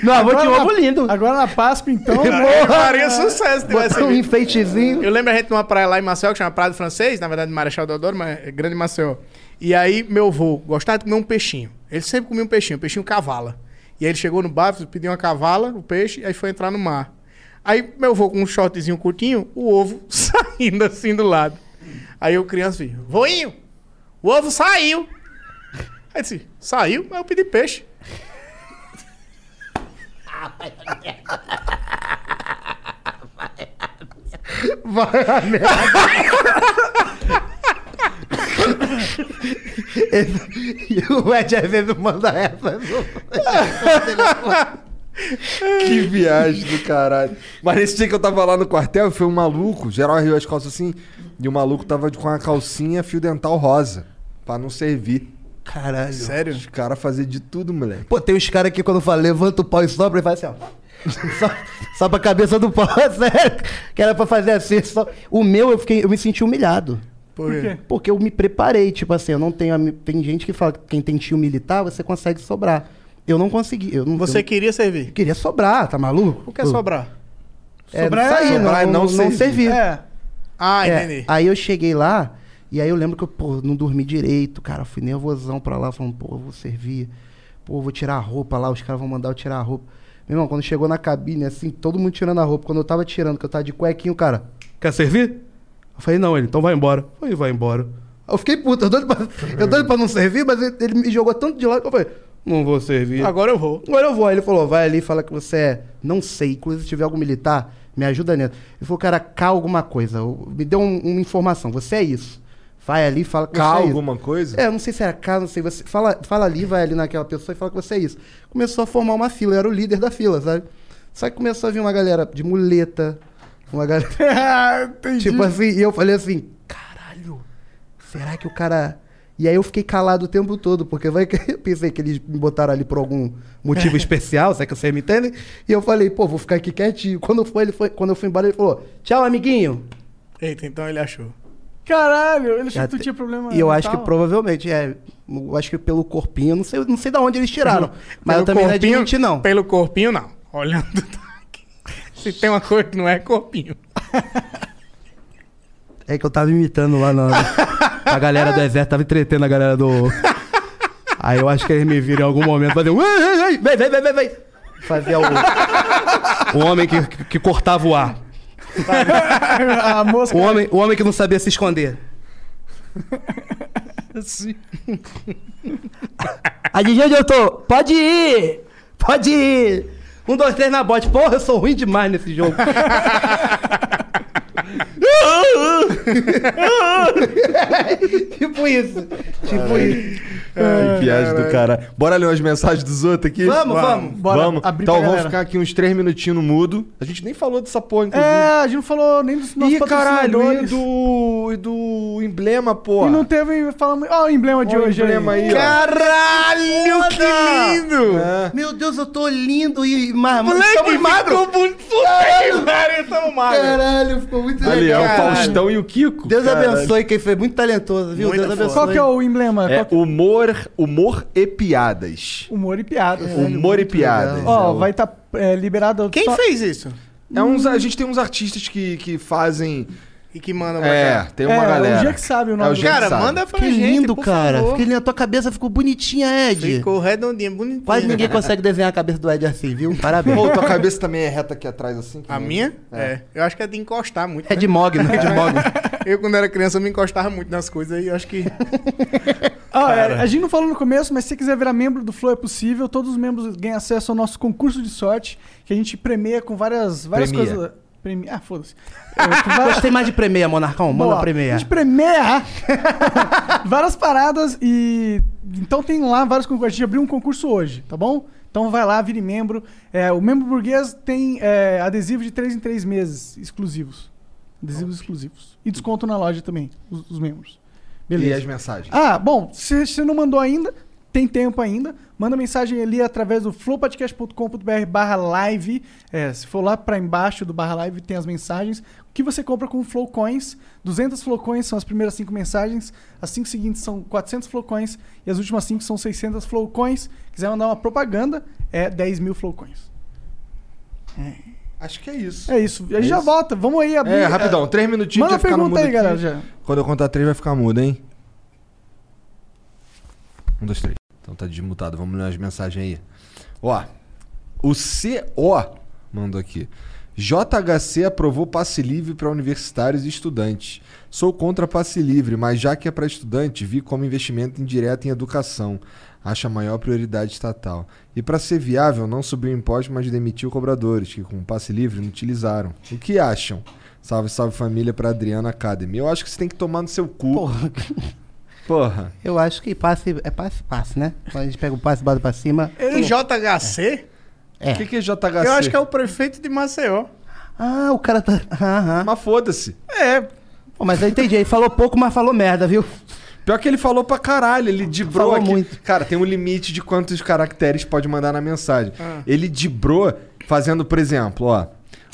Meu avô tinha um na- ovo lindo. Agora na Páscoa, então. Ele né? faria sucesso se tivesse Botou um vindo. enfeitezinho. Eu lembro a gente numa praia lá em Maceió, que chama Praia do Francês, na verdade Marechal Deodoro, mas é grande Maceió. E aí meu avô gostava de comer um peixinho. Ele sempre comia um peixinho, um peixinho cavala. E aí ele chegou no bar, pediu uma cavala, o peixe, e aí foi entrar no mar. Aí meu avô com um shortzinho curtinho, o ovo saindo assim do lado. Aí eu criança vi, voinho, o ovo saiu. Aí disse, saiu, mas eu pedi peixe. Vai a merda. E o Ed às vezes manda essa. Que viagem do caralho. Mas nesse dia que eu tava lá no quartel, foi um maluco, geral riu as calças assim, e o maluco tava com a calcinha fio dental rosa, pra não servir. Caralho. Sério? Os caras faziam de tudo, moleque. Pô, tem uns caras que quando fala levanta o pau e sobra, ele faz assim, ó. Só, só pra cabeça do pau, sério. Que era pra fazer assim. Só... O meu, eu, fiquei, eu me senti humilhado. Por quê? Porque eu me preparei, tipo assim, eu não tenho. Tem gente que fala que quem tem tio militar, você consegue sobrar. Eu não consegui. Eu não, Você eu queria servir? queria sobrar, tá maluco? O que é sobrar? É, Sobrar é- sair, sobrar é não, não não, servir. servir. É. Ah, É, entendi. Aí eu cheguei lá, e aí eu lembro que eu, pô, não dormi direito, cara. Fui nervosão pra lá, falando, pô, eu vou servir. Pô, eu vou tirar a roupa lá, os caras vão mandar eu tirar a roupa. Meu irmão, quando chegou na cabine, assim, todo mundo tirando a roupa. Quando eu tava tirando, que eu tava de cuequinho, o cara, quer servir? Eu falei, não, ele, então vai embora. Eu falei, vai embora. Eu fiquei puto, eu doido pra, eu doido pra não servir, mas ele, ele me jogou tanto de lado que eu falei, não vou servir. Agora eu vou. Agora eu vou. Aí ele falou, vai ali fala que você é, não sei, inclusive se tiver algum militar, me ajuda nisso. Ele falou, cara, cá alguma coisa. Me deu um- uma informação, você é isso. Vai ali fala que Cá você é isso. alguma coisa? É, eu não sei se era cá, não sei. Você fala, fala ali, vai ali naquela pessoa e fala que você é isso. Começou a formar uma fila, eu era o líder da fila, sabe? Só que começou a vir uma galera de muleta, uma galera. tipo assim, e eu falei assim, caralho, será que o cara. E aí eu fiquei calado o tempo todo, porque vai que eu pensei que eles me botaram ali por algum motivo especial, sabe que vocês me entendem? E eu falei, pô, vou ficar aqui quietinho. Quando, foi, ele foi, quando eu fui embora, ele falou, tchau, amiguinho. Eita, então ele achou. Caralho, ele achou que tu tinha problema. E eu acho que provavelmente, é. Eu acho que pelo corpinho, não sei, não sei de onde eles tiraram. mas Pelo eu também corpinho- não admiti, não. Pelo corpinho, não. Olhando daqui. Se tem uma coisa que não é, é corpinho. É que eu tava imitando lá na. a galera do exército tava entretendo a galera do. Aí eu acho que eles me viram em algum momento fazer um. "Ei, ei, ei, Vem, vem, vem, vem, vem. Fazia o. o homem que, que, cortava o ar. a mosca. O homem, o homem que não sabia se esconder. Adivinha onde eu tô? Pode ir! Pode ir! Um, dois, três na bote. Porra, eu sou ruim demais nesse jogo. tipo isso. Tipo isso. Ai, viagem do cara. Bora ler umas mensagens dos outros aqui? Vamos, vamos. Bora vamos. abrir Então vamos galera. ficar aqui uns três minutinhos no mudo. A gente nem falou dessa porra, inclusive. É, a gente não falou nem dos nossos Ih, caralho, e patrocinadores. do, e do emblema, porra. E não teve. Falamos. Ó, o emblema de hoje. emblema aí, ó. Caralho, que lindo! É. Meu Deus, eu tô lindo e ma- Moleque, estamos magros. ficou muito Caralho, magro. Caralho, ficou muito Ali, é o legal. Faustão e o Kiko. Deus Caralho. abençoe quem foi muito talentoso, viu? Muito Deus abençoe. Qual que é o emblema? É humor, humor e piadas. Humor e piadas. humor e piadas. Ó, É o- vai estar liberado. Quem só- fez isso? É uns, a gente tem uns artistas que, que fazem. E que manda pra É, tem uma É, galera. o Gia que sabe o nome É o que Cara, sabe. manda pra Que gente, lindo, por cara. favor. Fiquei lindo. A tua cabeça ficou bonitinha, Ed. Ficou redondinho, bonitinho. Quase ninguém consegue desenhar a cabeça do Ed assim, viu? Parabéns. Pô, tua cabeça também é reta aqui atrás, assim? A minha? É. Eu acho que é de encostar muito. É de Mogno, é de Mogno. Eu, quando era criança, eu me encostava muito nas coisas e eu acho que. Ah, é, a gente não falou no começo, mas se você quiser virar membro do Flow é possível. Todos os membros ganham acesso ao nosso concurso de sorte, que a gente premia com várias, várias Premia. coisas. Premia. Ah, foda-se. Gostei mais de premeia, Monarcão. Manda Boa. Gente premia várias paradas e. Então tem lá vários concursos. A gente abriu um concurso hoje, tá bom? Então vai lá, vire membro. É, o membro burguês tem é, adesivo de 3 em 3 meses exclusivos. Adesivos exclusivos. E desconto na loja também, os, os membros. E as Beleza. mensagens? Ah, bom, se você não mandou ainda, tem tempo ainda. Manda mensagem ali através do flowpodcast.com.br barra live. É, se for lá para embaixo do barra live, tem as mensagens. O que você compra com Flow Coins. 200 Flow Coins são as primeiras cinco mensagens. As cinco seguintes são 400 Flow Coins. E as últimas cinco são 600 Flow Coins. Quiser mandar uma propaganda, é 10 mil Flow Coins. Acho que é isso. É isso. A gente É já isso? volta. Vamos aí abrir. É, rapidão, três minutinhos Manda vai ficar no pergunta mudo aí, galera. Já. Quando eu contar três, vai ficar mudo, hein? Um, dois, três. Então tá desmutado. Vamos ler as mensagens aí. Ó, o CO mandou aqui. JHC aprovou passe livre para universitários e estudantes. Sou contra passe livre, mas já que é para estudante, vi como investimento indireto em educação. Acho a maior prioridade estatal. E para ser viável, não subiu imposto, mas demitiu cobradores, que com passe livre não utilizaram. O que acham? Salve, salve família para Adriana Academy. Eu acho que você tem que tomar no seu cu. Porra. Porra. Eu acho que passe, é passe, passe, né? Quando a gente pega o passe, bota pra cima. Em JHC? É. O que, que é JHC? Eu acho que é o prefeito de Maceió. Ah, o cara tá. Aham. Mas foda-se. É. Pô, mas eu entendi. Ele falou pouco, mas falou merda, viu? Pior que ele falou pra caralho, ele dibrou Falou aqui. muito. Cara, tem um limite de quantos caracteres pode mandar na mensagem. Ah. Ele dibrou fazendo, por exemplo, ó.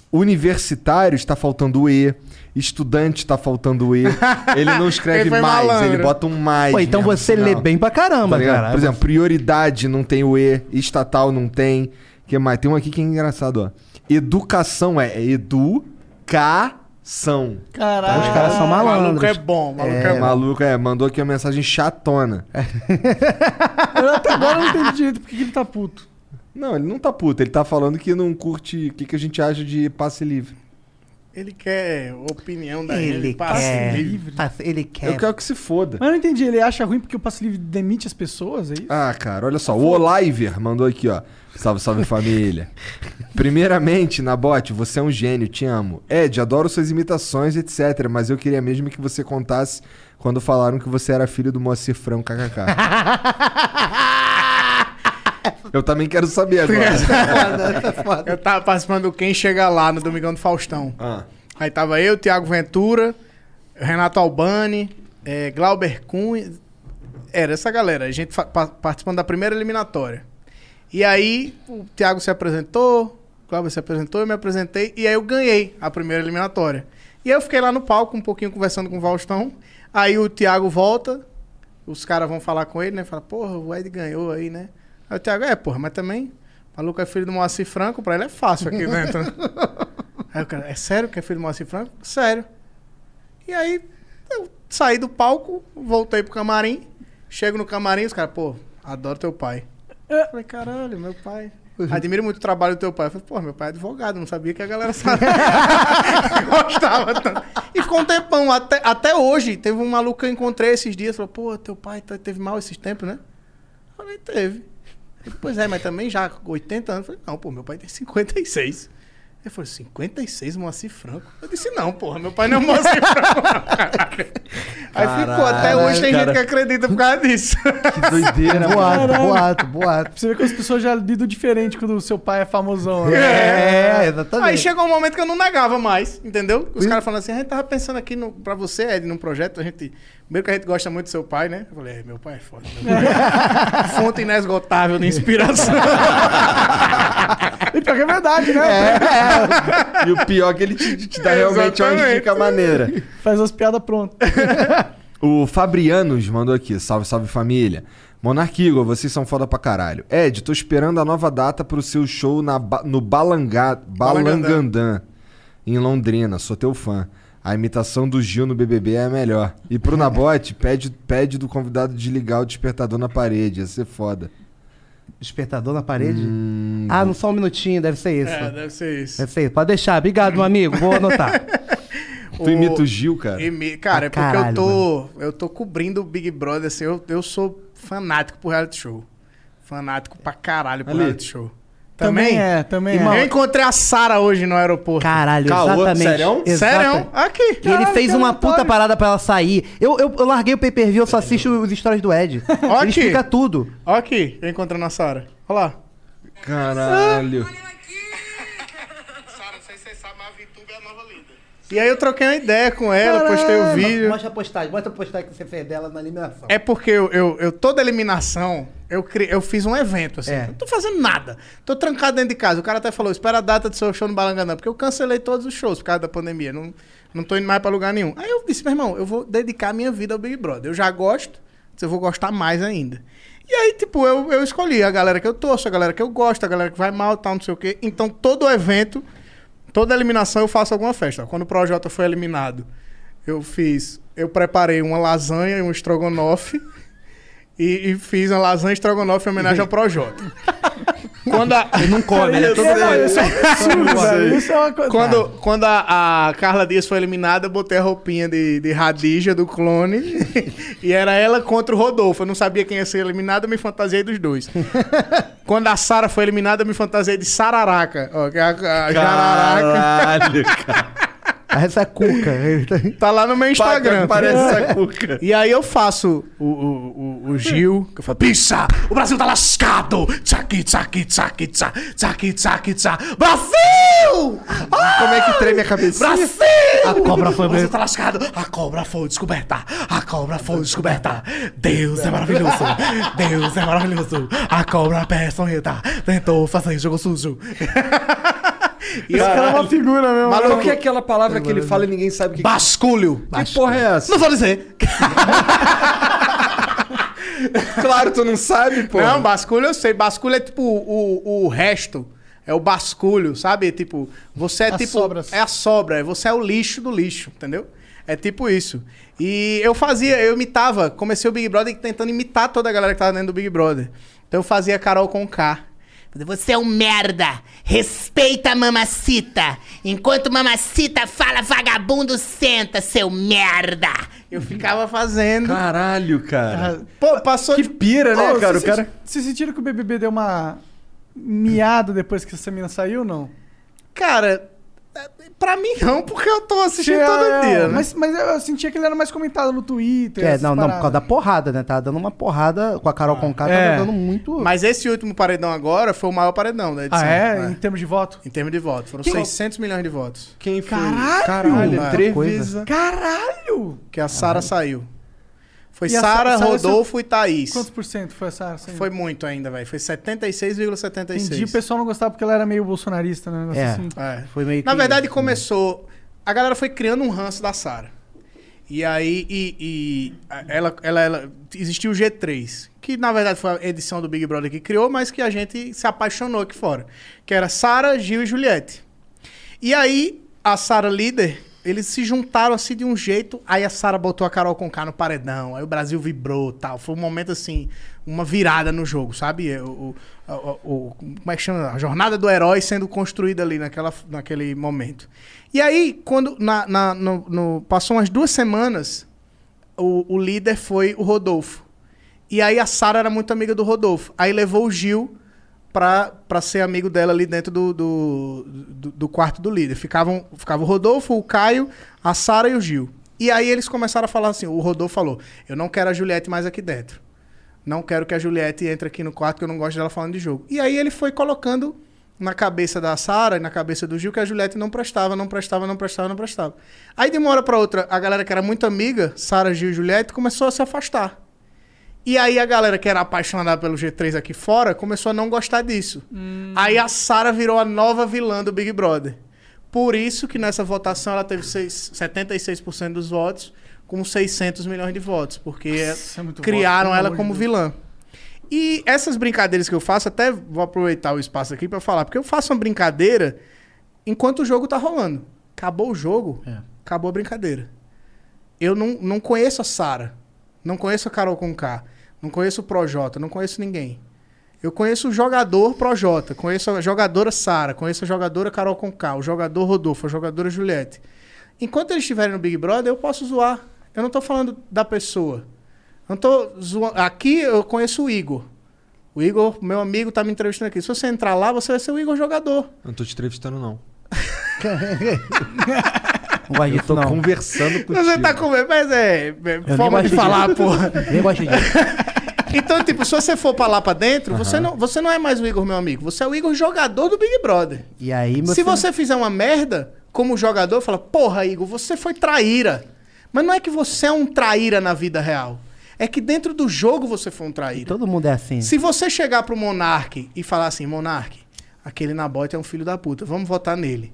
Universitário está faltando o E. Estudante está faltando o E. Ele não escreve Ele mais, malandro. ele bota um mais. Pô, então mesmo você lê bem pra caramba, Tá cara. Por exemplo, prioridade não tem o E, estatal não tem. que mais? Tem um aqui que é engraçado, ó. Educação é educação. Caralho. Os caras são Maluco malandros. é bom, maluco é, É, bom. maluco, é, mandou aqui uma mensagem chatona. Eu até agora não entendi direito porque que ele tá puto. Não, ele não tá puto, ele tá falando que não curte o que, que a gente acha de passe livre. Ele quer opinião da Ele passe quer. livre. passe- Ele quer. Eu quero que se foda. Mas eu não entendi, ele acha ruim porque o passe livre demite as pessoas, é isso? Ah, cara, olha só. O Oliver mandou aqui, ó. Salve, salve família. Primeiramente, Nabote, você é um gênio, te amo. Ed, adoro suas imitações, etc. Mas eu queria mesmo que você contasse quando falaram que você era filho do Moacir Franco KKK. eu também quero saber agora. Eu tava participando do Quem Chega Lá no Domingão do Faustão. Ah. Aí tava eu, Thiago Ventura, Renato Albani, eh, Glauber Cunha. Era essa galera. A gente participando da primeira eliminatória. E aí o Thiago se apresentou, o Glauber se apresentou, eu me apresentei. E aí eu ganhei a primeira eliminatória. E aí eu fiquei lá no palco um pouquinho conversando com o Faustão. Aí o Thiago volta, os caras vão falar com ele, né? Fala, porra, o Ed ganhou aí, né? Aí o Thiago, é, porra, mas também, o maluco é filho do Moacir Franco, pra ele é fácil aqui dentro. aí o cara, é sério que é filho do Moacir Franco? Sério. E aí eu saí do palco, voltei pro camarim, chego no camarim, os caras, pô, adoro teu pai. Eu falei, caralho, meu pai. Admiro muito o trabalho do teu pai. Eu falei, pô, meu pai é advogado, não sabia que a galera sabe. Gostava tanto. E ficou um tempão, até, até hoje. Teve um maluco que eu encontrei esses dias, falou, pô, teu pai tá- teve mal esses tempos, né? Eu falei, teve. Pois é, mas também já com 80 anos. Falei, não, pô, meu pai tem 56. Ele falou, 56, Moacir Franco? Eu disse, não, porra, meu pai não é Moacir Franco, caralho. Aí ficou, até hoje tem cara. gente que acredita por causa disso. Que doideira, Boato, Caralho. boato, boato. Você vê que as pessoas já lidam diferente quando o seu pai é famosão. né? É, exatamente. Aí chegou um momento que eu não negava mais, entendeu? Os caras falando assim, a gente tava pensando aqui no, pra você, Ed, num projeto, a gente. Primeiro que a gente gosta muito do seu pai, né? Eu falei, é, meu pai é foda. Pai é fonte inesgotável de inspiração. E pior que é verdade, né? E o pior é que ele te, te dá realmente uma dica maneira. Faz as piadas prontas. O Fabrianos mandou aqui. Salve, salve família. Monark Igor, vocês são foda pra caralho. Ed, tô esperando a nova data pro seu show na, no Balangá, Balangandã, em Londrina. Sou teu fã. A imitação do Gil no BBB é a melhor. E pro Nabote, pede, pede do convidado desligar o despertador na parede. Ia ser foda. Despertador na parede? Hum, Ah, não só um minutinho, deve ser isso. É, deve ser isso. Deve ser isso. Pode deixar. Obrigado, meu amigo. Vou anotar. tu imita o Gil, cara? Imi- Cara, é Pra porque eu caralho, tô. Eu tô cobrindo o Big Brother, assim, eu, eu sou fanático por reality show. Fanático pra caralho por Ali. reality show. Também Também? é, também Eu é. encontrei a Sara hoje no aeroporto. Caralho, Caô, exatamente. sério? Sério? Aqui. E ele fez uma aleatório. puta parada pra ela sair. Eu, eu, eu larguei o pay per view, eu só assisto os stories do Ed. Ó ele aqui. explica tudo. Ó aqui, eu encontrando a Sara. Olha lá. Caralho não sei se você sabe, mas a VTube é a nova líder. E aí eu troquei uma ideia com ela, postei o vídeo. Mostra a postagem, mostra a postagem que você fez dela na eliminação. É porque eu, eu, eu- toda eliminação, eu, cri- eu fiz um evento, assim. É. Não tô fazendo nada. Tô trancado dentro de casa. O cara até falou, espera a data do seu show no Balangandã, porque eu cancelei todos os shows por causa da pandemia. Não, não tô indo mais pra lugar nenhum. Aí eu disse, meu irmão, eu vou dedicar minha vida ao Big Brother. Eu já gosto, mas eu vou gostar mais ainda. E aí, tipo, eu, eu escolhi a galera que eu torço, a galera que eu gosto, a galera que vai mal, tal, não sei o quê. Então, todo evento, toda eliminação eu faço alguma festa. Quando o Projota foi eliminado, eu fiz... Eu preparei uma lasanha e um estrogonofe e, e fiz uma lasanha estrogonofe em homenagem ao Projota. Quando a... Ele não come, ele é todo. Isso é um. Isso é uma coisa. Quando, quando a, a Carla Dias foi eliminada, eu botei a roupinha de, de Radija do clone e era ela contra o Rodolfo. Eu não sabia quem ia ser eliminado, eu me fantasiei dos dois. quando a Sara foi eliminada, eu me fantasiei de Sararaca. Ó, que é a, a Jararaca. Caralho, cara. Essa é cuca. Tá- lá no meu Instagram. Parece essa cuca. E aí eu faço o, o, o, o Gil, que eu falo, pisa, o Brasil tá lascado! Tsaki, tsaki, tsa, tsaki, tsaki, tsa. Brasil! Como é que treme a cabeça? Brasil! A cobra foi O Brasil tá lascado! A cobra foi descoberta! A cobra foi descoberta! Deus é maravilhoso! Deus é maravilhoso! A cobra peçonhenta tentou fazer jogo sujo! Esse cara é uma figura mesmo. Maluco, o que é aquela palavra que ele fala e ninguém sabe o que, Basculho! que porra é essa? Não vou dizer! Claro, tu não sabe, pô. Não, basculho eu sei. Basculho é tipo o, o resto. É o basculho, sabe? Tipo, você é As tipo. sobras. É a sobra. Você é o lixo do lixo, entendeu? É tipo isso. E eu fazia, eu imitava, comecei o Big Brother tentando imitar toda a galera que tava dentro do Big Brother. Então eu fazia Carol com K. Você é um merda. Respeita a mamacita. Enquanto mamacita fala, vagabundo senta, seu merda. Eu ficava fazendo. Caralho, cara. Pô, passou Que de... pira, né, Ô, cara? O vocês cara. Vocês sentiram que o BBB deu uma miada depois que essa mina saiu ou não? Cara, pra mim não, porque eu tô assistindo É, todo é, dia, né? Mas, mas eu sentia que ele era mais comentado no Twitter. É, não, não, por causa da porrada, né? Tava dando uma porrada com a Carol Conká, É. tava dando muito. Mas esse último paredão agora foi o maior paredão da edição. Ah, é? É. Em termos de voto? Em termos de votos. Foram Quem- 600 milhões de votos. Quem foi? Caralho! Caralho, É. três Coisa. vezes. Caralho! Que a Sara saiu. Foi a Sara, Sara- Rodolfo e Thaís. Quantos por cento foi essa? essa aí? Foi muito ainda, velho. Foi 76,76. Entendi, o pessoal não gostava porque ela era meio bolsonarista, né? É. assim. É. Foi meio que. Na verdade, começou. A galera foi criando um ranço da Sara. E aí, e, e a- ela, ela, ela. Existiu o G3, que na verdade foi a edição do Big Brother que criou, mas que a gente se apaixonou aqui fora. Que era Sara, Gil e Juliette. E aí, a Sara líder, eles se juntaram assim de um jeito. Aí a Sara botou a Carol Conká no paredão. Aí o Brasil vibrou tal. Foi um momento assim, uma virada no jogo, sabe? O, o- o- o- como é que chama? A jornada do herói sendo construída ali naquela, naquele momento. E aí, quando na, na- no- no- passou umas duas semanas, o, o líder foi o Rodolfo. E aí a Sara era muito amiga do Rodolfo. Aí levou o Gil pra ser amigo dela ali dentro do, do, do- do quarto do líder. Ficavam, ficava o Rodolfo, o Caio, a Sara e o Gil. E aí eles começaram a falar assim, o Rodolfo falou, eu não quero a Juliette mais aqui dentro. Não quero que a Juliette entre aqui no quarto, que eu não gosto dela falando de jogo. E aí ele foi colocando na cabeça da Sara e na cabeça do Gil que a Juliette não prestava, não prestava, não prestava, não prestava. Aí de uma hora pra outra, a galera que era muito amiga, Sara, Gil e Juliette, começou a se afastar. E aí a galera que era apaixonada pelo G3 aqui fora começou a não gostar disso. Aí a Sara virou a nova vilã do Big Brother. Por isso que nessa votação ela teve seis- 76% dos votos com 600 milhões de votos, porque Isso é criaram voto, ela como de Deus. vilã. E essas brincadeiras que eu faço, até vou aproveitar o espaço aqui pra falar, porque eu faço uma brincadeira enquanto o jogo tá rolando. Acabou o jogo, acabou a brincadeira. Eu não, não conheço a Sara, não conheço a Carol Conká, não conheço o Projota, não conheço ninguém. Eu conheço o jogador Projota, conheço a jogadora Sara, conheço a jogadora Carol Conká, o jogador Rodolfo, a jogadora Juliette. Enquanto eles estiverem no Big Brother, eu posso zoar. Eu não tô falando da pessoa. Eu não tô zoando. Aqui eu conheço o Igor. O Igor, meu amigo, tá me entrevistando aqui. Se você entrar lá, você vai ser o Igor jogador. Eu não tô te entrevistando, não. Não gosto Eu disso, tô não. conversando contigo. Você tá com. Mas é. é forma de falar, disso. porra. Nem gosto disso. Então, tipo, se você for pra lá pra dentro, você, não, você não é mais o Igor, meu amigo. Você é o Igor jogador do Big Brother. E aí, meu Se você fizer uma merda, como jogador, fala, porra, Igor, você foi traíra. Mas não é que você é um traíra na vida real. É que dentro do jogo você foi um traíra. Todo mundo é assim. Se você chegar pro Monark e falar assim, Monark, aquele Nabote é um filho da puta, vamos votar nele.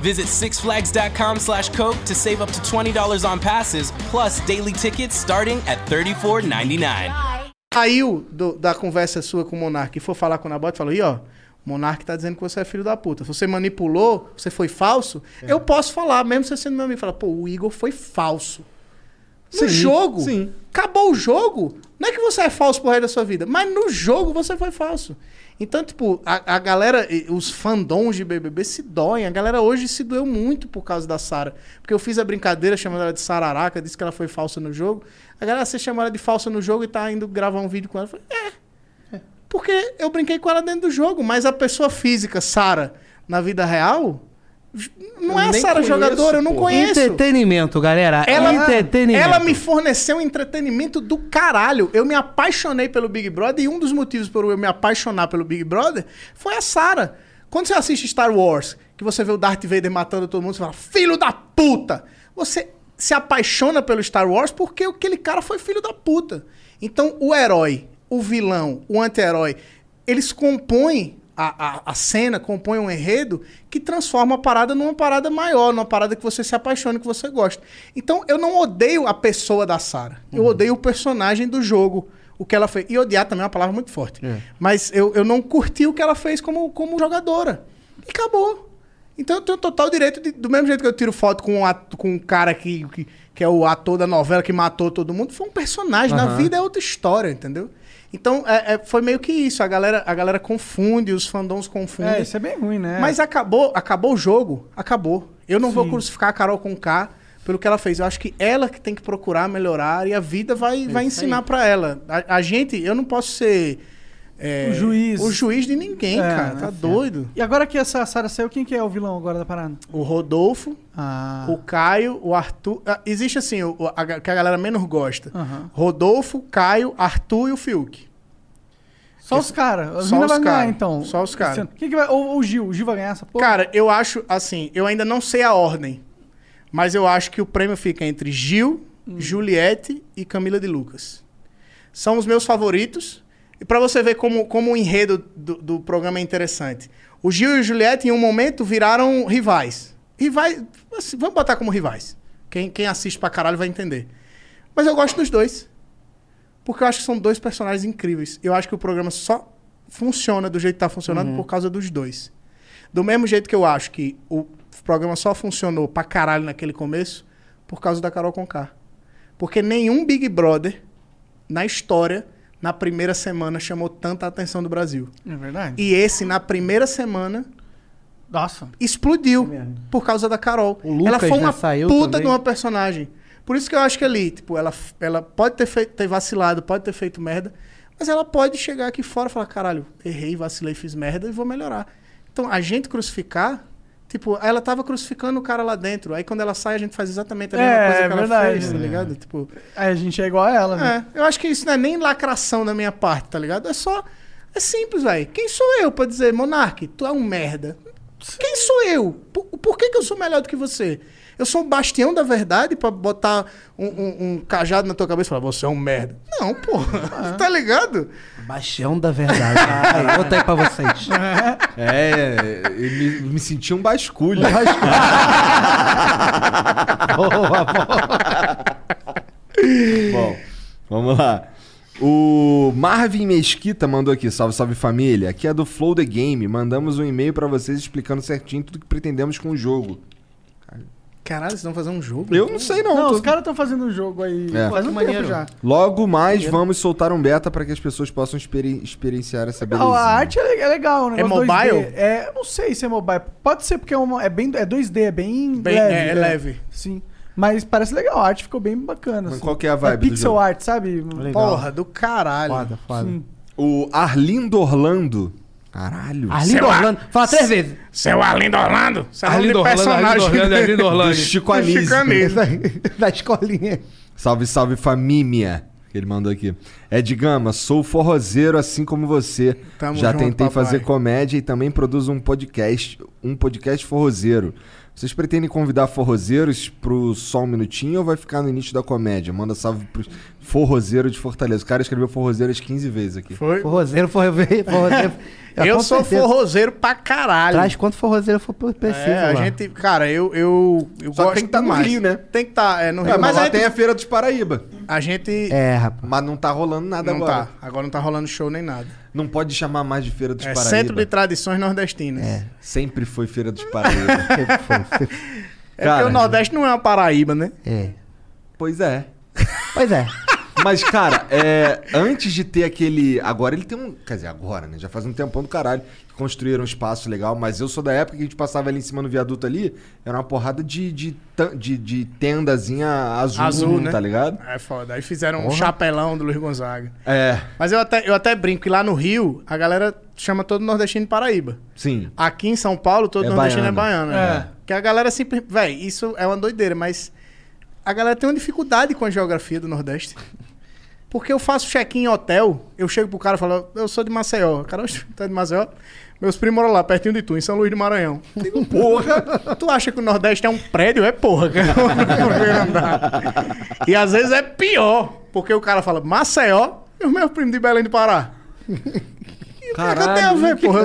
Visit sixflags.com slash Coke to save up to $20 on passes, plus daily tickets starting at $34.99. Saiu do- da conversa sua com o Monark e for falar com o Nabote, falou, e ó, o Monark tá dizendo que você é filho da puta. Você manipulou, você foi falso, É. eu posso falar, mesmo você sendo meu amigo, falar, pô, o Igor foi falso. No Sim, jogo, sim. acabou o jogo. Não é que você é falso pro resto da sua vida, mas no jogo você foi falso. Então, tipo, a, a galera, os fandons de BBB se doem. A galera hoje se doeu muito por causa da Sara. Porque eu fiz a brincadeira chamando ela de Sararaca, disse que ela foi falsa no jogo. A galera, você chama ela de falsa no jogo e tá indo gravar um vídeo com ela. Eu falei, é. Porque eu brinquei com ela dentro do jogo, mas a pessoa física, Sara, na vida real, Não é a Sara conheço, jogadora, eu não pô. conheço. Entretenimento, galera. Ela, Entretenimento. ela me forneceu entretenimento do caralho. Eu me apaixonei pelo Big Brother e um dos motivos por eu me apaixonar pelo Big Brother foi a Sarah. Quando você assiste Star Wars, que você vê o Darth Vader matando todo mundo, você fala, filho da puta! Você se apaixona pelo Star Wars porque aquele cara foi filho da puta. Então, o herói, o vilão, o anti-herói, eles compõem a, a, a cena, compõem um enredo que transforma a parada numa parada maior, numa parada que você se apaixona, que você gosta. Então, eu não odeio a pessoa da Sarah. Eu odeio o personagem do jogo. O que ela fez. E odiar também é uma palavra muito forte. Mas eu, eu não curti o que ela fez como, como jogadora. E acabou. Então eu tenho total direito, de- do mesmo jeito que eu tiro foto com um, ato- com um cara que, que, que é o ator da novela que matou todo mundo, foi um personagem. Na Aham. vida é outra história, entendeu? Então é- é- foi meio que isso. A galera, a galera confunde, os fandoms confundem. É, isso é bem ruim, né? Mas acabou, acabou o jogo, acabou. Eu não vou Sim. crucificar a Carol com K pelo que ela fez. Eu acho que ela que tem que procurar melhorar e a vida vai, vai isso ensinar pra ela. A, a gente, eu não posso ser é, O juiz. o juiz de ninguém, É, cara. Tá doido. E agora que essa Sarah saiu, quem que é o vilão agora da parada? O Rodolfo, Ah. o Caio, o Arthur. ah, existe assim, o, a, que a galera menos gosta. Aham. Rodolfo, Caio, Arthur e o Fiuk. Só os caras. As Só os vão ganhar, cara. então. Só os cara. Esse ano. Quem que vai... Ou ou o Gil. O Gil vai ganhar essa porra? Cara, eu acho assim, eu ainda não sei a ordem, mas eu acho que o prêmio fica entre Gil, Juliette e Camila de Lucas. São os meus favoritos. E pra você ver como, como o enredo do, do programa é interessante. O Gil e o Juliette, em um momento, viraram rivais. Rivais. assim, vamos botar como rivais. Quem, quem assiste pra caralho vai entender. Mas eu gosto dos dois. Porque eu acho que são dois personagens incríveis. Eu acho que o programa só funciona do jeito que tá funcionando Uhum. por causa dos dois. Do mesmo jeito que eu acho que o programa só funcionou pra caralho naquele começo por causa da Carol Conká. Porque nenhum Big Brother na história, na primeira semana, chamou tanta atenção do Brasil. É verdade. E esse, na primeira semana, Nossa. explodiu por causa da Carol. O Lucas, ela foi uma saiu puta também. de uma personagem. Por isso que eu acho que ali, tipo, ela, ela pode ter, feito, ter vacilado, pode ter feito merda, mas ela pode chegar aqui fora e falar, caralho, errei, vacilei, fiz merda e vou melhorar. Então, a gente crucificar, tipo, ela tava crucificando o cara lá dentro. Aí quando ela sai, a gente faz exatamente a mesma É, coisa é que ela verdade. fez, tá É. ligado? Tipo, Aí a gente é igual a ela, né? é, eu acho que isso não é nem lacração da minha parte, tá ligado? É só. É simples, velho. Quem sou eu pra dizer, Monark, tu é um merda? Quem sou eu? Por, por que, que eu sou melhor do que você? Eu sou um bastião da verdade pra botar um, um- um cajado na tua cabeça e falar, você é um merda. Não, porra. tá ligado? Baixão da verdade. Aí, Bota aí pra vocês. É, eu me, me senti um basculho. boa, boa. Bom, vamos lá. O Marvin Mesquita mandou aqui, salve, salve família. Aqui é do Flow The Game. Mandamos um e-mail pra vocês explicando certinho tudo que pretendemos com o jogo. Caralho, vocês vão fazer um jogo? Eu não sei não. Não, tô- os caras estão fazendo um jogo aí É. faz um maneiro. já. Logo mais Maneiro. vamos soltar um beta pra que as pessoas possam experi- experienciar essa Não, beleza. a arte é, é legal, o negócio mobile? 2D. É, eu não sei se é mobile. Pode ser porque é, uma, é bem é 2D, é bem, Bem- leve. é, é né? leve. Sim. Mas parece legal, a arte ficou bem bacana. Mas assim. qual que é a vibe do pixel jogo? art, sabe? Porra, do caralho. Foda, foda. Sim. O Arlindo Orlando. Caralho. Arlindo Seu Orlando. Fala três vezes. Seu Arlindo Orlando? Você é Arlindo Orlando, Arlindo personagem. Orlando, Arlindo Do Orlando. Chico Anísio. Chico Anísio. Da escolinha. Salve, salve família. Que ele mandou aqui. Ed Gama, sou forrozeiro assim como você. Tamo Já junto, tentei papai. fazer comédia e também produzo um podcast, um podcast forrozeiro. Vocês pretendem convidar forrozeiros pro Só Um Minutinho ou vai ficar no início da comédia? Manda salve pro forrozeiro de Fortaleza. O cara escreveu forrozeiro as 15 vezes aqui. Foi? Forrozeiro, forrozeiro. forrozeiro. É, Eu com sou certeza. forrozeiro pra caralho. Traz quanto forrozeiro for preciso. É, a lá. gente, cara, eu, eu, eu Só gosto tem que tá no. Rio, né? Tem que estar, é, no Rio. É, mas mas lá tem a Feira dos Paraíba. a gente É, rapaz. Mas não tá rolando nada não agora. tá. Agora não tá rolando show nem nada. Não pode chamar mais de Feira dos É Paraíba. Centro de Tradições Nordestinas. É, Sempre foi Feira dos Paraíba. Sempre foi, sempre- porque o Nordeste não é uma Paraíba, né? É. pois é. Pois é. Mas, cara, é, antes de ter aquele. Agora ele tem um. Quer dizer, agora, né? Já faz um tempão do caralho construíram um espaço legal. Mas eu sou da época que a gente passava ali em cima no viaduto ali. Era uma porrada de, de, de, de tendazinha azul, Azul, né? tá ligado? É foda. Aí fizeram um Porra. chapelão do Luiz Gonzaga. É, Mas eu até, eu até brinco que lá no Rio, a galera chama todo nordestino de Paraíba. sim. Aqui em São Paulo, todo É nordestino baiano. é baiano. É. né? Que a galera sempre. Véi, isso é uma doideira, mas a galera tem uma dificuldade com a geografia do Nordeste. Porque eu faço check-in em hotel, eu chego pro cara e falo, eu sou de Maceió. O cara, "Oxe, tu é de Maceió? Meus primos moram lá, pertinho de tu, em São Luís do Maranhão. Eu Digo, porra, tu acha que o Nordeste é um prédio? É porra. E às vezes é pior, porque o cara fala Maceió e os meus primos de Belém do Pará. O que é eu tenho a ver, porra?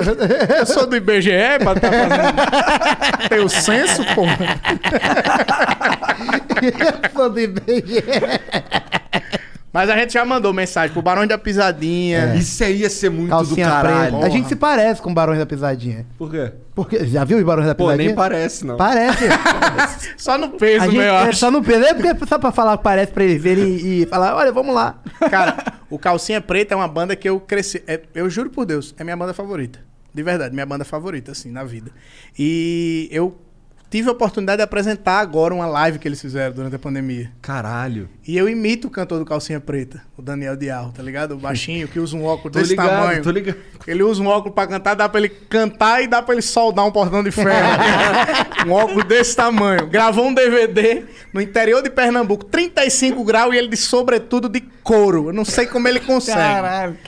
Eu sou do IBGE pra tá fazendo. Tem o censo, porra. Sou do IBGE. Mas a gente já mandou mensagem pro Barão da Pisadinha. Isso aí ia ser muito Calcinha do caralho. preta. A gente se parece com o Barões da Pisadinha. Por quê? Porque, já viu os Barões da Pô, Pisadinha? nem parece, não. Parece. Só no peso, a gente, né, eu é acho. só no peso. É porque é só pra falar que parece pra eles verem e, e falar, olha, vamos lá. Cara, o Calcinha Preta é uma banda que eu cresci. é- eu juro por Deus, é minha banda favorita. De verdade, minha banda favorita, assim, na vida. E eu tive a oportunidade de apresentar agora uma live que eles fizeram durante a pandemia. Caralho. E eu imito o cantor do Calcinha Preta, o Daniel Dial, tá ligado? O baixinho que usa um óculos desse ligado, tamanho. tô ligado. Ele usa um óculos pra cantar, dá pra ele cantar e dá pra ele soldar um portão de ferro. um óculos desse tamanho. Gravou um DVD no interior de Pernambuco, 35 graus e ele de sobretudo de couro. Eu não sei como ele consegue. Caralho.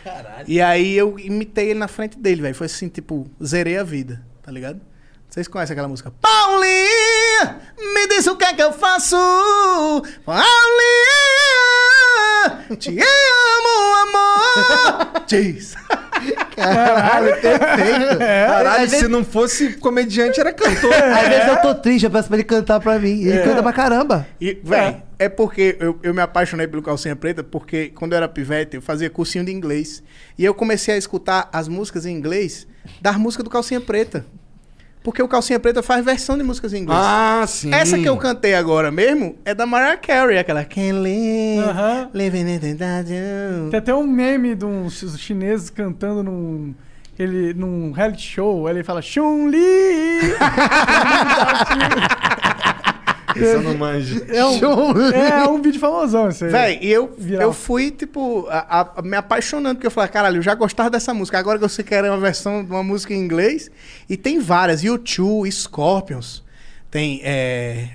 E aí eu imitei ele na frente dele, velho. Foi assim, tipo, zerei a vida, tá ligado? Vocês conhecem aquela música? Paulinha, me diz o que é que eu faço. Paulinha, te amo, amor. Diz. Caralho, perfeito. Caralho, Às se vezes, não fosse comediante, era cantor. às vezes eu tô triste, eu peço pra ele cantar pra mim. E ele canta pra caramba. E, véi, é, porque eu, eu me apaixonei pelo Calcinha Preta, porque quando eu era pivete, eu fazia cursinho de inglês. E eu comecei a escutar as músicas em inglês das músicas do Calcinha Preta. Porque o Calcinha Preta faz versão de músicas em inglês. Ah, sim. Essa que eu cantei agora mesmo é da Mariah Carey, aquela Can't live, Aham. living in the dark. Tem até um meme de uns chi- chineses cantando num. Ele, num reality show, ele fala Chun-Li! Esse eu não manjo. É um, é um vídeo famosão esse aí. Véi, e eu, Viral. eu fui, tipo, a- a- me apaixonando, porque eu falei, caralho, eu já gostava dessa música. Agora que eu sei que era uma versão de uma música em inglês. E tem várias, U2, Scorpions. Tem é,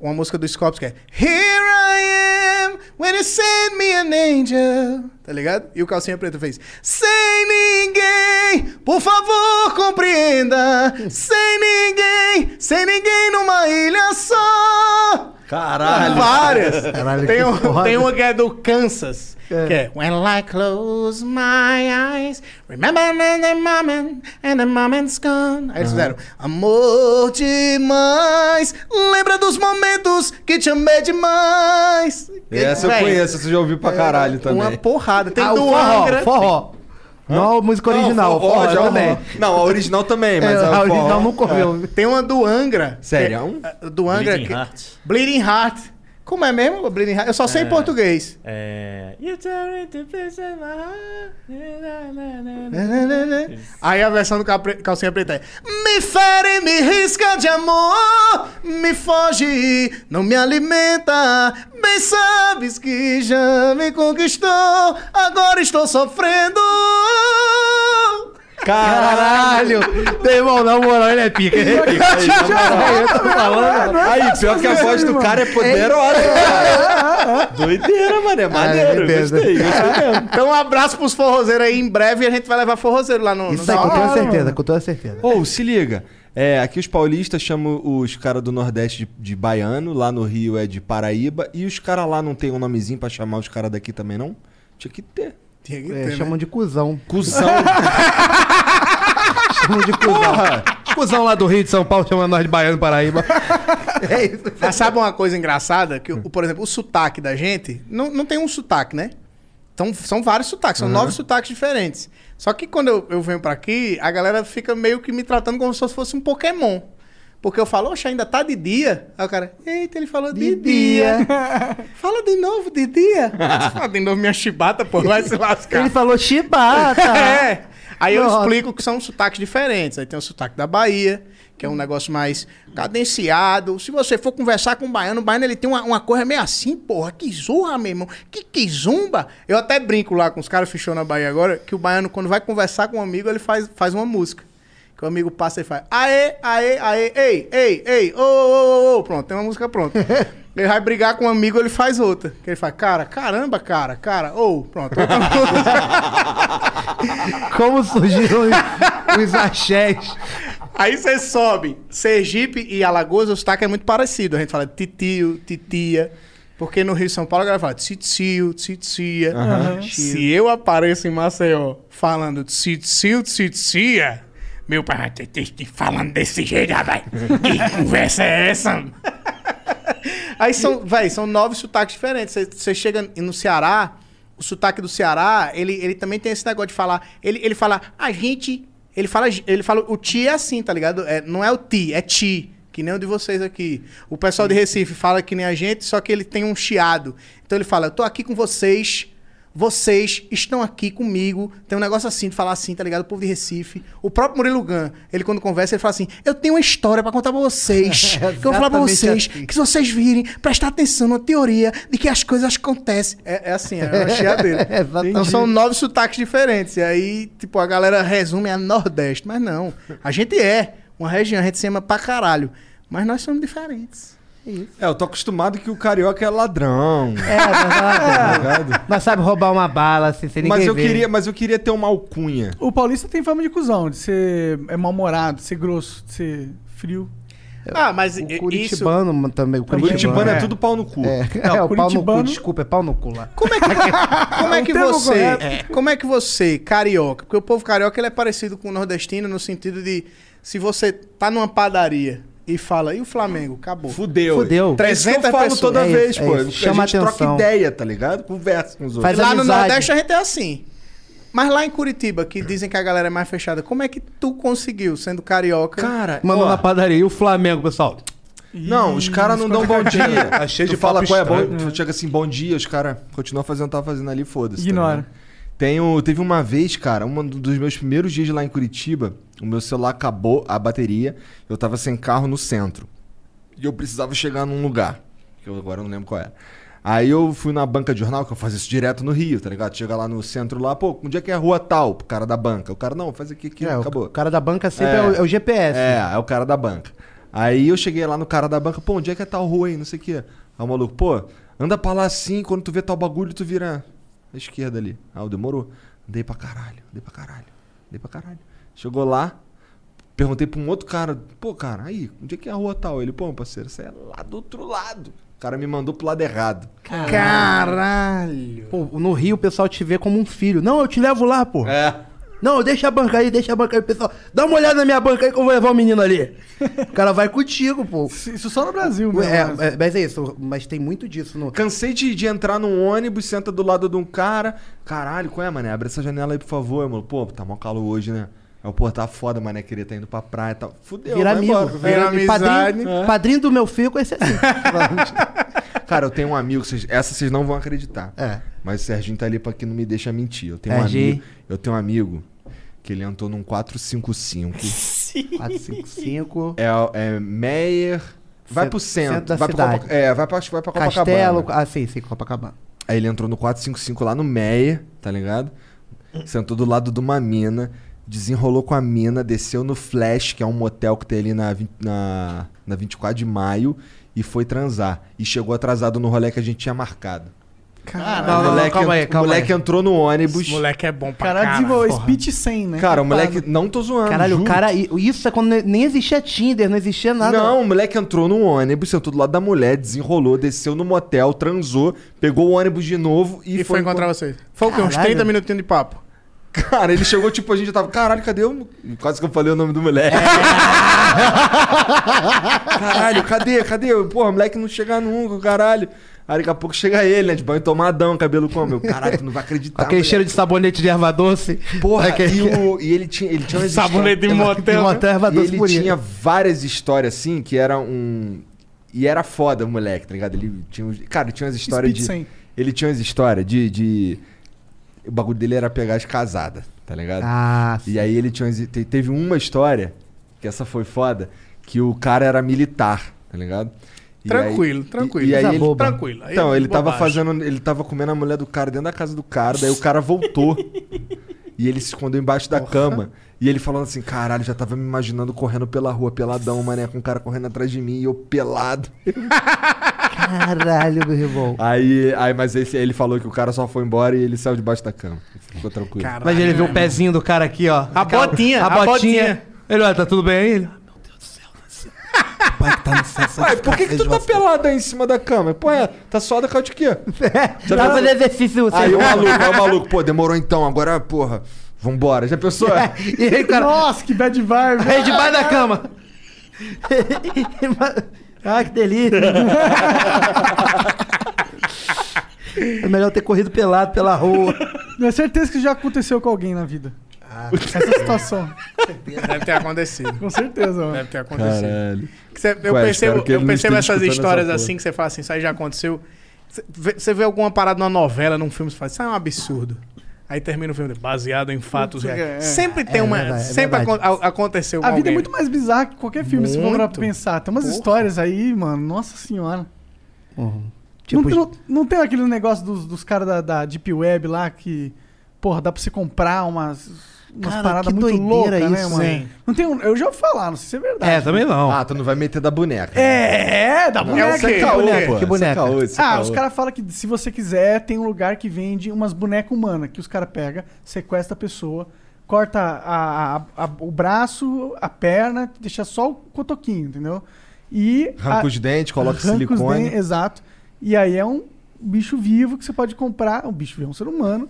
uma música do Scorpions que é Here I am, when you send me an angel. Tá ligado? E o Calcinha Preta fez Sem ninguém, por favor, compreenda. Sem ninguém, sem ninguém numa ilha só. Caralho. Várias. Caralho, tem, um- foda. tem uma que é do Kansas. Que é When I close my eyes, remember the moment and the moment's gone. Aí eles fizeram Amor demais, lembra dos momentos que te amei demais. Essa eu Véi, conheço, eu já ouvi pra caralho também. Uma porrada. Tem Ah, do forró, Angra. forró. Não a música original, forró, já também. Não, a original também, mas É, a, a original forró- nunca ouviu. Tem uma do Angra. Sério? que é- Do Angra. Bleeding que- Heart. Bleeding Heart. Como é mesmo? Bleeding Heart? Eu só sei em português. É. Aí a versão do calcinha preta é Me fere, me risca de amor Me foge, não me alimenta Bem sabes que já me conquistou Agora estou sofrendo Caralho! Meu irmão, na moral, ele é pica. Ele é pica. Aí, na moral, eu tô falando. Aí, pior que a voz do cara é poderosa, cara. Doideira, mano. É maneiro. beleza. gostei, gostei mesmo. Então um abraço pros forrozeiros aí Em breve a gente vai levar forrozeiro lá no... Isso no... aí, com toda certeza, com toda certeza. Ô, se liga. É, aqui os paulistas chamam os caras do Nordeste de, de baiano, lá no Rio é de Paraíba, e os caras lá não tem um nomezinho pra chamar os caras daqui também, não? Tinha que ter. Tinha que É, ter, né? chamam de cuzão. Cusão. De cuzão. Cuzão lá do Rio de São Paulo chamando nós de baiano Paraíba. é isso. Mas sabe uma coisa engraçada? Que, por exemplo, o sotaque da gente não, não tem um sotaque, né? Então, são vários sotaques, são nove sotaques diferentes. Só que quando eu, eu venho pra aqui, a galera fica meio que me tratando como se eu fosse um Pokémon. Porque eu falo, oxe, ainda tá de dia. Aí o cara, eita, ele falou de, De dia. dia. Fala de novo, de dia. Fala de novo minha chibata, pô, vai se lascar. Ele falou chibata. é. Aí eu Nossa. explico que são sotaques diferentes. Aí tem o sotaque da Bahia, que é um negócio mais cadenciado. Se você for conversar com o baiano, o baiano ele tem uma, uma coisa meio assim, porra, que zorra, meu irmão. Que que zumba. Eu até brinco lá com os caras fechou na Bahia agora, que o baiano, quando vai conversar com um amigo, ele faz, faz uma música. Que o amigo passa e faz, aê, aê, aê, ei, ei, ei, ô, ô, ô, ô, pronto, tem uma música pronta. ele vai brigar com um amigo, ele faz outra. Que ele faz, cara, caramba, cara, cara, ô, pronto, outra música. Como surgiram os, os axés. Aí você sobe. Sergipe e Alagoas, o sotaque é muito parecido. A gente fala titio, titia. Porque no Rio de São Paulo a galera fala titio, titia. Aham. Se eu apareço em Maceió falando titio, titia, meu pai vai ter que falando desse jeito, rapaz. Que conversa é essa? Aí são, véi, são nove sotaques diferentes. Você- chega no Ceará, o sotaque do Ceará, ele, ele também tem esse negócio de falar. Ele, ele fala, a gente. Ele fala, ele fala, o ti é assim, tá ligado? É, não é o ti, é ti. Que nem o de vocês aqui. O pessoal de Recife fala que nem a gente, só que ele tem um chiado. Então ele fala, eu tô aqui com vocês. Vocês estão aqui comigo. Tem um negócio assim, de falar assim, tá ligado? O povo de Recife. O próprio Murilo Gun, ele quando conversa, ele fala assim: Eu tenho uma história pra contar pra vocês. que eu vou falar pra vocês. assim. Que se vocês virem, prestar atenção na teoria de que as coisas acontecem. É, é assim, é uma chiadeira. Exatamente. então são nove sotaques diferentes. E aí, tipo, a galera resume a Nordeste. Mas não. A gente é uma região, a gente se ama pra caralho. Mas nós somos diferentes. É, eu tô acostumado que o carioca é ladrão. É, verdade. Mas sabe roubar uma bala assim, sem ninguém Mas eu, ver. queria, mas eu queria ter uma alcunha. O paulista tem fama de cuzão, de ser é mal-humorado, de ser grosso, de ser frio. Ah, mas O Curitibano mano, também. O O Curitibano é, é. tudo pau no cu. É, É, é, o o pau no cu, curitibano- desculpa, é pau no cu lá. Como é que, como é que você, correto. como é que você, carioca, porque o povo carioca ele é parecido com o nordestino no sentido de se você tá numa padaria e fala, e o Flamengo? Acabou. Fudeu. Fudeu. 300 eu falo pessoas. toda É vez, isso, é pô. isso. A Chama gente troca atenção. ideia, tá ligado? Conversa com os outros. Faz lá no. Nordeste a gente é assim. Mas lá em Curitiba, que dizem que a galera é mais fechada, como é que tu conseguiu, sendo carioca? Cara, Mandou na padaria. E o Flamengo, pessoal? Não, os caras não dão bom dia. Tá cheio tu de fala qual é bom, tu chega assim, bom dia, os caras continuam fazendo o que tava fazendo ali, foda-se. tá Ignora. ligado? Tenho, teve uma vez, cara, um dos meus primeiros dias lá em Curitiba, o meu celular acabou a bateria, eu tava sem carro no centro. E eu precisava chegar num lugar, que eu agora não lembro qual era. Aí eu fui na banca de jornal, que eu fazia isso direto no Rio, tá ligado? Chega lá no centro lá, pô, onde é que é a rua tal? Pro cara da banca. O cara, não, faz aqui, aqui, É, o- acabou. O cara da banca sempre é, o, é o GPS. É, é o cara da banca. Aí eu cheguei lá no cara da banca, pô, onde é que é tal rua aí, não sei o quê. Aí o maluco, pô, anda pra lá assim, quando tu vê tal bagulho, tu vira à esquerda ali. Ah, eu demorou. Andei pra caralho, andei pra caralho, andei pra caralho. Chegou lá, perguntei pra um outro cara, pô, cara, aí, onde é que é a rua tal? Ele, pô, parceiro, você é lá do outro lado. O cara me mandou pro lado errado. Caralho. Pô, no Rio o pessoal te vê como um filho. Não, eu te levo lá, pô. É. Não, deixa a banca aí, deixa a banca aí, pessoal. Dá uma olhada na minha banca aí que eu vou levar o menino ali. o cara vai contigo, pô. Isso só no Brasil, mesmo. É, é, mas é isso, mas tem muito disso no. Cansei de, de entrar num ônibus, senta do lado de um cara. Caralho, qual é, mané? Abre essa janela aí, por favor, mano. Pô, tá mó calor hoje, né? Aí, pô, tá foda, mané. Queria estar indo pra praia e tal. Fudeu, Vira vai amigo. embora. Vira É, amizade. Padrinho, É. padrinho do meu filho conhece assim. Cara, eu tenho um amigo, vocês- essa vocês não vão acreditar. É. Mas o Serginho tá ali pra que não me deixa mentir. Eu tenho um amigo. Eu tenho um amigo que ele entrou num 455. 455. É, é Meyer. Vai Centro- pro centro. centro da vai pra cidade. Copa- é, vai pra, vai pra Copacabana. Castelo. Ah, sim, sim, Copacabana. Aí ele entrou no 455 lá no Meia, tá ligado? Sentou do lado de uma mina, desenrolou com a mina, desceu no Flash, que é um motel que tem ali na, na, na 24 de maio, e foi transar. E chegou atrasado no rolê que a gente tinha marcado. Caralho. Não, não, moleque, calma aí, calma o moleque aí. entrou no ônibus. Esse moleque é bom O pra cara caralho. desenvolveu porra. speech 100, né? Cara, o moleque. Não tô zoando. Caralho, o cara. Isso é quando nem existia Tinder, não existia nada. Não, o moleque entrou no ônibus, sentou do lado da mulher, desenrolou, desceu no motel, transou, pegou o ônibus de novo e, E foi encontrar vocês. Foi o quê? Uns Caralho. 30 minutinhos de papo. Cara, ele chegou, tipo, a gente já tava, caralho, cadê o. Quase que eu falei o nome do moleque. caralho, cadê? Cadê? Porra, moleque não chega nunca, caralho. Aí daqui a pouco chega ele, né? De banho tomadão, cabelo como? Eu, caralho, tu não vai acreditar. Aquele moleque. cheiro de sabonete de erva doce. Porra, Aquele- e, o- e ele tinha, ele tinha umas Sabonete de motel, De motel, erva E doce ele purinha. tinha várias histórias assim que era um. E era foda o moleque, tá ligado? Ele tinha. uns- Cara, tinha umas histórias Speed de. 100. Ele tinha umas histórias de, de. O bagulho dele era pegar as casadas, tá ligado? Ah, E aí ele tinha. Teve uma história, que essa foi foda, que o cara era militar, tá ligado? E Tranquilo, aí- tranquilo. E, e aí ele, boba. Tranquilo. Aí então, ele tava bobagem. fazendo. Ele tava comendo a mulher do cara dentro da casa do cara, daí o cara voltou. e ele se escondeu embaixo da cama. E ele falando assim, caralho, já tava me imaginando correndo pela rua, peladão, mané, com um cara correndo atrás de mim e eu pelado. Caralho, meu irmão. Aí, aí mas esse, ele falou que o cara só foi embora e ele saiu debaixo da cama. Ficou tranquilo. Caralho. Mas ele viu o pezinho do cara aqui, ó. A botinha, a a botinha. botinha. Ele, olha, tá tudo bem aí? Ele, ah, meu Deus do céu. O pai que tá no céu. Ué, por que, que tu tá pelado aí em cima da cama? Pô, é, tá só da caute aqui, ó. Já Pra pensou- fazer exercício. Aí o maluco, aí o maluco, pô, demorou então, agora, porra, vambora. Já pensou? E aí, cara, Nossa, que bad vibe. aí debaixo da cama. ah, que delícia. é melhor ter corrido pelado pela rua. Tenho certeza que já aconteceu com alguém na vida. Essa situação. Deve ter acontecido. Com certeza, mano. Deve ter acontecido. Caralho. Você- eu Ué, percebo, eu percebo essas histórias essa assim que você fala assim, isso aí já aconteceu. Você vê, você vê alguma parada numa novela, num filme, você fala, isso é um absurdo. Aí termina o filme, baseado em fatos reais. é. Sempre tem É uma. verdade, é sempre verdade. a- aconteceu A vida é muito mais bizarra que qualquer filme, se for pra Muito. pensar. Tem umas Porra. histórias aí, mano. Nossa senhora. Tipo, não, não, não tem aquele negócio dos, dos caras da, da Deep Web lá que, porra, dá pra você comprar umas, umas Cara, paradas que muito loucas, né, isso, mano? hein? Não tem um, eu já ouvi falar, não sei se é verdade. É, também não. Ah, tu não vai meter da boneca. né? É, da É boneca. é caô, Que pô. Que boneca? É caô, é Ah, caô. os caras falam que se você quiser, tem um lugar que vende umas bonecas humanas, que os caras pegam, sequestra a pessoa, corta a- a- a- o braço, a perna, deixa só o cotoquinho, entendeu? E. Arranca os dentes, coloca silicone. dentes, exato. E aí é um bicho vivo que você pode comprar, um bicho vivo, um ser humano,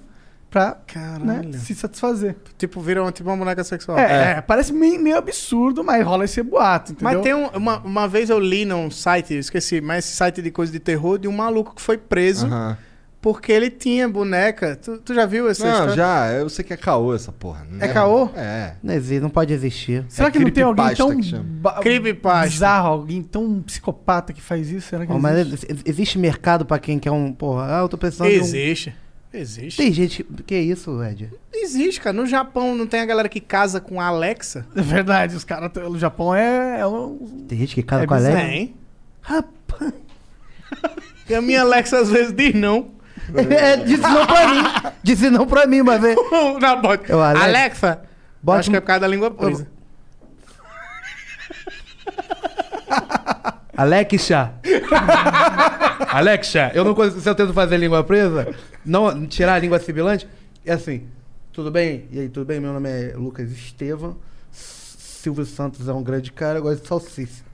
pra né, se satisfazer. Tipo, vira um- tipo uma boneca sexual. É, é, parece meio, meio absurdo, mas rola esse boato, entendeu? Mas tem um- uma, uma vez eu li num site, esqueci, mas esse site de coisa de terror, de um maluco que foi preso Aham. porque ele tinha boneca. Tu, tu já viu essa Não, história? já, eu sei que é caô essa porra. Não É caô? É. Não existe, não pode existir. Será é que não tem alguém tão Creepypasta. bizarro, alguém tão psicopata que faz isso? Será que mas existe? ex- existe mercado pra quem quer um. Porra, ah, eu tô pensando. em um- Existe. Existe. Tem gente. Que isso, Ed? Existe, cara. No Japão não tem a galera que casa com a Alexa? É verdade, os caras. O Japão é. é um- Tem gente que casa É com a. Alexa? Tem. Rapaz. E a minha Alexa às vezes diz não. É, disse não pra mim. Disse não pra mim uma vez. Na bota. Eu, Alexa, Alexa. bota Acho que é um- por causa da língua presa. Alexa. Alexa, eu não consigo. Se eu tento fazer língua presa, não tirar a língua sibilante, é assim. Tudo bem? E aí, tudo bem? Meu nome é Lucas Estevam. Silvio Santos é um grande cara, eu gosto de salsicha.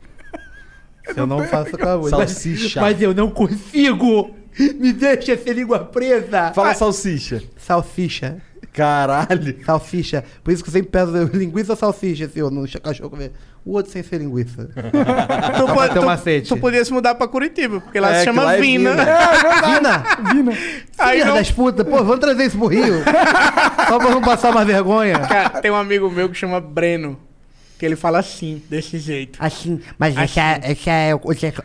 Eu não faço com a voz. Mas- Salsicha. Mas eu não consigo! Me deixa ser língua presa! Fala salsicha. Salsicha. Caralho. Salsicha. Por isso que eu sempre peço linguiça ou salsicha, senhor, no cachorro ver. O outro sem ser linguiça. Tu, um tu, macete. tu podia se mudar pra Curitiba, porque lá É, se chama lá é Vina. Vina. Vina! Vina. Aí Filha não- das putas, pô, vamos trazer isso pro Rio. Só pra não passar mais vergonha. Cara, tem um amigo meu que chama Breno, que ele fala assim, desse jeito. Assim, mas Assim. essa, essa é o. Essa,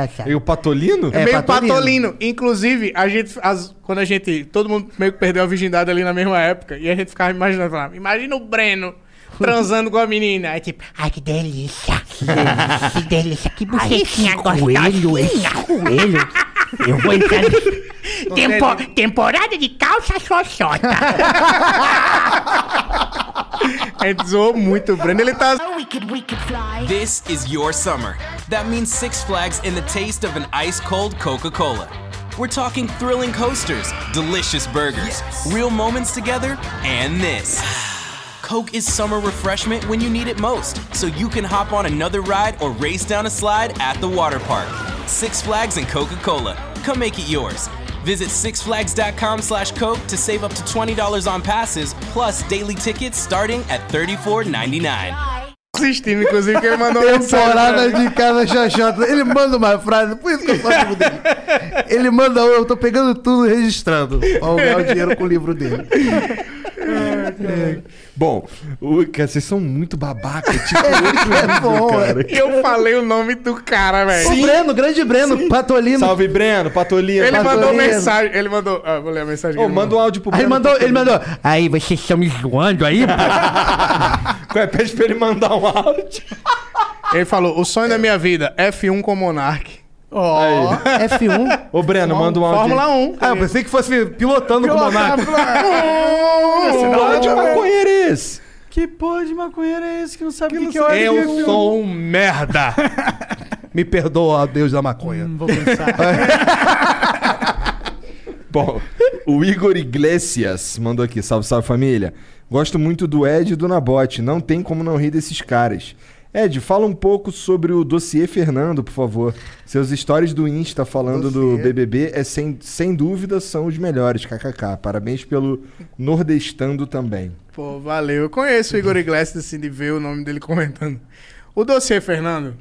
essa, E o patolino? É, É, meio patolino. patolino. Inclusive, a gente, as- quando a gente. Todo mundo meio que perdeu a virgindade ali na mesma época. E a gente ficava imaginando, falava, imagina o Breno transando com a menina. Aí tipo, Ai, que delícia. Que delícia, que delícia. Que bucetinha coelho, esse coelho. Eu vou entrar... Tempo, temporada de calça xoxota. a gente zoou muito o Breno. Ele tá. Oh, we could, we could fly. This is your summer. That means Six Flags and the taste of an ice cold Coca Cola. We're talking thrilling coasters, delicious burgers, real moments together, and this. Coke is summer refreshment when you need it most, so you can hop on another ride or race down a slide at the water park. Six Flags and Coca Cola. Come make it yours. Visit sixflags.com slash Coke to save up to $20 on passes, plus daily tickets starting at $34.99. assistindo, inclusive, que ele mandou uma Temporada de casa xoxota. Ele manda uma frase, por isso que eu sou amigo dele. Ele manda, eu tô pegando tudo e registrando. Pra eu ganhar o dinheiro com o livro dele. Bom, o, cara, vocês são muito babaca. Tipo, É nível, bom, cara. Eu falei o nome do cara, velho. O Breno, grande Breno, Patolino. Salve, Breno, Patolino. Ele mandou Patolino. mensagem. Ele mandou. Ah, vou ler a mensagem. ele manda um áudio pro Aí Breno. mandou, ele mandou. Aí, vocês estão me zoando aí, pô? É? Pede pra ele mandar um áudio. Ele falou: o sonho da minha vida, F1 com Monark. Ó. F1. Ô, Breno, manda um áudio. Fórmula 1. Ah, eu pensei que fosse pilotando com o. Que áudio de maconheiro é esse? Que porra de maconheiro é esse que não sabe o que, que é Eu hora sou um merda. Me perdoa, Deus da maconha. Hum, vou pensar. Bom, o Igor Iglesias mandou aqui. Salve, salve família. Gosto muito do Ed e do Nabote. Não tem como não rir desses caras. Ed, fala um pouco sobre o dossiê Fernando, por favor. Seus stories do Insta falando do Dossiê. BBB é sem, sem dúvida são os melhores, kkk. Parabéns pelo Nordestando também. Pô, valeu. Eu conheço o Igor Iglesias, assim, de ver o nome dele comentando. O dossiê Fernando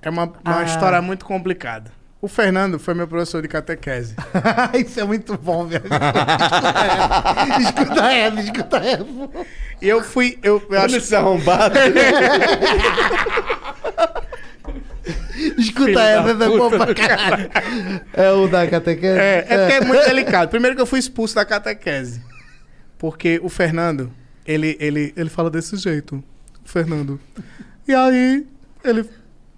é uma, uma Ah. história muito complicada. O Fernando foi meu professor de catequese. Isso é muito bom, velho. escuta essa, escuta essa. E eu fui. Eu, eu acho esse arrombado. Escuta Filho da essa, essa é bom pra caralho. É o da catequese? É, é porque é muito delicado. Primeiro que eu fui expulso da catequese. Porque o Fernando, ele, ele, ele fala desse jeito. O Fernando. E aí, ele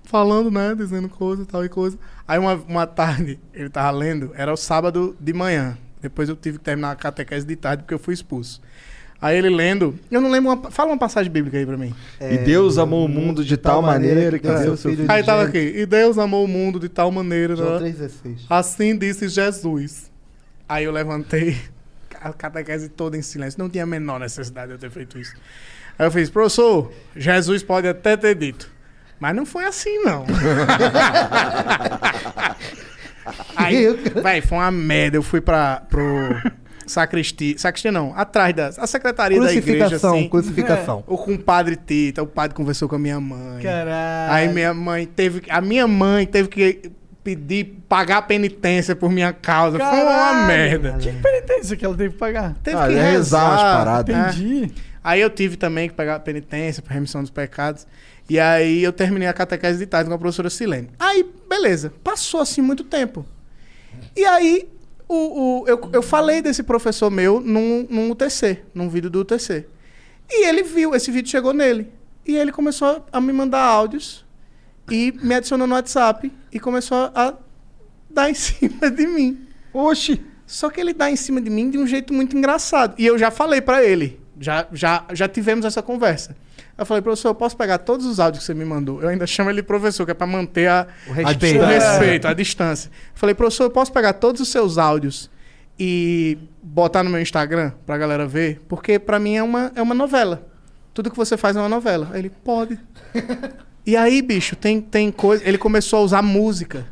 falando, né? Dizendo coisa e tal e coisa. Aí uma, uma tarde, ele tava lendo, era o sábado de manhã. Depois eu tive que terminar a catequese de tarde porque eu fui expulso. Aí ele lendo, eu não lembro, uma, fala uma passagem bíblica aí pra mim. e Deus amou o mundo de tal maneira que deu seu filho. Aí tava aqui, e Deus amou o mundo de tal maneira. João né? 3,16. Assim disse Jesus. Aí eu levantei a catequese toda em silêncio. Não tinha a menor necessidade de eu ter feito isso. Aí eu fiz, professor, Jesus pode até ter dito. Mas não foi assim, não. Aí, véi, foi uma merda. Eu fui pra, pro sacristia. Sacristia não, atrás da a secretaria da igreja, Crucificação, assim. crucificação. O compadre Tita, o padre conversou com a minha mãe. Caralho. Aí minha mãe teve. A minha mãe teve que pedir, pagar a penitência por minha causa. Foi uma Caralho. merda. Que penitência que ela teve que pagar? Teve Ah, que é rezar umas rezar. paradas. é. Entendi. Aí eu tive também que pegar a penitência por remissão dos pecados. E aí eu terminei a catequese de tarde com a professora Silene. Aí, beleza. Passou assim muito tempo. E aí, o, o- eu, eu falei desse professor meu num, num UTC, num vídeo do UTC. E ele viu, esse vídeo chegou nele. E ele começou a me mandar áudios e me adicionou no WhatsApp e começou a dar em cima de mim. Oxi! Só que ele dá em cima de mim de um jeito muito engraçado. E eu já falei pra ele. Já, já, já tivemos essa conversa. Eu falei, professor, eu posso pegar todos os áudios que você me mandou? Eu ainda chamo ele professor, que é pra manter a, O respeito. o É. respeito, a distância. Eu falei, professor, eu posso pegar todos os seus áudios e botar no meu Instagram pra galera ver? Porque pra mim é uma, é uma novela. Tudo que você faz é uma novela. Aí ele, pode. e aí, bicho, tem, tem coisa. Ele começou a usar música.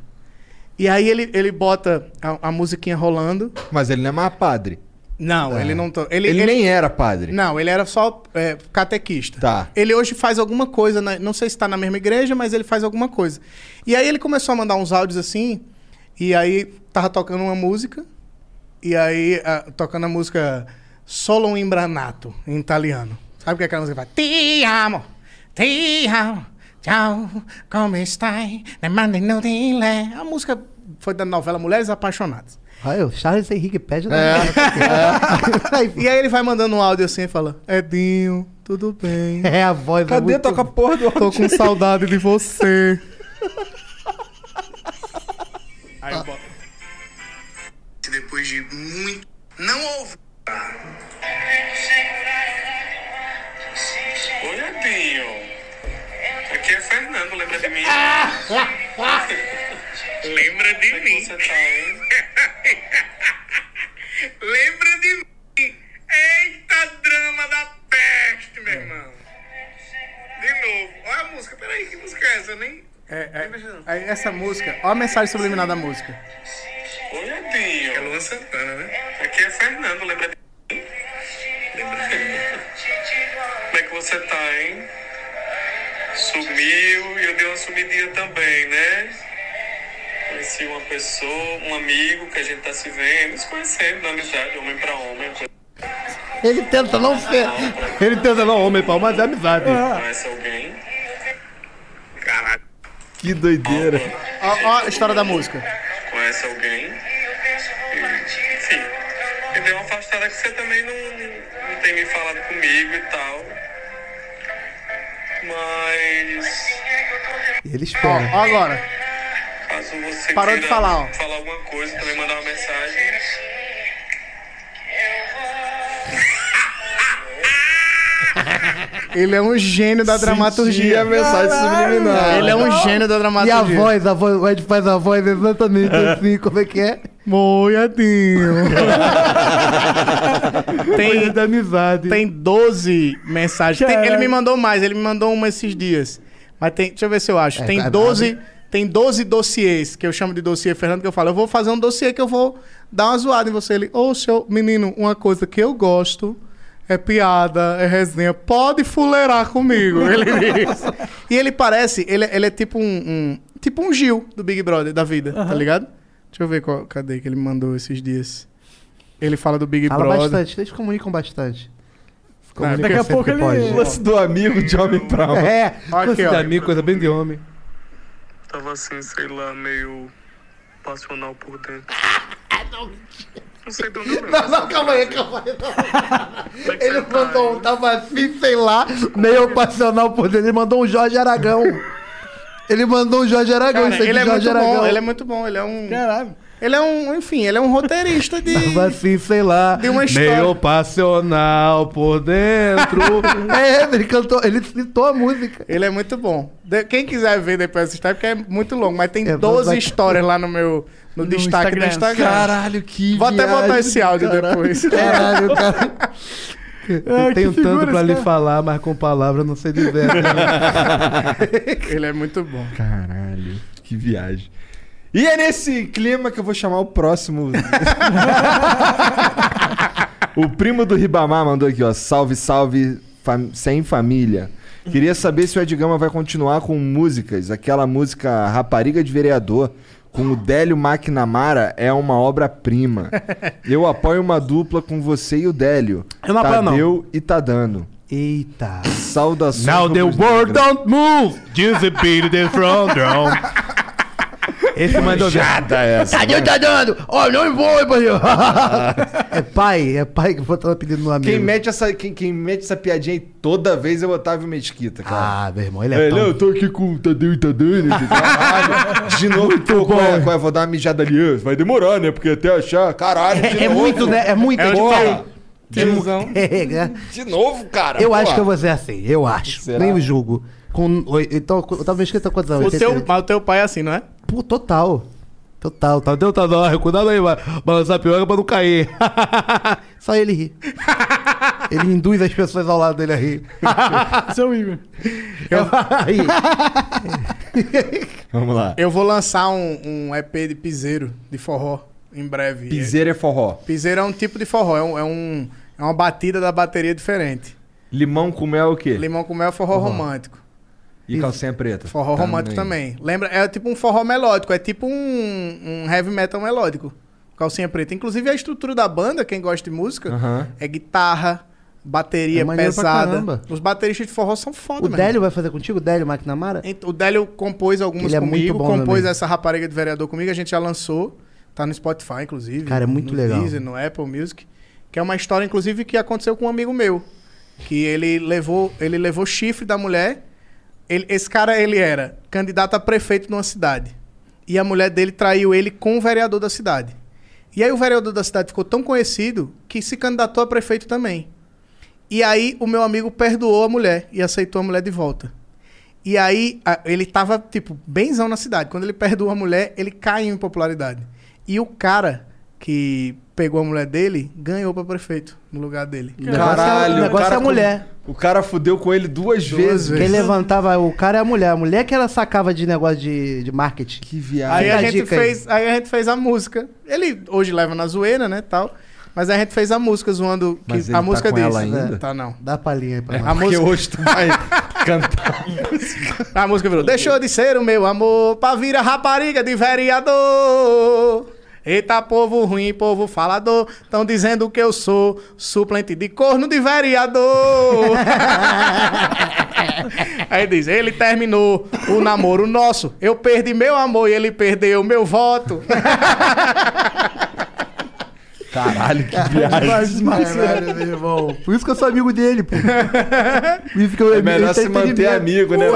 E aí ele, ele bota a, a musiquinha rolando. Mas ele não é mais padre. Não, Ah. ele não. to- Ele, Ele, ele- nem era padre. Não, ele era só é, catequista. Tá. Ele hoje faz alguma coisa, na- não sei se tá na mesma igreja, mas ele faz alguma coisa. E aí ele começou a mandar uns áudios assim, e aí tava tocando uma música, e aí ah, tocando a música Solo Imbranato, em italiano. Sabe o que é aquela música que fala? Ti amo, ti amo, ciao, come stai, ne mandi no di le. A música foi da novela Mulheres Apaixonadas. Aí, o Charles Henrique pede da É. E aí ele vai mandando um áudio assim e fala: Edinho, tudo bem? É a voz é Cadê? muito- Toca a porra do Tô com saudade de você. Aí eu boto. Depois de muito. Não ouve. Oi, Edinho. Aqui é Fernando, lembra de mim? Lembra de Como é que você tá, hein? Lembra de mim. Eita drama da peste, meu irmão. De novo. Olha a música. Peraí, que música é essa? Eu nem. É, é, aí essa música. Olha a mensagem subliminar da música. Oi, Edinho. É Luan Santana, né? Aqui é Fernando, lembra de mim? Lembra de mim? Como é que você tá, hein? sumiu e eu dei uma sumidinha também, né? Conheci uma pessoa, um amigo que a gente tá se vendo, se conhecendo na amizade, homem pra homem. Ele tenta não ser. Ele tenta não, homem pau, mas é amizade. Conhece alguém? Caraca. Que doideira. Ó, ó a história da música. Conhece alguém? E, enfim, me deu uma afastada que você também não, não tem me falado comigo e tal. Mas. Ele espera. Ó, agora. Caso você Parou de falar, ó. falar alguma coisa, também mandar uma mensagem. Ele é um gênio da dramaturgia. a mensagem subliminar. Ele é um gênio da E dramaturgia. a voz, a voz, o Ed faz a voz exatamente assim, como é que é? Moiadinho. tem, da amizade. tem 12 mensagens. Tem- ele me mandou mais, ele me mandou uma esses dias. Mas tem, deixa eu ver se eu acho. É, tem é 12, tem 12 dossiês, que eu chamo de dossiê Fernando, que eu falo, eu vou fazer um dossiê que eu vou dar uma zoada em você. Ele, ô, seu menino, uma coisa que eu gosto é piada, é resenha. Pode fuleirar comigo, ele diz. E ele parece, ele, ele é tipo um, um- tipo um Gil do Big Brother da vida, tá ligado? Deixa eu ver qual, cadê que ele me mandou esses dias. Ele fala do Big Fala Brother. bastante, eles comunicam bastante. Não, daqui a pouco que ele- pode. O lance do amigo de homem pra homem. É, Aqui, ó. de amigo, coisa bem de homem. Tava assim, sei lá, meio passional por dentro. Não sei de onde eu lembro Não, não, calma aí, calma aí. Como é Ele tá mandou um, tava assim, sei lá, meio passional por dentro. Ele mandou um Jorge Aragão. Ele mandou um Jorge Aragão, Cara, ele é Jorge muito Aragão. bom, ele é muito bom, ele é um... Caralho. Ele é um, enfim, ele é um roteirista de... Tava assim, sei lá, De uma história. meio passional por dentro. é, ele cantou, ele citou a música. Ele é muito bom. De- quem quiser ver depois essa história, porque é muito longo, mas tem É, 12 vai- histórias lá no meu no, No destaque Instagram. do Instagram. Caralho, que Vou até botar esse áudio caralho. depois. Caralho, cara. Eu Ai, tenho tanto pra lhe falar, mas com palavras não sei dizer. Ele é muito bom. Caralho, que viagem. E é nesse clima que eu vou chamar o próximo. o primo do Ribamar mandou aqui, ó. Salve, salve, fam- sem família. Queria saber se o Edgama vai continuar com músicas. Aquela música Rapariga de Vereador com o Délio McNamara é uma obra-prima. Eu apoio uma dupla com você e o Délio. Eu não apoio, não. Tadeu e tá dando. Eita. Saudações. Now the world don't move, beat the front drum. Esse mandou ver. Jada essa. Tadeu tá dando! Ó, não vou, pai! é pai, é pai que botou pedindo no amigo. Quem mete, essa, quem, quem mete essa piadinha aí toda vez é o Otávio Mesquita, cara. Ah, meu irmão, ele é, É, tão... não, eu tô aqui com o Tadeu e Tadeu. Caralho, de novo, pô, qual é, qual é? Vou dar uma mijada ali. Vai demorar, né? Porque até achar. Caralho, de É, é muito, né? É muito. É. Tiozão. é, é. De novo, cara. Eu pô. acho que eu vou ser assim, eu acho. Será? Nem o julgo. Com, então, eu tava escrito quantos anos? O teu, 88? mas o teu pai é assim, não é? Pô, total. Total, tá Tadeu tá cuidado aí, vai balançar a piroga pra não cair. Só ele ri. ele induz as pessoas ao lado dele a rir. Seu Igor. Aí. Vamos lá. Eu vou lançar um, um EP de piseiro, de forró, em breve. Piseiro é forró. Piseiro é um tipo de forró, é, um, é, um- é uma batida da bateria diferente. Limão com mel é o quê? Limão com mel é forró romântico. E calcinha preta. Forró romântico também. Lembra? É tipo um forró melódico, é tipo um, um heavy metal melódico. Calcinha preta. Inclusive a estrutura da banda, quem gosta de música, é guitarra, bateria É pesada. caramba. Os bateristas de forró são foda, O mesmo. Délio vai fazer contigo? O Délio McNamara? O Délio compôs algumas Ele é muito comigo, bom compôs também. essa rapariga de vereador comigo, a gente já lançou. Tá no Spotify, inclusive. Cara, é muito no legal. Deezer, no Apple Music. Que é uma história, inclusive, que aconteceu com um amigo meu. Que ele levou, ele levou chifre da mulher. Ele- esse cara, ele era candidato a prefeito de uma cidade. E a mulher dele traiu ele com o vereador da cidade. E aí o vereador da cidade ficou tão conhecido que se candidatou a prefeito também. E aí o meu amigo perdoou a mulher e aceitou a mulher de volta. E aí a- ele tava, tipo, benzão na cidade. Quando ele perdoa a mulher, ele cai em popularidade. E o cara que pegou a mulher dele ganhou pra prefeito no lugar dele. Caralho, o negócio cara é a mulher. O cara fudeu com ele duas, vezes. Quem levantava o cara é a mulher. A mulher que ela sacava de negócio de, de marketing. Que viagem. Aí a, a gente dica aí. fez, aí a gente fez a música. Ele hoje leva na zoeira, né, tal. Mas a gente fez a música zoando. Que Mas ele a tá música ela ainda? Tá não. Dá a palhinha aí pra É, nós. a Porque música- hoje tu vai cantar. A música virou. Deixou de ser o meu amor pra vir a rapariga de vereador. Eita, povo ruim, povo falador. Tão dizendo que eu sou suplente de corno de vereador. Aí diz: ele terminou o namoro nosso. Eu perdi meu amor e ele perdeu meu voto. Caralho, que viagem. Caralho, meu irmão. Por isso que eu sou amigo dele, pô. Por isso que eu, É melhor ele se manter amigo, né?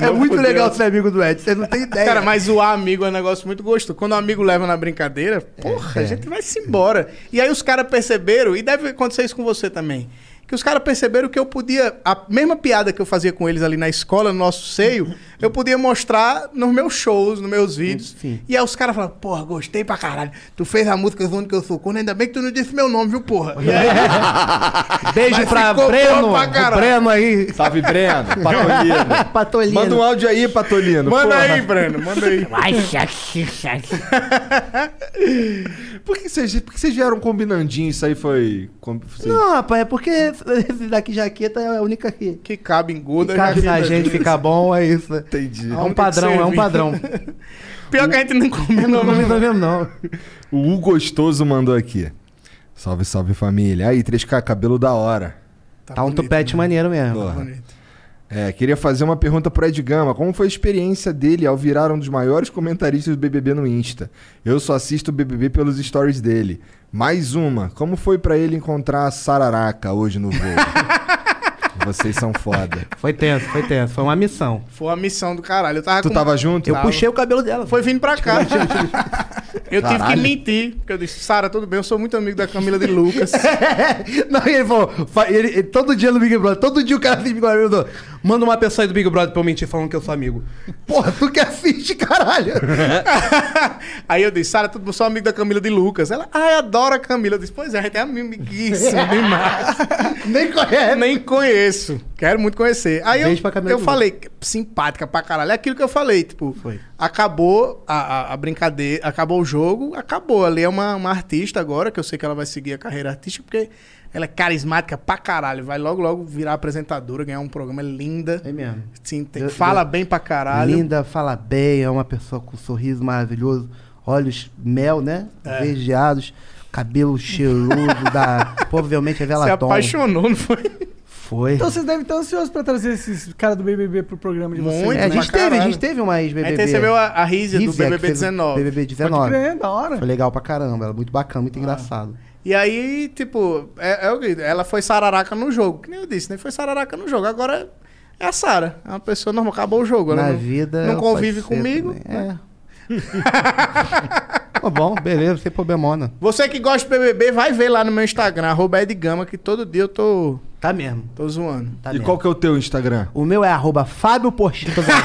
É, é muito legal ser amigo do Ed, você não tem ideia. Cara, mas zoar amigo é um negócio muito gostoso. Quando o amigo leva na brincadeira, porra, É. a gente vai se embora. E aí os caras perceberam, e deve acontecer isso com você também, que os caras perceberam que eu podia, a mesma piada que eu fazia com eles ali na escola, no nosso seio, eu podia mostrar nos meus shows, nos meus vídeos. E aí os caras falaram, porra, gostei pra caralho. Tu fez a música zoando que eu sou corno, ainda bem que tu não disse meu nome, viu, porra? Aí, Beijo Mas pra Breno, pra. Breno aí. Salve, Breno. Patolino. Patolino. Manda um áudio aí, Patolino. Manda porra. aí, Breno, manda aí. Por que vocês, por que vocês vieram combinandinho? Isso aí foi. vocês- Não, rapaz, é porque esse daqui jaqueta é a única que, Que cabe em Guda. que cabe na gente ficar bom, é isso. Né? Entendi. É um padrão, é um padrão. Pior que a gente não combinou Não mesmo. mesmo, não. O U Gostoso mandou aqui. Salve, salve família. Aí, 3K, cabelo da hora. Tá, um tupete maneiro mesmo. Porra. É, queria fazer uma pergunta pro Ed Gama. Como foi a experiência dele ao virar um dos maiores comentaristas do BBB no Insta? Eu só assisto o BBB pelos stories dele. Mais uma. Como foi pra ele encontrar a Sararaca hoje no voo? Vocês são foda. Foi tenso, foi tenso. Foi uma missão. Foi uma missão do caralho. Eu tava Tu com- tava junto? Eu Tava. puxei o cabelo dela. Foi vindo pra cá. eu tive que Caralho. mentir. Porque eu disse, Sara, tudo bem, eu sou muito amigo da Camila de Lucas. Não, e ele falou, fa- ele, ele- todo dia no Big Brother, todo dia o cara Brother, eu dou, manda uma pessoa aí do Big Brother pra eu mentir falando que eu sou amigo. Porra, tu que assiste, caralho. Aí eu disse, Sara, eu sou amigo da Camila de Lucas. Ela, ai, adora a Camila. Eu disse, pois é, a gente é amiguíssimo demais. Nem conhece. Nem conheço. Quero muito conhecer. Aí eu, Beijo pra Camila eu de falei, simpática pra caralho. É aquilo que eu falei, tipo, Foi. acabou a, a, a brincadeira, acabou o jogo, acabou. Ali é uma, uma artista agora, que eu sei que ela vai seguir a carreira artística, porque ela é carismática pra caralho. Vai logo, logo virar apresentadora, ganhar um programa. É linda. É mesmo. Sim, tem- Eu- fala eu- bem pra caralho. Linda, fala bem, é uma pessoa com um sorriso maravilhoso, olhos mel, né? É. Verdeados, cabelo cheiroso, da, provavelmente é Se Velaton. apaixonou, não foi? Foi. Então vocês devem estar ansiosos pra trazer esses caras do BBB pro programa de vocês. Muito, É, a né? gente teve, a gente teve uma ex-BBB. A gente recebeu a, a Rízia do BBB fez o 19. BBB Pode 19. crer, da hora. Foi legal pra caramba, ela é muito bacana, muito engraçado. E aí, tipo, é, é o que ela foi sararaca no jogo. Que nem eu disse, né? Foi sararaca no jogo. Agora é a Sara. É uma pessoa normal. Acabou o jogo. Na não, vida. não convive comigo. também. né? Tá bom, beleza, sem problemona. Você que gosta de BBB, vai ver lá no meu Instagram, arroba Edgama, que todo dia eu tô, Tá mesmo. tô zoando. Tá e mesmo. qual que é o teu Instagram? O meu é arroba Fábio Porchinho. Tô zoando.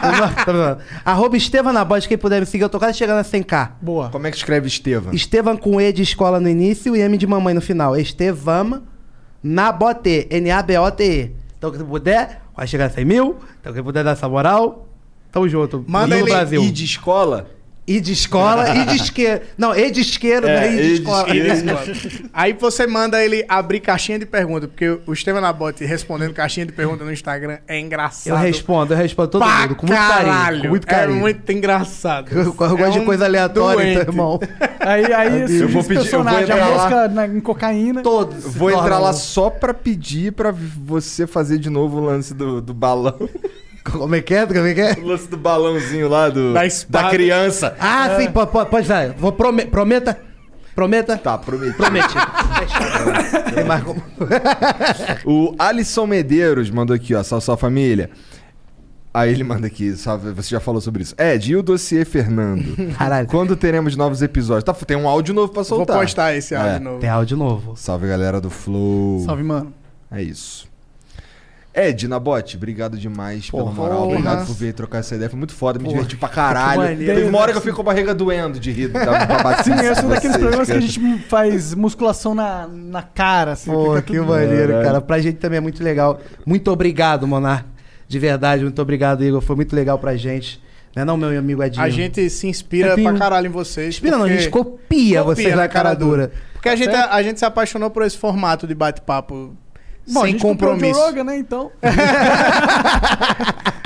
Tô zoando, tô zoando. arroba Estevam quem puder me seguir, eu tô quase chegando a 100k. Boa. Como é que escreve Estevam? Estevam com E de escola no início e M de mamãe no final. Estevam Nabote, N-A-B-O-T-E. Então, quem puder, vai chegar a 100 mil. Então, quem puder dar essa moral, tamo junto. Manda no ele Brasil. E de escola? E de escola, e de isqueiro. Não, E de isqueiro, É, né? E de E de escola. Aí você manda ele abrir caixinha de pergunta, porque o Estevam Nabote respondendo caixinha de pergunta no Instagram é engraçado. Eu respondo, eu respondo todo pra mundo, com muito carinho. caralho. Com muito carinho. É muito engraçado. Eu, eu gosto É de um coisa aleatória, doente. então, irmão. Aí, aí Eu vou esse pedir- eu vou personagem, a entrar lá. mosca na- em cocaína. Todos. Vou entrar lá só pra pedir pra você fazer de novo o lance do, do balão. Como é que é? Como é que é? O lance do balãozinho lá do, Da da criança. Ah, sim, pode, dar. Vou prome- prometa. Prometa. Tá, prometi. Promete. Tem mais como- O Alisson Medeiros mandou aqui, ó, salve, salve família. Aí ele manda aqui, salve, você já falou sobre isso. Ed, e o dossiê Fernando? Caralho. Quando teremos novos episódios? Tá, tem um áudio novo pra Vou soltar. postar esse áudio É. novo. Tem áudio novo. Salve galera do Flow. Salve, mano. É isso. Ed, Nabote, obrigado demais pela Porra. moral. Obrigado por vir trocar essa ideia. Foi muito foda, me Porra, diverti pra caralho. maneiro. Teve uma hora que eu fico com a barriga doendo de rir Sim, esse é um daqueles programas que a gente faz musculação na, na cara, assim. Pô, que maneiro, cara. Pra gente também é muito legal. Muito obrigado, Monar. De verdade, muito obrigado, Igor. Foi muito legal pra gente. Não é não, meu amigo Edinho? A gente se inspira Edinho. pra caralho em vocês. Inspira não, a gente copia, vocês na cara dura. Porque Porque a Tá gente, a gente se apaixonou por esse formato de bate-papo Bom, a sem compromisso. Rogan, né? Então.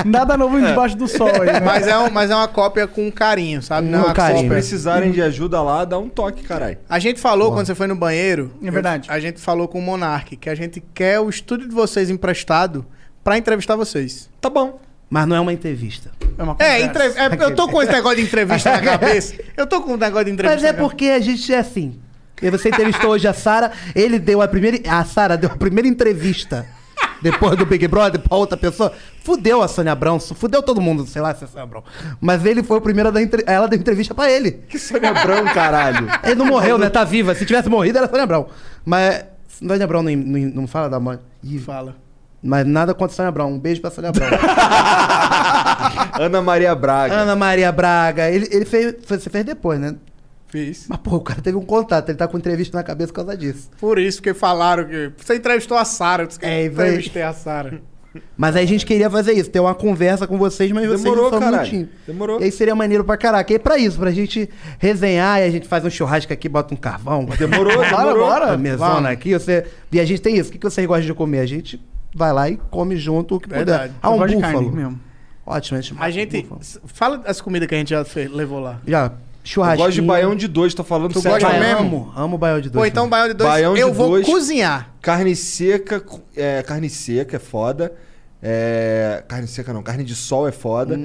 Nada novo debaixo do sol aí, né? Mas é, um- mas é uma cópia com carinho, sabe? Não é Se uma cópia. precisarem de ajuda lá, dá um toque, caralho. A gente falou quando você foi no banheiro. É verdade. eu- a gente falou com o Monark que a gente quer o estúdio de vocês emprestado pra entrevistar vocês. Tá bom. Mas não é uma entrevista. É uma É, entre- é, eu tô com esse negócio de entrevista na cabeça. Eu tô com um negócio de entrevista. Mas é porque a gente é assim. E você entrevistou hoje a Sara, ele deu a primeira. A Sara deu a primeira entrevista depois do Big Brother pra outra pessoa. Fudeu a Sônia Abrão, fudeu todo mundo, sei lá se é Sônia Abrão. Mas ele foi o primeiro a dar entre... ela deu entrevista pra ele. Que Sônia Abrão, caralho? Ele não morreu, né? Tá viva. Se tivesse morrido, era Sônia Abrão. Mas Sônia Abrão não, não, não fala da mãe. Ih, Fala. Mas nada contra Sônia Abrão. Um beijo pra Sônia Abrão. Ana Maria Braga. Ana Maria Braga. Ele, ele fez. Você fez depois, né? Fiz. Mas, pô, o cara teve um contato. Ele tá com entrevista na cabeça por causa disso. Por isso, porque falaram que. Você entrevistou a Sara. Eu disse que É, eu entrevistei a Sara. Mas aí a gente queria fazer isso, ter uma conversa com vocês, mas vocês Demorou, não são caralho. minutinho. Demorou. E aí seria maneiro pra caraca. E é pra isso, pra gente resenhar e a gente faz um churrasco aqui, bota um carvão. Demorou, bora, demorou. bora. Mesona aqui, você... E a gente tem isso. O que que vocês gostam de comer? A gente vai lá e come junto o que Verdade. puder. Ah, Eu um búfalo. carne mesmo. Ótimo, a gente... A gente. Fala as comidas que a gente já fez- levou lá. Já, Eu churrasquinho. gosto de baião de dois, tô falando Tu sério. gosta Baião, mesmo? Amo, amo baião de dois. Pô, então baião de dois. Baião de eu vou dois. cozinhar. Carne seca, é, carne seca é foda. É, carne seca não, carne de sol é foda.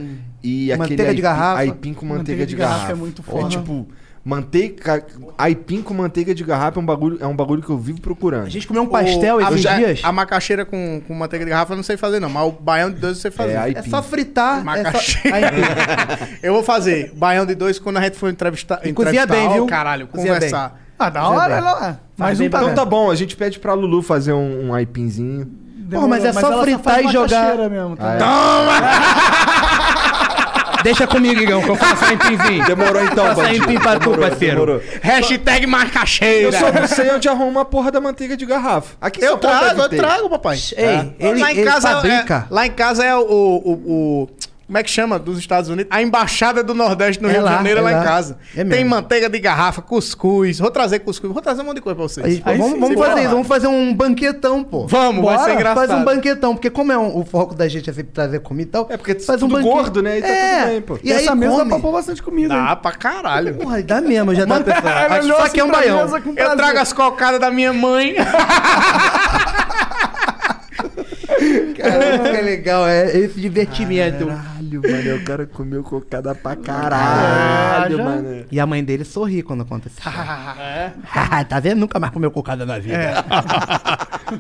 E aquele Manteiga de aipim- garrafa. aipim com manteiga, Manteiga de, de garrafa garrafa. é muito É foda. tipo, manteiga, aipim com manteiga de garrafa é um bagulho, é um bagulho que eu vivo procurando. A gente comeu um pastel esses a, dias. A macaxeira com, com manteiga de garrafa eu não sei fazer, não. Mas o baião de dois eu sei fazer. É, É só fritar. É só... Macaxeira. Eu vou fazer baião de dois quando a gente for entrevistar. E cozinha entrevistar, bem, viu? Caralho, Cozinha conversar. Ah, da hora, bem. lá. Bem um Então tá bom, a gente pede pra Lulu fazer um, um aipinzinho. Pô, mas é só ela fritar faz e jogar- macaxeira Mesmo, tá? Deixa comigo, Igão, que eu faço aipimzinho. Demorou então, Faço bandido. aipim pra tu, Demorou, parceiro. demorou. Hashtag Eu macaxeira. só não sei onde arruma a porra da manteiga de garrafa. Aqui em Eu São Paulo trago, deve eu ter. trago, papai. Ei, ele, lá em ele casa fabrica. É, lá em casa é o, o, o- Como é que chama? Dos Estados Unidos? A Embaixada do Nordeste no É Rio lá, de Janeiro, é lá, lá. em casa. É mesmo. Tem manteiga de garrafa, cuscuz. Vou trazer cuscuz. Vou trazer um monte de coisa pra vocês. Aí, Aí vamos sim, vamos bora fazer lá. isso, vamos fazer um banquetão, pô. Vamos, vai ser engraçado. Faz um banquetão, porque como é um- o foco da gente é sempre trazer comida e tal. É porque faz tudo um banquete. gordo, né? E tá é. tudo bem, pô. E aí essa mesa dá pra pôr bastante comida. hein? Dá pra caralho. Porra, dá mesmo, já tava pensando. Ele Acho assim que é um baião. Eu trago as cocadas da minha mãe. Caramba, que legal, é esse divertimento. Caralho, mano, eu quero comer cocada pra caralho, já- mano. E a mãe dele sorri quando acontece. tá vendo? Nunca mais comeu cocada na vida.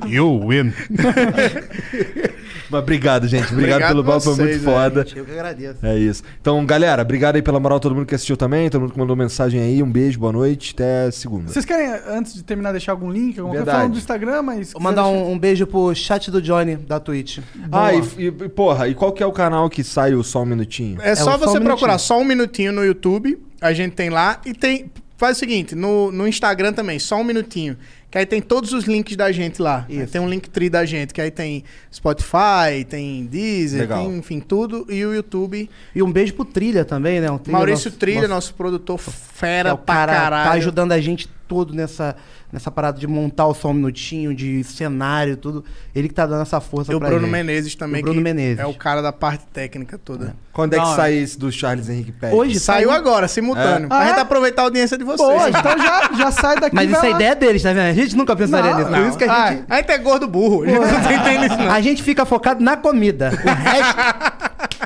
You win. Mas obrigado, gente. Obrigado, Obrigado pelo papo, foi muito né, foda. Eu que agradeço. É isso. Então, galera, obrigado aí pela moral, todo mundo que assistiu também, todo mundo que mandou mensagem aí. Um beijo, boa noite, até segunda. Vocês querem, antes de terminar, deixar algum link? Alguma coisa Verdade. falando do Instagram, mas... Vou mandar um, um beijo pro chat do Johnny, da Twitch. Ah, e, e, porra, e qual que é o canal que sai o Só Um Minutinho? É, só só um você minutinho. procurar só um minutinho no YouTube. A gente tem lá. E tem. Faz o seguinte, no, no Instagram também, só um minutinho. Que aí tem todos os links da gente lá. Tem um link tri da gente, que aí tem Spotify, tem Deezer, Legal. tem, enfim, tudo. E o YouTube. E um beijo pro Trilha também, né? Um Trilha, Maurício nosso- Trilha, nosso- nosso, produtor fera é pra cara caralho. tá ajudando a gente todo nessa, nessa parada de montar o só um minutinho, de cenário, tudo. Ele que tá dando essa força E o pra Bruno gente. Menezes também, E o Bruno que Menezes. é o cara da parte técnica toda. Quando é que Não, sai esse do Charles Henrique Pérez? Hoje Saiu agora, simultâneo. É. Pra Ah, gente é? aproveitar a audiência de vocês. Boa, então já, já sai daqui Mas isso é ideia deles, tá vendo? A gente nunca pensaria Não, nisso. Por Não. isso que a Ah, gente. a gente é gordo burro. A gente não tá isso, não. A gente fica focado na comida. O resto.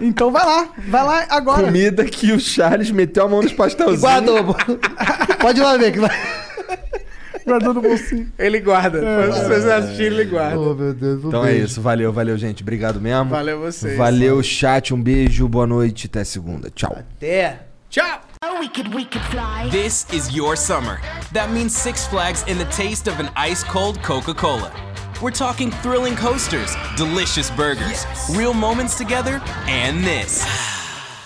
Então vai lá, vai lá agora. Comida que o Charles meteu a mão nos pastelzinhos. Igual adobo. Pode ir lá ver que vai. Guardou no bolsinho. Ele guarda. Se vocês assistirem, ele guarda. Oh, meu Deus. um Então é beijo. isso, valeu, valeu, gente. Obrigado mesmo. Valeu vocês. Valeu, chat. Um beijo, boa noite, até segunda. Tchau. Até. Tchau. This is your summer. That means Six Flags and the taste of an ice cold Coca Cola. We're talking thrilling coasters, delicious burgers, real moments together, and this.